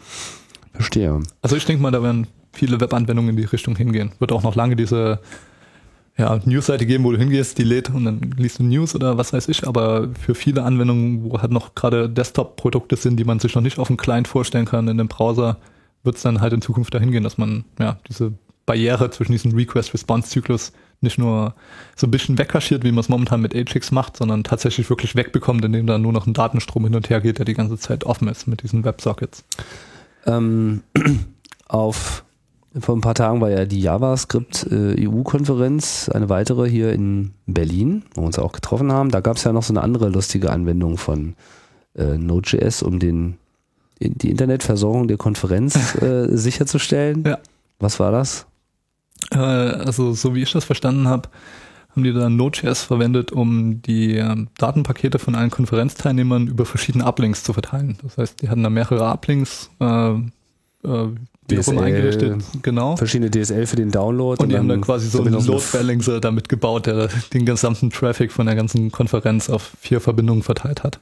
Verstehe. Also ich denke mal, da werden viele Webanwendungen in die Richtung hingehen. Wird auch noch lange diese ja, Newsseite geben, wo du hingehst, die lädt und dann liest du News oder was weiß ich, aber für viele Anwendungen, wo halt noch gerade Desktop-Produkte sind, die man sich noch nicht auf dem Client vorstellen kann, in dem Browser, wird es dann halt in Zukunft dahin gehen, dass man ja diese Barriere zwischen diesem Request-Response-Zyklus nicht nur so ein bisschen wegkaschiert, wie man es momentan mit Ajax macht, sondern tatsächlich wirklich wegbekommt, indem da nur noch ein Datenstrom hin und her geht, der die ganze Zeit offen ist mit diesen Websockets. Ähm, auf vor ein paar Tagen war ja die JavaScript äh, EU-Konferenz, eine weitere hier in Berlin, wo wir uns auch getroffen haben. Da gab es ja noch so eine andere lustige Anwendung von äh, Node.js, um den, die Internetversorgung der Konferenz äh, sicherzustellen. Ja. Was war das? Äh, also so wie ich das verstanden habe, haben die da Node.js verwendet, um die ähm, Datenpakete von allen Konferenzteilnehmern über verschiedene Uplinks zu verteilen. Das heißt, die hatten da mehrere Uplinks DSL, eingerichtet. Genau. Verschiedene DSL für den Download. Und die haben dann quasi so einen Load Balancer damit gebaut, der den gesamten Traffic von der ganzen Konferenz auf vier Verbindungen verteilt hat.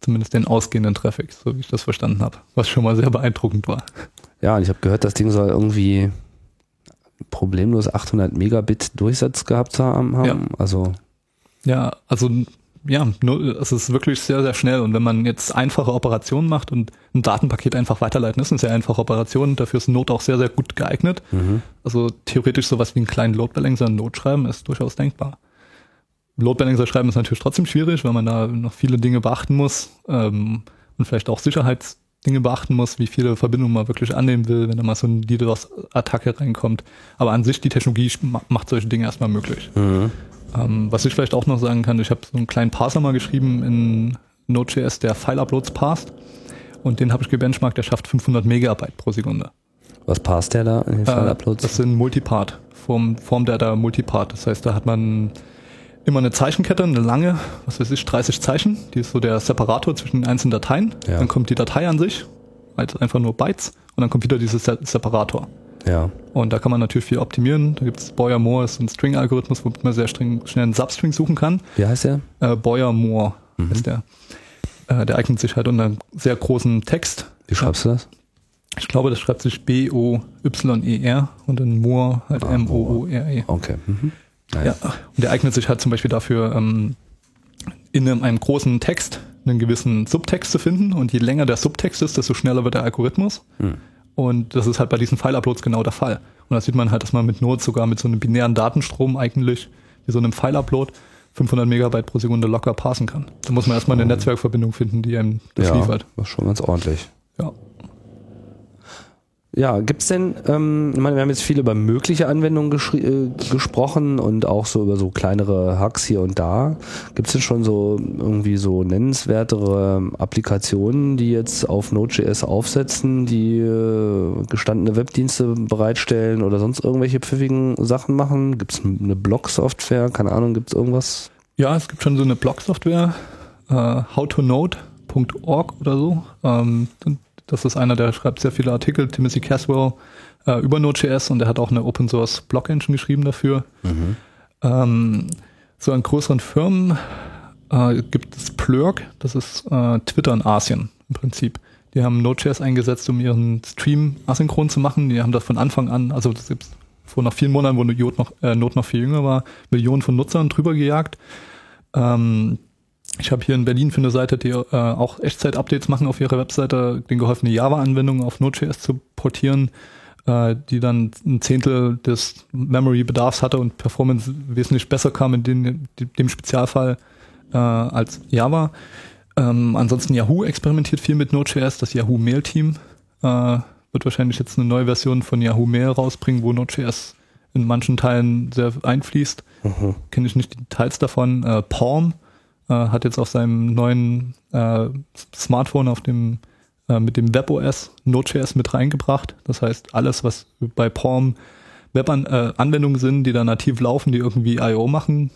Zumindest den ausgehenden Traffic, so wie ich das verstanden habe. Was schon mal sehr beeindruckend war. Ja, und ich habe gehört, das Ding soll irgendwie problemlos 800 Megabit Durchsatz gehabt haben. Ja. Also Ja, also ja, nur, es ist wirklich sehr, sehr schnell. Und wenn man jetzt einfache Operationen macht und ein Datenpaket einfach weiterleiten, ist eine sehr einfache Operation. Dafür ist Node auch sehr, sehr gut geeignet. Also theoretisch sowas wie einen kleinen Load Balancer in Node schreiben ist durchaus denkbar. Load Balancer schreiben ist natürlich trotzdem schwierig, weil man da noch viele Dinge beachten muss ähm, und vielleicht auch Sicherheitsdinge beachten muss, wie viele Verbindungen man wirklich annehmen will, wenn da mal so eine DDoS-Attacke reinkommt. Aber an sich, die Technologie ma- macht solche Dinge erstmal möglich. Ähm, was ich vielleicht auch noch sagen kann, ich habe so einen kleinen Parser mal geschrieben in Node.js, der File-Uploads passt. Und den habe ich gebenchmarkt, der schafft 500 Megabyte pro Sekunde. was passt der da in den Äh, File-Uploads? das sind Multipart, Form, Form Data Multipart. Das heißt, da hat man immer eine Zeichenkette, eine lange, was weiß ich, 30 Zeichen. Die ist so der Separator zwischen den einzelnen Dateien. Ja. Dann kommt die Datei an sich, also einfach nur Bytes. Und dann kommt wieder dieses Se Separator. ja. Und da kann man natürlich viel optimieren. Da gibt es Boyer-Moore, ist ein String-Algorithmus, womit man sehr streng, schnell einen Substring suchen kann. Wie heißt der? Äh, Boyer-Moore ist der. Äh, der eignet sich halt unter einem sehr großen Text. Wie schreibst du das? Ich glaube, das schreibt sich B-O-Y-E-R und dann Moore halt Ah, M-O-O-R-E. Okay. Mhm. Ja. Und der eignet sich halt zum Beispiel dafür, ähm, in einem, einem großen Text einen gewissen Subtext zu finden. Und je länger der Subtext ist, desto schneller wird der Algorithmus. Hm. Und das ist halt bei diesen File-Uploads genau der Fall. Und da sieht man halt, dass man mit Node sogar mit so einem binären Datenstrom eigentlich, wie so einem File-Upload, 500 Megabyte pro Sekunde locker parsen kann. Da muss man erstmal eine Netzwerkverbindung finden, die einem das ja, liefert. Das ist schon ganz ordentlich. Ja. Ja, gibt's denn, ähm, ich meine, wir haben jetzt viel über mögliche Anwendungen äh, gesprochen und auch so über so kleinere Hacks hier und da. Gibt's denn schon so irgendwie so nennenswertere Applikationen, die jetzt auf Node.js aufsetzen, die äh, gestandene Webdienste bereitstellen oder sonst irgendwelche pfiffigen Sachen machen? Gibt's eine Blog-Software? Keine Ahnung, gibt's irgendwas? Ja, es gibt schon so eine Blog-Software, äh, howtonode.org oder so. Ähm, das ist einer, der schreibt sehr viele Artikel, Timothy Caswell, äh, über Node.js und der hat auch eine Open Source Blog Engine geschrieben dafür. Ähm, so an größeren Firmen äh, gibt es Plurk, das ist äh, Twitter in Asien im Prinzip. Die haben Node.js eingesetzt, um ihren Stream asynchron zu machen. Die haben das von Anfang an, also das gibt's vor noch vielen Monaten, wo Node noch, äh, Node noch viel jünger war, Millionen von Nutzern drüber gejagt. Ähm, ich habe hier in Berlin für eine Seite, die äh, auch Echtzeit-Updates machen auf ihrer Webseite, den geholfen, eine Java-Anwendung auf Node.js zu portieren, äh, die dann ein Zehntel des Memory-Bedarfs hatte und Performance wesentlich besser kam in den, dem Spezialfall äh, als Java. Ähm, ansonsten Yahoo experimentiert viel mit Node.js, das Yahoo Mail-Team äh, wird wahrscheinlich jetzt eine neue Version von Yahoo Mail rausbringen, wo Node.js in manchen Teilen sehr einfließt. Kenne ich nicht die Details davon. Äh, Palm äh, hat jetzt auf seinem neuen äh, Smartphone auf dem äh, mit dem WebOS Node.js mit reingebracht. Das heißt, alles, was bei Palm Web-Anwendungen sind, die da nativ laufen, die irgendwie I.O. machen,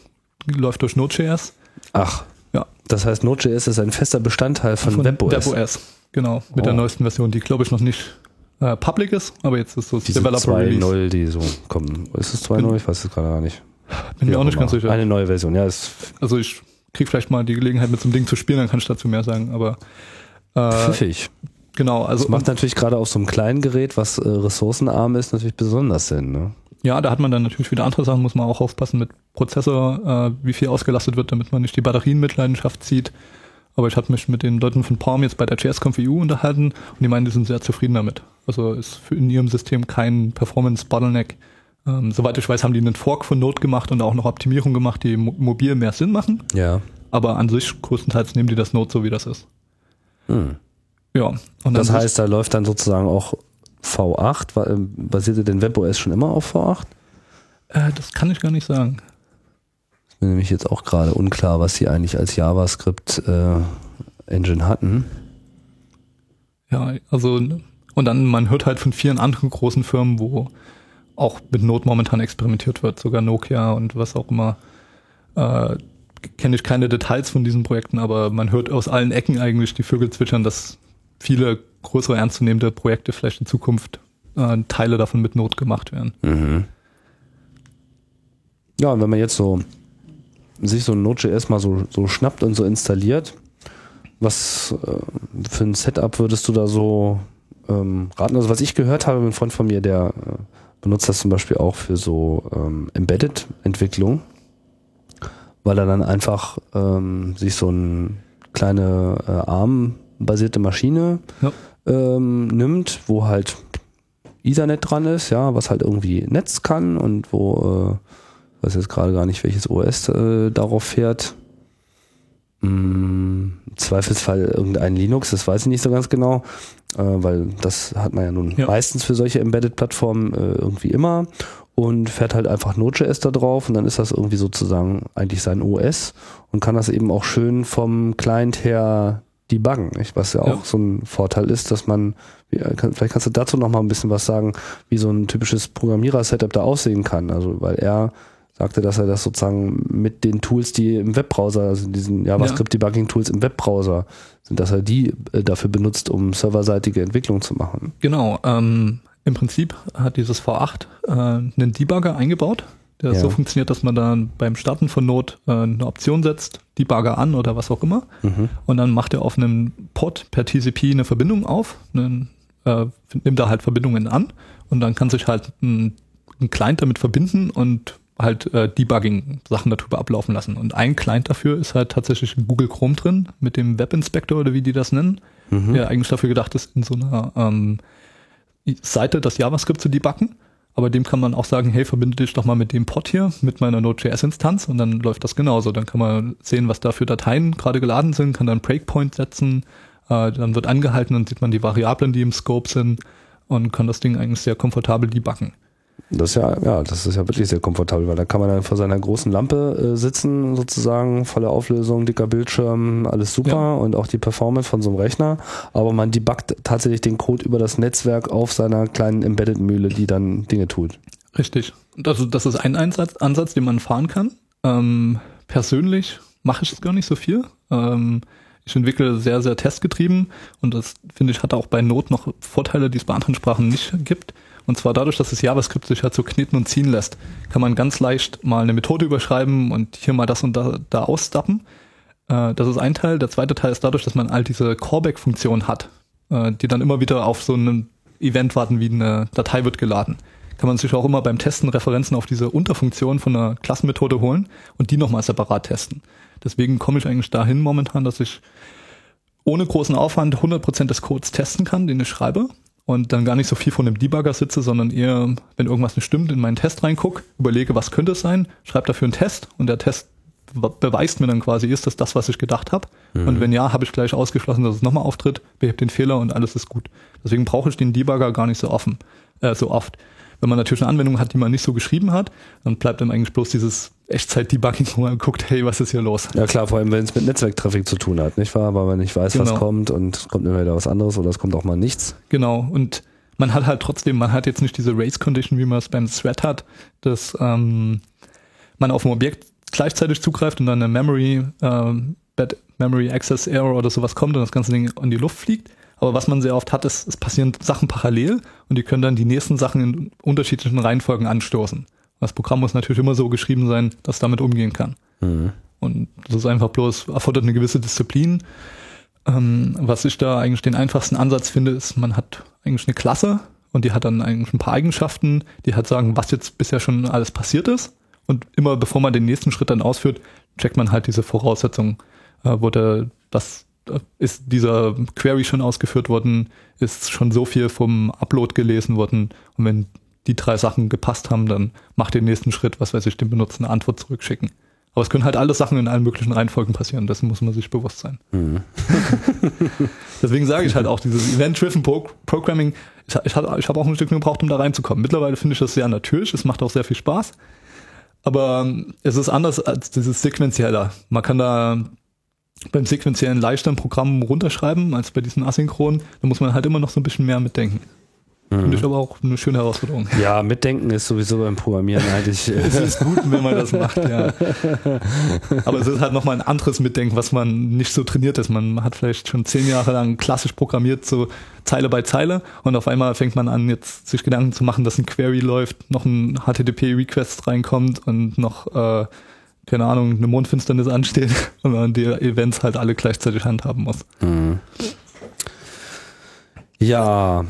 läuft durch Node.js. Ach. Ja. Das heißt, Node.js ist ein fester Bestandteil von, von WebOS. WebOS, genau. Mit oh. der neuesten Version, die glaube ich noch nicht äh, public ist, aber jetzt ist so das Diese Developer 2.0, die so kommen. Ist es 2.0? Ich weiß es gerade gar nicht. Bin mir auch nicht ganz sicher. Eine neue Version, ja. Also ich krieg vielleicht mal die Gelegenheit, mit so einem Ding zu spielen, dann kann ich dazu mehr sagen, aber äh, Pfiffig. Genau, also. Das macht natürlich gerade auf so einem kleinen Gerät, was äh, ressourcenarm ist, natürlich besonders Sinn, ne? Ja, da hat man dann natürlich wieder andere Sachen, muss man auch aufpassen mit Prozessor, äh, wie viel ausgelastet wird, damit man nicht die Batterien mit Leidenschaft zieht. Aber ich habe mich mit den Leuten von Palm jetzt bei der JSConf EU unterhalten und die meinen, die sind sehr zufrieden damit. Also ist für in ihrem System kein Performance-Bottleneck. Ähm, soweit ich weiß, haben die einen Fork von Node gemacht und auch noch Optimierung gemacht, die mo mobil mehr Sinn machen. Ja. Aber an sich größtenteils nehmen die das Node so, wie das ist. Hm. Ja. Und das heißt, da läuft dann sozusagen auch V8. Äh, basierte denn WebOS schon immer auf V8? Äh, das kann ich gar nicht sagen. Ist mir nämlich jetzt auch gerade unklar, was sie eigentlich als JavaScript-Engine äh, hatten. Ja, also und dann, man hört halt von vielen anderen großen Firmen, wo auch mit Node momentan experimentiert wird, sogar Nokia und was auch immer. Äh, Kenne ich keine Details von diesen Projekten, aber man hört aus allen Ecken eigentlich die Vögel zwitschern, dass viele größere ernstzunehmende Projekte vielleicht in Zukunft äh, Teile davon mit Node gemacht werden. Mhm. Ja, und wenn man jetzt so sich so ein Node.js mal so, so schnappt und so installiert, was äh, für ein Setup würdest du da so ähm, raten. Also was ich gehört habe, ein Freund von mir, der äh, benutzt das zum Beispiel auch für so ähm, Embedded-Entwicklung, weil er dann einfach ähm, sich so eine kleine äh, ARM-basierte Maschine ja. ähm, nimmt, wo halt Ethernet dran ist, ja, was halt irgendwie Netz kann und wo, äh, weiß jetzt gerade gar nicht, welches OS äh, darauf fährt. Im Zweifelsfall irgendein Linux, das weiß ich nicht so ganz genau, äh, weil das hat man ja nun ja. meistens für solche Embedded-Plattformen äh, irgendwie immer und fährt halt einfach Node.js da drauf und dann ist das irgendwie sozusagen eigentlich sein OS und kann das eben auch schön vom Client her debuggen, nicht? was ja, ja. auch so ein Vorteil ist, dass man, vielleicht kannst du dazu noch mal ein bisschen was sagen, wie so ein typisches Programmierer-Setup da aussehen kann, also weil er sagte, dass er das sozusagen mit den Tools, die im Webbrowser, also diesen JavaScript-Debugging-Tools im Webbrowser sind, dass er die äh, dafür benutzt, um serverseitige Entwicklung zu machen. Genau. Ähm, Im Prinzip hat dieses V8 äh, einen Debugger eingebaut, der ja. so funktioniert, dass man dann beim Starten von Node äh, eine Option setzt, Debugger an oder was auch immer. Mhm. Und dann macht er auf einem Pod per TCP eine Verbindung auf, einen, äh, nimmt da halt Verbindungen an und dann kann sich halt ein, ein Client damit verbinden und halt äh, Debugging-Sachen darüber ablaufen lassen. Und ein Client dafür ist halt tatsächlich in Google Chrome drin, mit dem Web Inspector oder wie die das nennen, mhm. der eigentlich dafür gedacht ist, in so einer ähm, Seite das JavaScript zu debuggen. Aber dem kann man auch sagen, hey, verbinde dich doch mal mit dem Pod hier, mit meiner Node.js-Instanz und dann läuft das genauso. Dann kann man sehen, was da für Dateien gerade geladen sind, kann dann Breakpoint setzen, äh, dann wird angehalten und sieht man die Variablen, die im Scope sind und kann das Ding eigentlich sehr komfortabel debuggen. Das ist ja, ja, das ist ja wirklich sehr komfortabel, weil da kann man dann vor seiner großen Lampe äh, sitzen, sozusagen, volle Auflösung, dicker Bildschirm, alles super ja. und auch die Performance von so einem Rechner. Aber man debuggt tatsächlich den Code über das Netzwerk auf seiner kleinen Embedded-Mühle, die dann Dinge tut. Richtig. Also das ist ein Einsatz, Ansatz, den man fahren kann. Ähm, persönlich mache ich es gar nicht so viel. Ähm, ich entwickle sehr, sehr testgetrieben und das finde ich hat auch bei Not noch Vorteile, die es bei anderen Sprachen nicht gibt. Und zwar dadurch, dass das JavaScript sich halt so kneten und ziehen lässt, kann man ganz leicht mal eine Methode überschreiben und hier mal das und da, da ausstappen. Äh, das ist ein Teil. Der zweite Teil ist dadurch, dass man halt diese Callback-Funktion hat, äh, die dann immer wieder auf so ein Event warten, wie eine Datei wird geladen. Kann man sich auch immer beim Testen Referenzen auf diese Unterfunktion von einer Klassenmethode holen und die nochmal separat testen. Deswegen komme ich eigentlich dahin momentan, dass ich ohne großen Aufwand 100% des Codes testen kann, den ich schreibe und dann gar nicht so viel von dem Debugger sitze, sondern eher, wenn irgendwas nicht stimmt, in meinen Test reingucke, überlege, was könnte es sein, schreibe dafür einen Test und der Test beweist mir dann quasi, ist das das, was ich gedacht habe? Mhm. Und wenn ja, habe ich gleich ausgeschlossen, dass es nochmal auftritt, behebt den Fehler und alles ist gut. Deswegen brauche ich den Debugger gar nicht so offen, äh, so oft. Wenn man natürlich eine Anwendung hat, die man nicht so geschrieben hat, dann bleibt dann eigentlich bloß dieses Echtzeit-Debugging, wo man guckt, hey, was ist hier los? Ja klar, vor allem wenn es mit Netzwerktraffic zu tun hat, nicht wahr? Weil man nicht weiß, genau. was kommt und es kommt immer wieder was anderes oder es kommt auch mal nichts. Genau, und man hat halt trotzdem, man hat jetzt nicht diese Race Condition, wie man es beim Thread hat, dass ähm, man auf ein Objekt gleichzeitig zugreift und dann eine Memory, ähm, Bad Memory Access Error oder sowas kommt und das ganze Ding in die Luft fliegt. Aber was man sehr oft hat, ist, es passieren Sachen parallel und die können dann die nächsten Sachen in unterschiedlichen Reihenfolgen anstoßen. Das Programm muss natürlich immer so geschrieben sein, dass damit umgehen kann. Mhm. Und das ist einfach bloß, erfordert eine gewisse Disziplin. Ähm, was ich da eigentlich den einfachsten Ansatz finde, ist, man hat eigentlich eine Klasse und die hat dann eigentlich ein paar Eigenschaften, die halt sagen, was jetzt bisher schon alles passiert ist. Und immer bevor man den nächsten Schritt dann ausführt, checkt man halt diese Voraussetzungen, äh, wurde das äh, ist dieser Query schon ausgeführt worden, ist schon so viel vom Upload gelesen worden und wenn die drei Sachen gepasst haben, dann macht den nächsten Schritt, was weiß ich, dem Benutzer eine Antwort zurückschicken. Aber es können halt alle Sachen in allen möglichen Reihenfolgen passieren, dessen muss man sich bewusst sein. Mhm. Deswegen sage ich halt auch, dieses Event-Driven Programming, ich, ich, ich habe auch ein Stück gebraucht, um da reinzukommen. Mittlerweile finde ich das sehr natürlich, es macht auch sehr viel Spaß. Aber ähm, es ist anders als dieses Sequenzielle. Man kann da beim Sequenziellen leichter ein Programm runterschreiben als bei diesen Asynchronen. Da muss man halt immer noch so ein bisschen mehr mitdenken. Mhm. Finde ich aber auch eine schöne Herausforderung. Ja, mitdenken ist sowieso beim Programmieren eigentlich. es ist gut, wenn man das macht, ja. Aber es ist halt nochmal ein anderes Mitdenken, was man nicht so trainiert ist. Man hat vielleicht schon zehn Jahre lang klassisch programmiert, so Zeile bei Zeile, und auf einmal fängt man an, jetzt sich Gedanken zu machen, dass ein Query läuft, noch ein HTTP-Request reinkommt und noch, äh, keine Ahnung, eine Mondfinsternis ansteht und man die Events halt alle gleichzeitig handhaben muss. Mhm. Ja,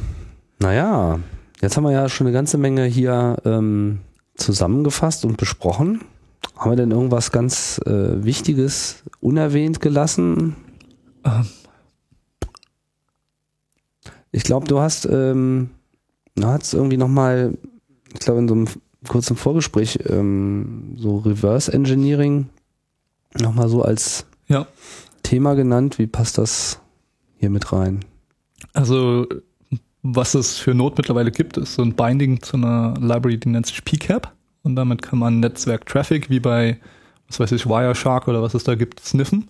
naja, jetzt haben wir ja schon eine ganze Menge hier ähm, zusammengefasst und besprochen. Haben wir denn irgendwas ganz äh, Wichtiges unerwähnt gelassen? Ähm. Ich glaube, du hast, ähm, du hast irgendwie nochmal, ich glaube in so einem kurzen Vorgespräch, ähm, so Reverse Engineering nochmal so als ja. Thema genannt. Wie passt das hier mit rein? Also was es für Node mittlerweile gibt, ist so ein Binding zu einer Library, die nennt sich PCAP. Und damit kann man Netzwerk-Traffic wie bei, was weiß ich, Wireshark oder was es da gibt, sniffen.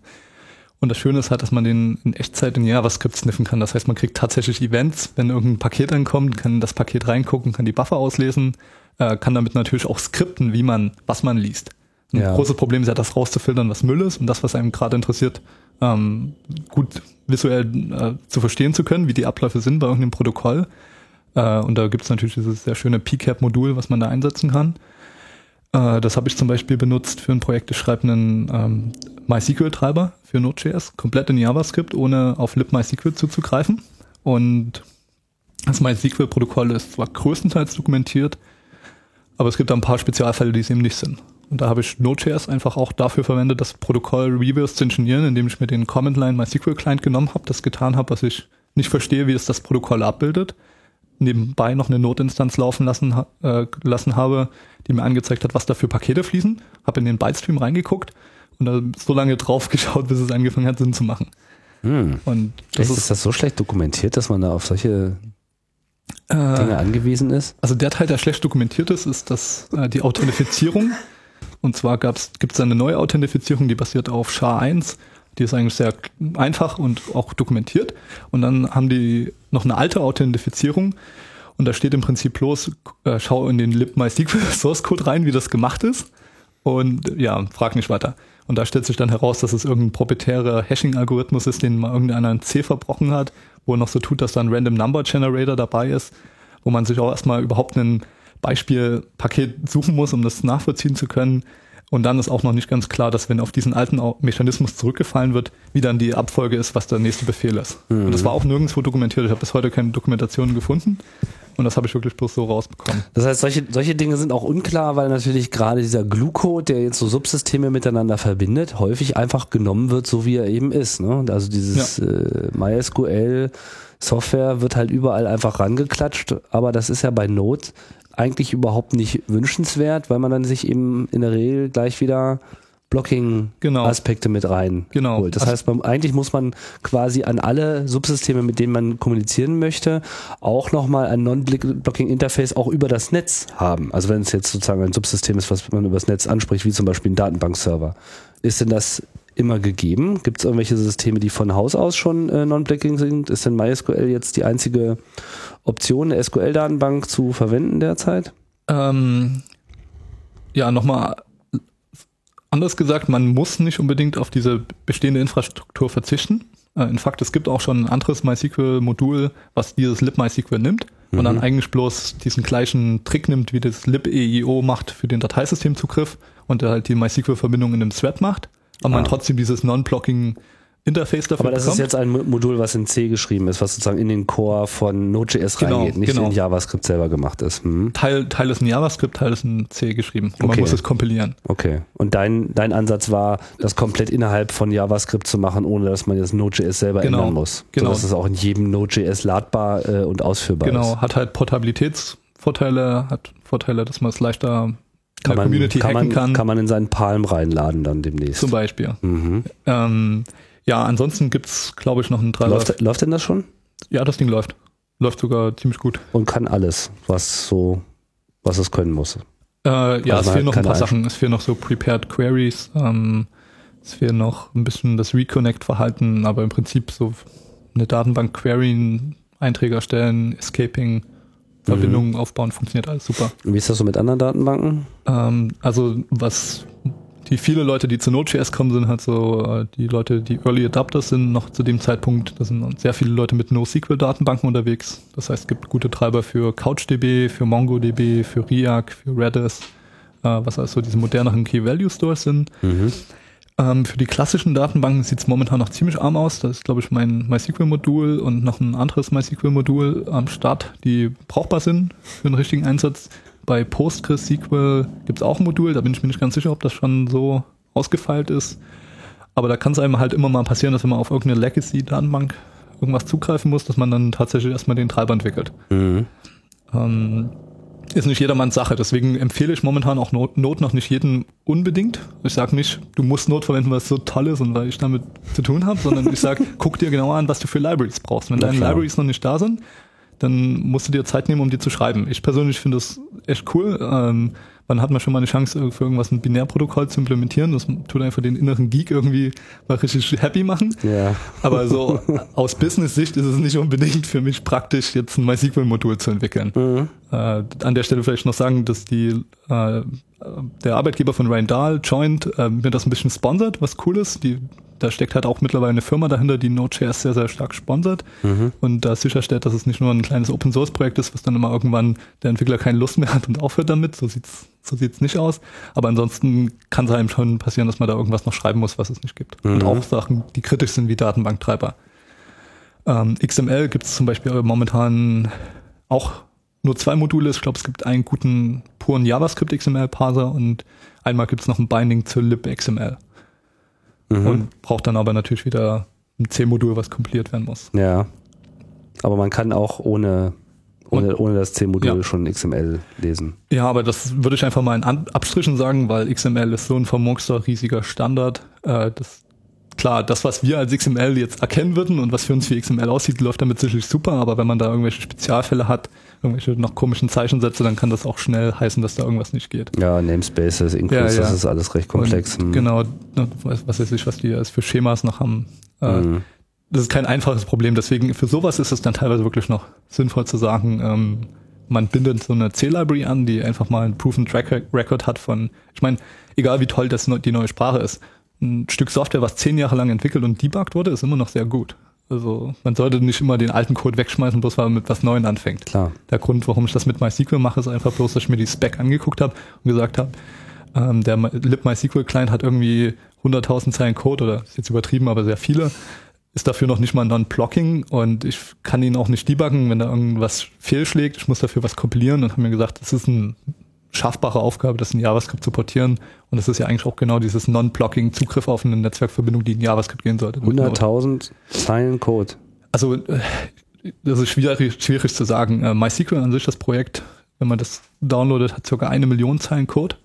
Und das Schöne ist halt, dass man den in Echtzeit in JavaScript sniffen kann. Das heißt, man kriegt tatsächlich Events, wenn irgendein Paket ankommt, kann das Paket reingucken, kann die Buffer auslesen, äh, kann damit natürlich auch skripten, wie man, was man liest. Ein ja. großes Problem ist ja, das rauszufiltern, was Müll ist und das, was einem gerade interessiert, ähm, gut visuell äh, zu verstehen zu können, wie die Abläufe sind bei irgendeinem Protokoll. Äh, und da gibt es natürlich dieses sehr schöne PCAP-Modul, was man da einsetzen kann. Äh, das habe ich zum Beispiel benutzt für ein Projekt, ich schreibe einen ähm, MySQL-Treiber für Node.js, komplett in JavaScript, ohne auf libMySQL zuzugreifen. Und das MySQL-Protokoll ist zwar größtenteils dokumentiert, aber es gibt da ein paar Spezialfälle, die es eben nicht sind. Und da habe ich Node.js einfach auch dafür verwendet, das Protokoll reverse zu ingenieren, indem ich mir den Command Line MySQL Client genommen habe, das getan habe, was ich nicht verstehe, wie es das Protokoll abbildet. Nebenbei noch eine Node-Instanz laufen lassen, äh, lassen habe, die mir angezeigt hat, was da für Pakete fließen. Habe in den Bytestream reingeguckt und da so lange drauf geschaut, bis es angefangen hat, Sinn zu machen. Hm. Und das ist, ist das so schlecht dokumentiert, dass man da auf solche äh, Dinge angewiesen ist? Also der Teil, der schlecht dokumentiert ist, ist dass äh, die Authentifizierung und zwar gibt es eine neue Authentifizierung, die basiert auf SHA-1. Die ist eigentlich sehr einfach und auch dokumentiert. Und dann haben die noch eine alte Authentifizierung. Und da steht im Prinzip bloß, äh, schau in den libmysql Source Code rein, wie das gemacht ist. Und ja, frag nicht weiter. Und da stellt sich dann heraus, dass es irgendein proprietärer Hashing-Algorithmus ist, den mal irgendeiner in C verbrochen hat, wo er noch so tut, dass da ein Random Number Generator dabei ist, wo man sich auch erstmal überhaupt einen Beispielpaket suchen muss, um das nachvollziehen zu können. Und dann ist auch noch nicht ganz klar, dass wenn auf diesen alten Mechanismus zurückgefallen wird, wie dann die Abfolge ist, was der nächste Befehl ist. Mhm. Und das war auch nirgendwo dokumentiert. Ich habe bis heute keine Dokumentationen gefunden. Und das habe ich wirklich bloß so rausbekommen. Das heißt, solche, solche Dinge sind auch unklar, weil natürlich gerade dieser Glue-Code, der jetzt so Subsysteme miteinander verbindet, häufig einfach genommen wird, so wie er eben ist. Ne? Also dieses ja. äh, MySQL Software wird halt überall einfach rangeklatscht, aber das ist ja bei Node eigentlich überhaupt nicht wünschenswert, weil man dann sich eben in der Regel gleich wieder Blocking-Aspekte genau. mit rein genau. holt. Das also heißt, man, eigentlich muss man quasi an alle Subsysteme, mit denen man kommunizieren möchte, auch nochmal ein Non-Blocking-Interface auch über das Netz haben. Also wenn es jetzt sozusagen ein Subsystem ist, was man über das Netz anspricht, wie zum Beispiel ein Datenbankserver. Ist denn das immer gegeben? Gibt es irgendwelche Systeme, die von Haus aus schon äh, non-blocking sind? Ist denn MySQL jetzt die einzige Option, eine SQL-Datenbank zu verwenden derzeit? Ähm, ja, nochmal anders gesagt, man muss nicht unbedingt auf diese bestehende Infrastruktur verzichten. Äh, in Fakt, es gibt auch schon ein anderes MySQL-Modul, was dieses libMySQL nimmt und dann eigentlich bloß diesen gleichen Trick nimmt, wie das libeio macht für den Dateisystemzugriff und der halt die MySQL-Verbindung in einem Thread macht, aber man Ah. trotzdem dieses Non-Blocking Interface dafür Aber das bekommt. ist jetzt ein Mo- Modul, was in C geschrieben ist, was sozusagen in den Core von Node.js Genau, reingeht, nicht genau. in JavaScript selber gemacht ist. Hm. Teil, Teil ist in JavaScript, Teil ist in C geschrieben. Und man Okay. muss es kompilieren. Okay. Und dein, dein Ansatz war, das komplett innerhalb von JavaScript zu machen, ohne dass man jetzt Node.js selber Genau, ändern muss. genau. Sodass es auch in jedem Node.js ladbar äh, und ausführbar Genau, ist. hat halt Portabilitätsvorteile, hat Vorteile, dass man es leichter der man, Community kann, hacken man, kann, kann man in seinen Palm reinladen dann demnächst. zum Beispiel. Mhm. Ähm, ja, ansonsten gibt's, glaube ich, noch einen Treiber. Läuft, läuft denn das schon? Ja, das Ding läuft. Läuft sogar ziemlich gut. Und kann alles, was so, was es können muss. Äh, ja, Also es fehlen noch ein kann paar da- Sachen. Es fehlen noch so Prepared Queries. Ähm, es fehlt noch ein bisschen das Reconnect-Verhalten, aber im Prinzip so eine Datenbank-Query, Einträge erstellen, Escaping, Verbindungen aufbauen, funktioniert alles super. Und Wie ist das so mit anderen Datenbanken? Ähm, also was die viele Leute, die zu Node.js kommen, sind halt so äh, die Leute, die Early Adapters sind noch zu dem Zeitpunkt. Da sind sehr viele Leute mit NoSQL-Datenbanken unterwegs. Das heißt, es gibt gute Treiber für CouchDB, für MongoDB, für RIAC, für Redis, äh, was also diese moderneren Key-Value-Stores sind. Mhm. Ähm, für die klassischen Datenbanken sieht es momentan noch ziemlich arm aus. Das ist, glaube ich, mein MySQL-Modul und noch ein anderes MySQL-Modul am Start, die brauchbar sind für den richtigen Einsatz. Bei PostgreSQL gibt es auch ein Modul, da bin ich mir nicht ganz sicher, ob das schon so ausgefeilt ist. Aber da kann es einem halt immer mal passieren, dass wenn man auf irgendeine Legacy-Datenbank irgendwas zugreifen muss, dass man dann tatsächlich erstmal den Treiber entwickelt. Mhm. Ähm, ist nicht jedermanns Sache. Deswegen empfehle ich momentan auch Not, Not noch nicht jedem unbedingt. Ich sage nicht, du musst Not verwenden, weil es so toll ist und weil ich damit zu tun habe, sondern ich sage, guck dir genau an, was du für Libraries brauchst. Wenn Na deine klar. Libraries noch nicht da sind, dann musst du dir Zeit nehmen, um die zu schreiben. Ich persönlich finde das echt cool. Ähm, wann hat man schon mal eine Chance, für irgendwas ein Binärprotokoll zu implementieren? Das tut einfach den inneren Geek irgendwie mal richtig happy machen. Ja. Aber so aus Business-Sicht ist es nicht unbedingt für mich praktisch, jetzt ein MySQL-Modul zu entwickeln. Mhm. Äh, an der Stelle vielleicht noch sagen, dass die äh, der Arbeitgeber von Ryan Dahl, Joint, äh, mir das ein bisschen sponsert, was cool ist. Die, da steckt halt auch mittlerweile eine Firma dahinter, die Node.js sehr, sehr stark sponsert Mhm. und da sicherstellt, dass es nicht nur ein kleines Open-Source-Projekt ist, was dann immer irgendwann der Entwickler keine Lust mehr hat und aufhört damit. So sieht's so sieht's nicht aus. Aber ansonsten kann es einem schon passieren, dass man da irgendwas noch schreiben muss, was es nicht gibt. Und Mhm. auch Sachen, die kritisch sind wie Datenbanktreiber. Ähm, XML gibt es zum Beispiel momentan auch nur zwei Module. Ich glaube, es gibt einen guten puren JavaScript XML-Parser und einmal gibt es noch ein Binding zur libXML. Mhm. Und braucht dann aber natürlich wieder ein C-Modul, was kompiliert werden muss. Ja. Aber man kann auch ohne, ohne, ohne das C-Modul Ja. schon XML lesen. Ja, aber das würde ich einfach mal in Abstrichen sagen, weil XML ist so ein vermurkster riesiger Standard. Äh, das, klar, das, was wir als XML jetzt erkennen würden und was für uns wie XML aussieht, läuft damit sicherlich super, aber wenn man da irgendwelche Spezialfälle hat, irgendwelche noch komischen Zeichensätze, dann kann das auch schnell heißen, dass da irgendwas nicht geht. Ja, Namespaces, Includes, Ja, ja. das ist alles recht komplex. Und Hm. genau, ne, was, was weiß ich, was die als für Schemas noch haben. Mhm. das ist kein einfaches Problem. Deswegen für sowas ist es dann teilweise wirklich noch sinnvoll zu sagen, ähm, man bindet so eine C-Library an, die einfach mal einen Proven Track Record hat von, ich meine, egal wie toll das die neue Sprache ist, ein Stück Software, was zehn Jahre lang entwickelt und debuggt wurde, ist immer noch sehr gut. Also man sollte nicht immer den alten Code wegschmeißen, bloß weil man mit was Neuem anfängt. Klar. Der Grund, warum ich das mit MySQL mache, ist einfach bloß, dass ich mir die Spec angeguckt habe und gesagt habe, ähm, der libMySQL-Client hat irgendwie 100.000 Zeilen Code oder ist jetzt übertrieben, aber sehr viele, ist dafür noch nicht mal Non-Blocking und ich kann ihn auch nicht debuggen, wenn da irgendwas fehlschlägt. Ich muss dafür was kompilieren und habe mir gesagt, das ist eine schaffbare Aufgabe, das in JavaScript zu portieren und das ist ja eigentlich auch genau dieses Non-Blocking, Zugriff auf eine Netzwerkverbindung, die in JavaScript gehen sollte. 100.000 Zeilen Code. Also das ist schwierig, schwierig zu sagen. Äh, MySQL an sich, das Projekt, wenn man das downloadet, hat circa eine Million Zeilen Code.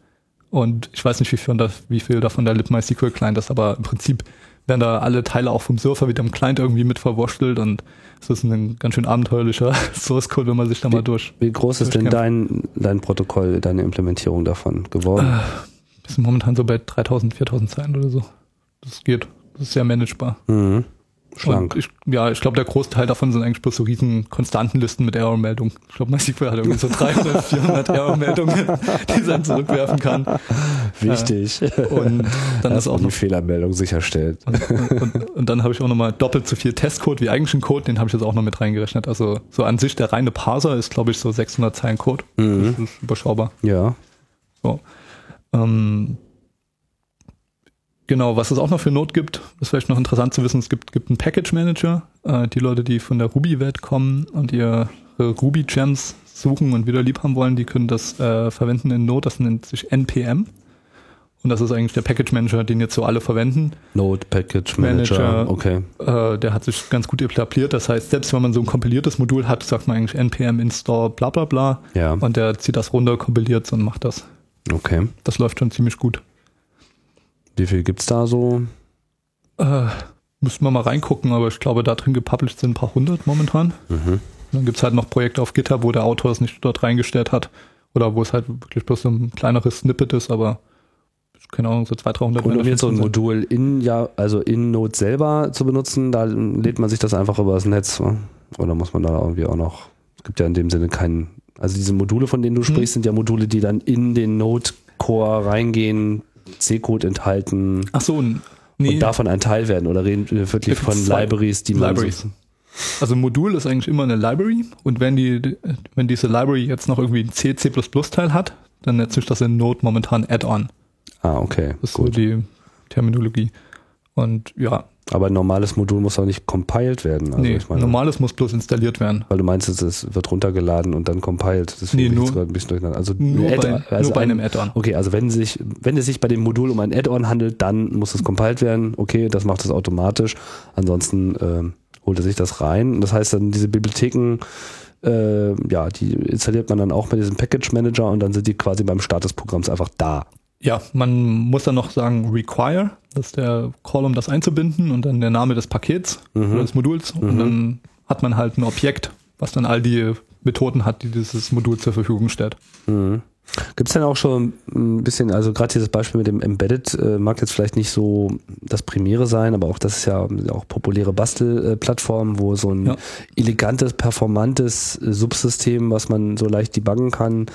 Und ich weiß nicht, wie viel, wie viel davon der libMySQL-Client ist, aber im Prinzip werden da alle Teile auch vom Surfer wieder im Client irgendwie mit verwurschtelt und es ist ein ganz schön abenteuerlicher Source-Code, wenn man sich da mal durch. Wie groß ist denn dein, dein Protokoll, deine Implementierung davon geworden? Wir sind momentan so bei 3000, 4000 Zeilen oder so. das geht. Das ist sehr managebar. Mhm. Schlank. Und ich, ja, ich glaube, der Großteil davon sind eigentlich bloß so riesen Konstantenlisten mit Error-Meldungen. Ich glaube, MySQL hat irgendwie so 300, 400 Error-Meldungen, die dann zurückwerfen kann. Wichtig. Und dann ist auch die noch Fehlermeldung sicherstellt. Und, und, und dann habe ich auch nochmal doppelt so viel Testcode wie eigentlichen Code, den habe ich jetzt auch noch mit reingerechnet. Also so an sich der reine Parser ist, glaube ich, so 600 Zeilen Code. Mhm. Das ist überschaubar. Ja. So. Ähm, genau, was es auch noch für Not gibt, ist vielleicht noch interessant zu wissen, es gibt, gibt einen Package Manager. Äh, die Leute, die von der Ruby-Welt kommen und ihre Ruby-Gems suchen und wieder lieb haben wollen, die können das äh, verwenden in Node, das nennt sich NPM. Und das ist eigentlich der Package Manager, den jetzt so alle verwenden. Node Package Manager. Manager. Okay. Äh, der hat sich ganz gut etabliert. Das heißt, selbst wenn man so ein kompiliertes Modul hat, sagt man eigentlich npm install bla bla bla. Ja. Und der zieht das runter, kompiliert und macht das. Okay. Das läuft schon ziemlich gut. Wie viel gibt's da so? Äh, müssen wir mal reingucken, aber ich glaube, da drin gepublished sind ein paar hundert momentan. Mhm. Dann gibt's halt noch Projekte auf GitHub, wo der Autor es nicht dort reingestellt hat. Oder wo es halt wirklich bloß so ein kleineres Snippet ist, aber keine Ahnung, so 200, 300 Und um jetzt so ein. Modul in, ja, also in Node selber zu benutzen, da lädt man sich das einfach über das Netz. Oder muss man da irgendwie auch noch, es gibt ja in dem Sinne keinen, also diese Module, von denen du Hm. sprichst, sind ja Module, die dann in den Node-Core reingehen, C-Code enthalten Ach so, nee, und davon ein Teil werden. Oder reden wir wirklich von Libraries, die man Libraries. So, Also ein Modul ist eigentlich immer eine Library und wenn die, wenn diese Library jetzt noch irgendwie ein C, C++ Teil hat, dann nennt sich das in Node momentan Add-on. ah, okay. Das ist so Gut. die Terminologie. Und ja, Aber ein normales Modul muss auch nicht compiled werden. Also nee, ich meine, normales muss bloß installiert werden. Weil du meinst, es- wird runtergeladen und dann compiled. Deswegen Nee, nur- jetzt gerade ein bisschen durcheinander. Also, Nur bei, also nur bei ein- einem Add-on. Okay, also wenn sich, wenn es sich bei dem Modul um ein Add-on handelt, dann muss es compiled werden. Okay, das macht es automatisch. Ansonsten ähm, holt er sich das rein. Das heißt dann, diese Bibliotheken, äh, ja, die installiert man dann auch mit diesem Package Manager und dann sind die quasi beim Start des Programms einfach da. Ja, man muss dann noch sagen require, das ist der Call, um das einzubinden und dann der Name des Pakets Mhm. oder des Moduls und dann hat man halt ein Objekt, was dann all die Methoden hat, die dieses Modul zur Verfügung stellt. Mhm. Gibt es denn auch schon ein bisschen, also gerade dieses Beispiel mit dem Embedded äh, mag jetzt vielleicht nicht so das Primäre sein, aber auch das ist ja auch populäre Bastelplattformen, wo so ein Ja. elegantes, performantes äh, Subsystem, was man so leicht debuggen kann,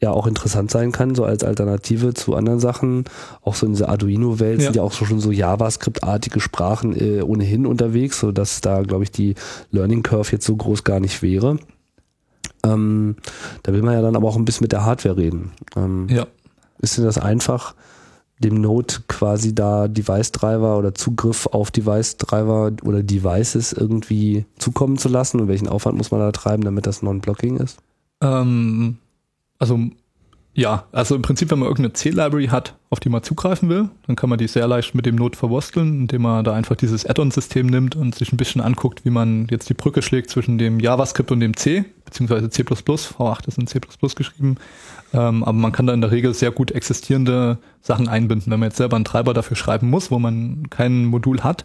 ja auch interessant sein kann, so als Alternative zu anderen Sachen. Auch so in dieser Arduino-Welt Ja. sind ja auch so schon so JavaScript-artige Sprachen äh, ohnehin unterwegs, so dass da, glaube ich, die Learning Curve jetzt so groß gar nicht wäre. Ähm, da will man ja dann aber auch ein bisschen mit der Hardware reden. Ähm, Ja. Ist denn das einfach, dem Node quasi da Device-Driver oder Zugriff auf Device-Driver oder Devices irgendwie zukommen zu lassen? Und welchen Aufwand muss man da treiben, damit das Non-Blocking ist? Ähm, also ja, also im Prinzip, wenn man irgendeine C-Library hat, auf die man zugreifen will, dann kann man die sehr leicht mit dem Node verwursteln, indem man da einfach dieses Add-on-System nimmt und sich ein bisschen anguckt, wie man jetzt die Brücke schlägt zwischen dem JavaScript und dem C, beziehungsweise C++, V8 ist in C++ geschrieben. Ähm, aber man kann da in der Regel sehr gut existierende Sachen einbinden. Wenn man jetzt selber einen Treiber dafür schreiben muss, wo man kein Modul hat,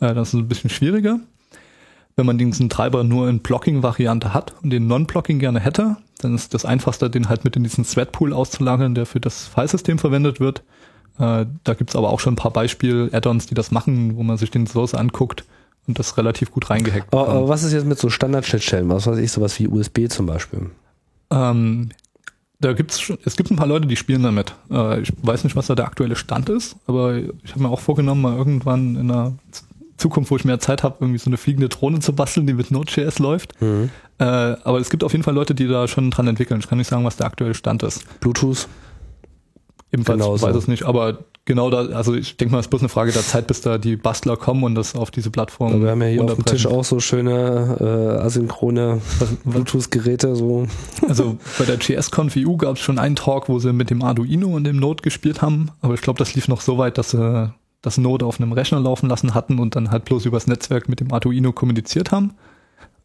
äh, das ist ein bisschen schwieriger. Wenn man diesen Treiber nur in Blocking-Variante hat und den Non-Blocking gerne hätte, dann ist das einfachste, den halt mit in diesen Thread-Pool auszulagern, der für das Filesystem verwendet wird. Äh, da gibt's aber auch schon ein paar Beispiel-Add-ons, die das machen, wo man sich den Source anguckt und das relativ gut reingehackt Aber, aber was ist jetzt mit so Standard-Schnittstellen? Was weiß ich, sowas wie USB zum Beispiel? Ähm, da gibt's schon, es gibt ein paar Leute, die spielen damit. Äh, ich weiß nicht, was da der aktuelle Stand ist, aber ich habe mir auch vorgenommen, mal irgendwann in einer Zukunft, wo ich mehr Zeit habe, irgendwie so eine fliegende Drohne zu basteln, die mit Node.js läuft. Mhm. Äh, aber es gibt auf jeden Fall Leute, die da schon dran entwickeln. Ich kann nicht sagen, was der aktuelle Stand ist. Bluetooth? Ebenfalls, ich Genauso. weiß es nicht, aber genau da, also ich denke mal, es ist bloß eine Frage der Zeit, bis da die Bastler kommen und das auf diese Plattform Wir haben ja hier auf dem. Tisch auch so schöne äh, asynchrone Bluetooth-Geräte. So. Also bei der JSConf EU gab es schon einen Talk, wo sie mit dem Arduino und dem Node gespielt haben, aber ich glaube, das lief noch so weit, dass sie das Node auf einem Rechner laufen lassen hatten und dann halt bloß übers Netzwerk mit dem Arduino kommuniziert haben.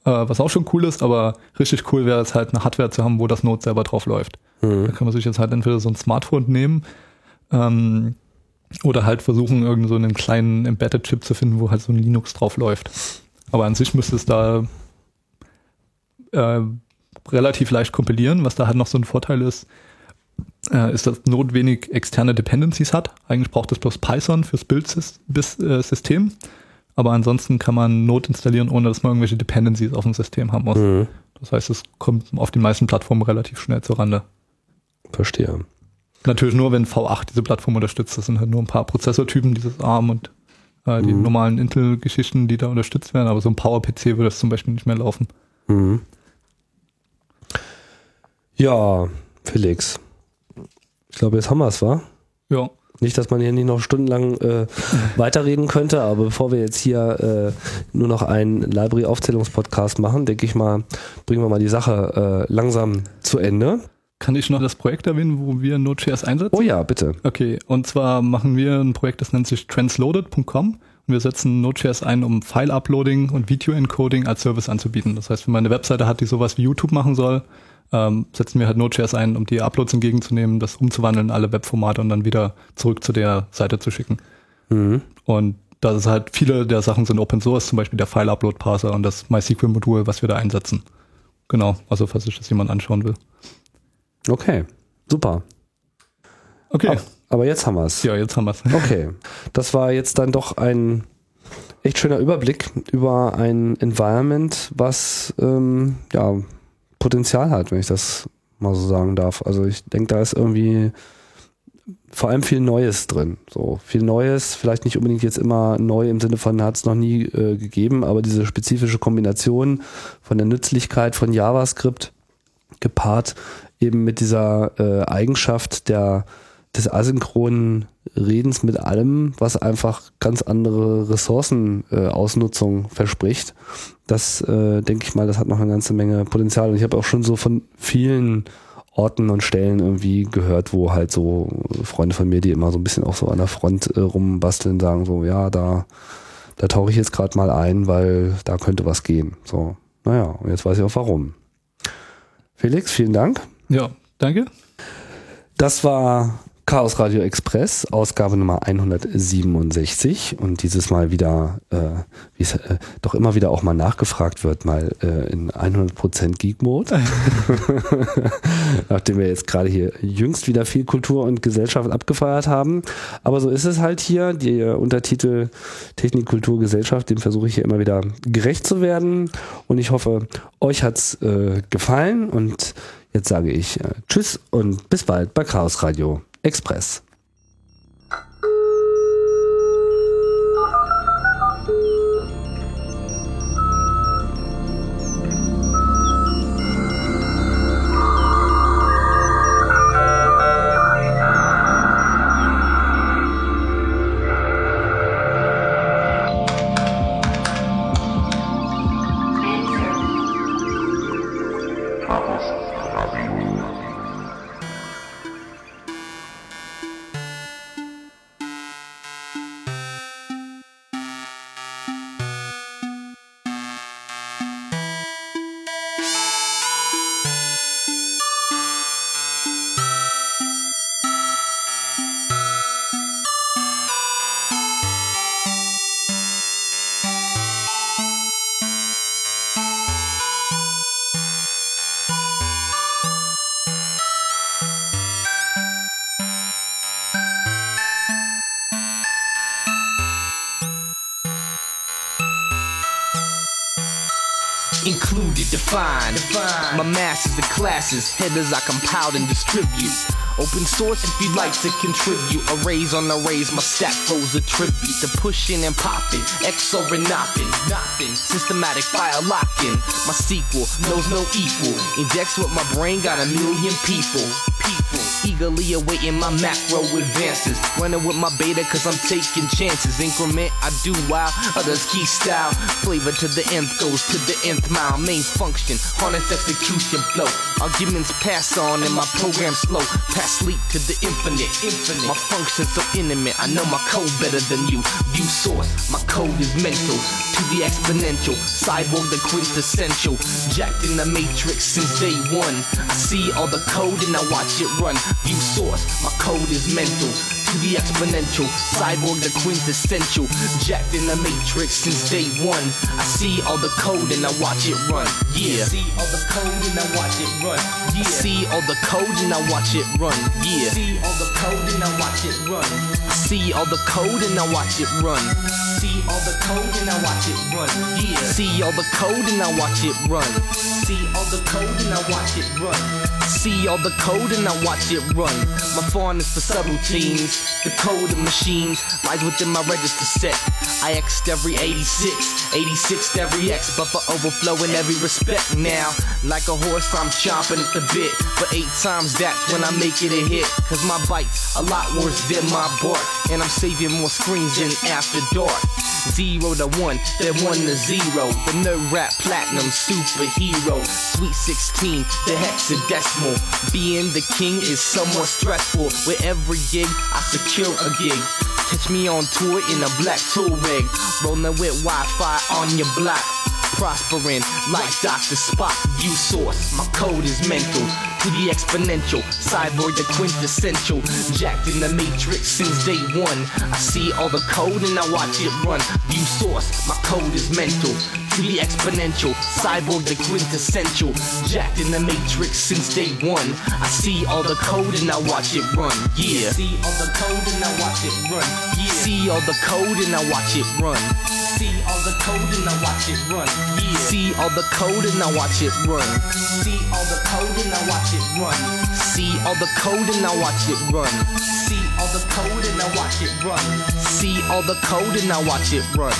Äh, was auch schon cool ist, aber richtig cool wäre es halt eine Hardware zu haben, wo das Node selber drauf läuft. Da Mhm. kann man sich jetzt halt entweder so ein Smartphone nehmen ähm, oder halt versuchen, irgend so einen kleinen Embedded-Chip zu finden, wo halt so ein Linux drauf läuft. Aber an sich müsste es da äh, relativ leicht kompilieren, was da halt noch so ein Vorteil ist. Äh, ist, dass Node wenig externe Dependencies hat. Eigentlich braucht es bloß Python fürs Bildsystem. Aber ansonsten kann man Node installieren, ohne dass man irgendwelche Dependencies auf dem System haben muss. Mhm. Das heißt, es kommt auf den meisten Plattformen relativ schnell zur Rande. Verstehe. Natürlich nur, wenn V8 diese Plattform unterstützt. Das sind halt nur ein paar Prozessortypen, dieses ARM und äh, die Mhm. normalen Intel-Geschichten, die da unterstützt werden. Aber so ein Power-PC würde das zum Beispiel nicht mehr laufen. Mhm. Ja, Felix. Ich glaube, jetzt haben wir es, wa? Ja. Nicht, dass man hier nicht noch stundenlang äh, weiterreden könnte, aber bevor wir jetzt hier äh, nur noch einen Library-Aufzählungspodcast machen, denke ich mal, bringen wir mal die Sache äh, langsam zu Ende. Kann ich noch das Projekt erwähnen, wo wir Node.js einsetzen? Oh ja, bitte. Okay, und zwar machen wir ein Projekt, das nennt sich transloaded.com und wir setzen Node.js ein, um File-Uploading und Video-Encoding als Service anzubieten. Das heißt, wenn man eine Webseite hat, die sowas wie YouTube machen soll, ähm, setzen wir halt Node.js ein, um die Uploads entgegenzunehmen, das umzuwandeln in alle Webformate und dann wieder zurück zu der Seite zu schicken. Mhm. Und das ist halt, viele der Sachen sind Open Source, zum Beispiel der File-Upload-Parser und das MySQL-Modul, was wir da einsetzen. Genau, also falls sich das jemand anschauen will. Okay, super. Okay, Aber, aber jetzt haben wir es. ja, jetzt haben wir's. Okay, das war jetzt dann doch ein echt schöner Überblick über ein Environment, was ähm, ja Potenzial hat, wenn ich das mal so sagen darf. Also ich denke, da ist irgendwie vor allem viel Neues drin. So viel Neues, vielleicht nicht unbedingt jetzt immer neu im Sinne von hat es noch nie äh, gegeben, aber diese spezifische Kombination von der Nützlichkeit von JavaScript gepaart eben mit dieser äh, Eigenschaft der des asynchronen Redens mit allem, was einfach ganz andere Ressourcenausnutzung äh, verspricht. Das äh, denke ich mal, das hat noch eine ganze Menge Potenzial. Und ich habe auch schon so von vielen Orten und Stellen irgendwie gehört, wo halt so Freunde von mir, die immer so ein bisschen auch so an der Front äh, rumbasteln, sagen so, ja, da, da tauche ich jetzt gerade mal ein, weil da könnte was gehen. So, naja, und jetzt weiß ich auch warum. Felix, vielen Dank. Ja, danke. Das war Chaos Radio Express, Ausgabe Nummer 167 und dieses Mal wieder, äh, wie es äh, doch immer wieder auch mal nachgefragt wird, mal äh, in 100% Geek-Mode. Nachdem wir jetzt gerade hier jüngst wieder viel Kultur und Gesellschaft abgefeiert haben. Aber so ist es halt hier. Der Untertitel Technik, Kultur, Gesellschaft, dem versuche ich hier immer wieder gerecht zu werden. Und ich hoffe, euch hat's äh, gefallen und Jetzt sage ich äh, Tschüss und bis bald bei Chaos Radio Express. Included, define, define. My masters, the classes, headers I compile and distribute. Open source if you'd like to contribute. Arrays on arrays, my stack flows a tribute to pushing and popping, XO and nothing, nothing. Systematic file locking. My sequel knows no equal. Index with my brain, got a million people, people. Eagerly awaiting my macro advances. Running with my beta cause I'm taking chances. Increment I do while others key style. Flavor to the nth goes to the nth mile. Main function, harness execution flow. Arguments pass on and my program slow. Pass sleep to the infinite. Infinite. My function so intimate. I know my code better than you. View source. My code is mental to the exponential. Cyborg the quintessential. Jacked in the matrix since day one. I see all the code and I watch it run. View source. My code is mental to the exponential. Cyborg the quintessential. Jacked in the matrix since day one. I see all the code and I watch it run. Yeah. See all the code and I watch it run. Yeah. See all the code and I watch it run. Yeah. See all the code and I watch it run. See all the code and I watch it run. See all the code and I watch it run. Yeah. See all the code and I watch it run. See all the code and I watch it run. See all the code and I watch it run. My fondness for subroutines, the code of machines lies within my register set. I X'd every 86, 86 every X, buffer overflow in every respect now. Like a horse, I'm chomping at the bit. But eight times that's when I make it a hit. Cause my bite's a lot worse than my bark. And I'm saving more screens than after dark. Zero to one, then one to zero. The no rap platinum superhero. Sweet 16, the hexadecimal. Being the king is somewhat stressful. With every gig, I secure a gig. Catch me on tour in a black tool rig. Rolling with Wi Fi on your block. Prospering like Dr. Spock. You source, my code is mental. To the exponential, cyborg the quintessential. Jacked in the matrix since day one. I see all the code and I watch it run. View source, my code is mental. To the exponential, cyborg the quintessential. Jacked in the matrix since day one. I see all the code and I watch it run. Yeah. See all the code and I watch it run. Yeah. See all the code and I watch it run. See all the code and I watch it run. Yeah. See all the code and I watch it run. See all the code and I watch it run. See all the code and I watch it run. See all the code and I watch it run. See all the code and I watch it run.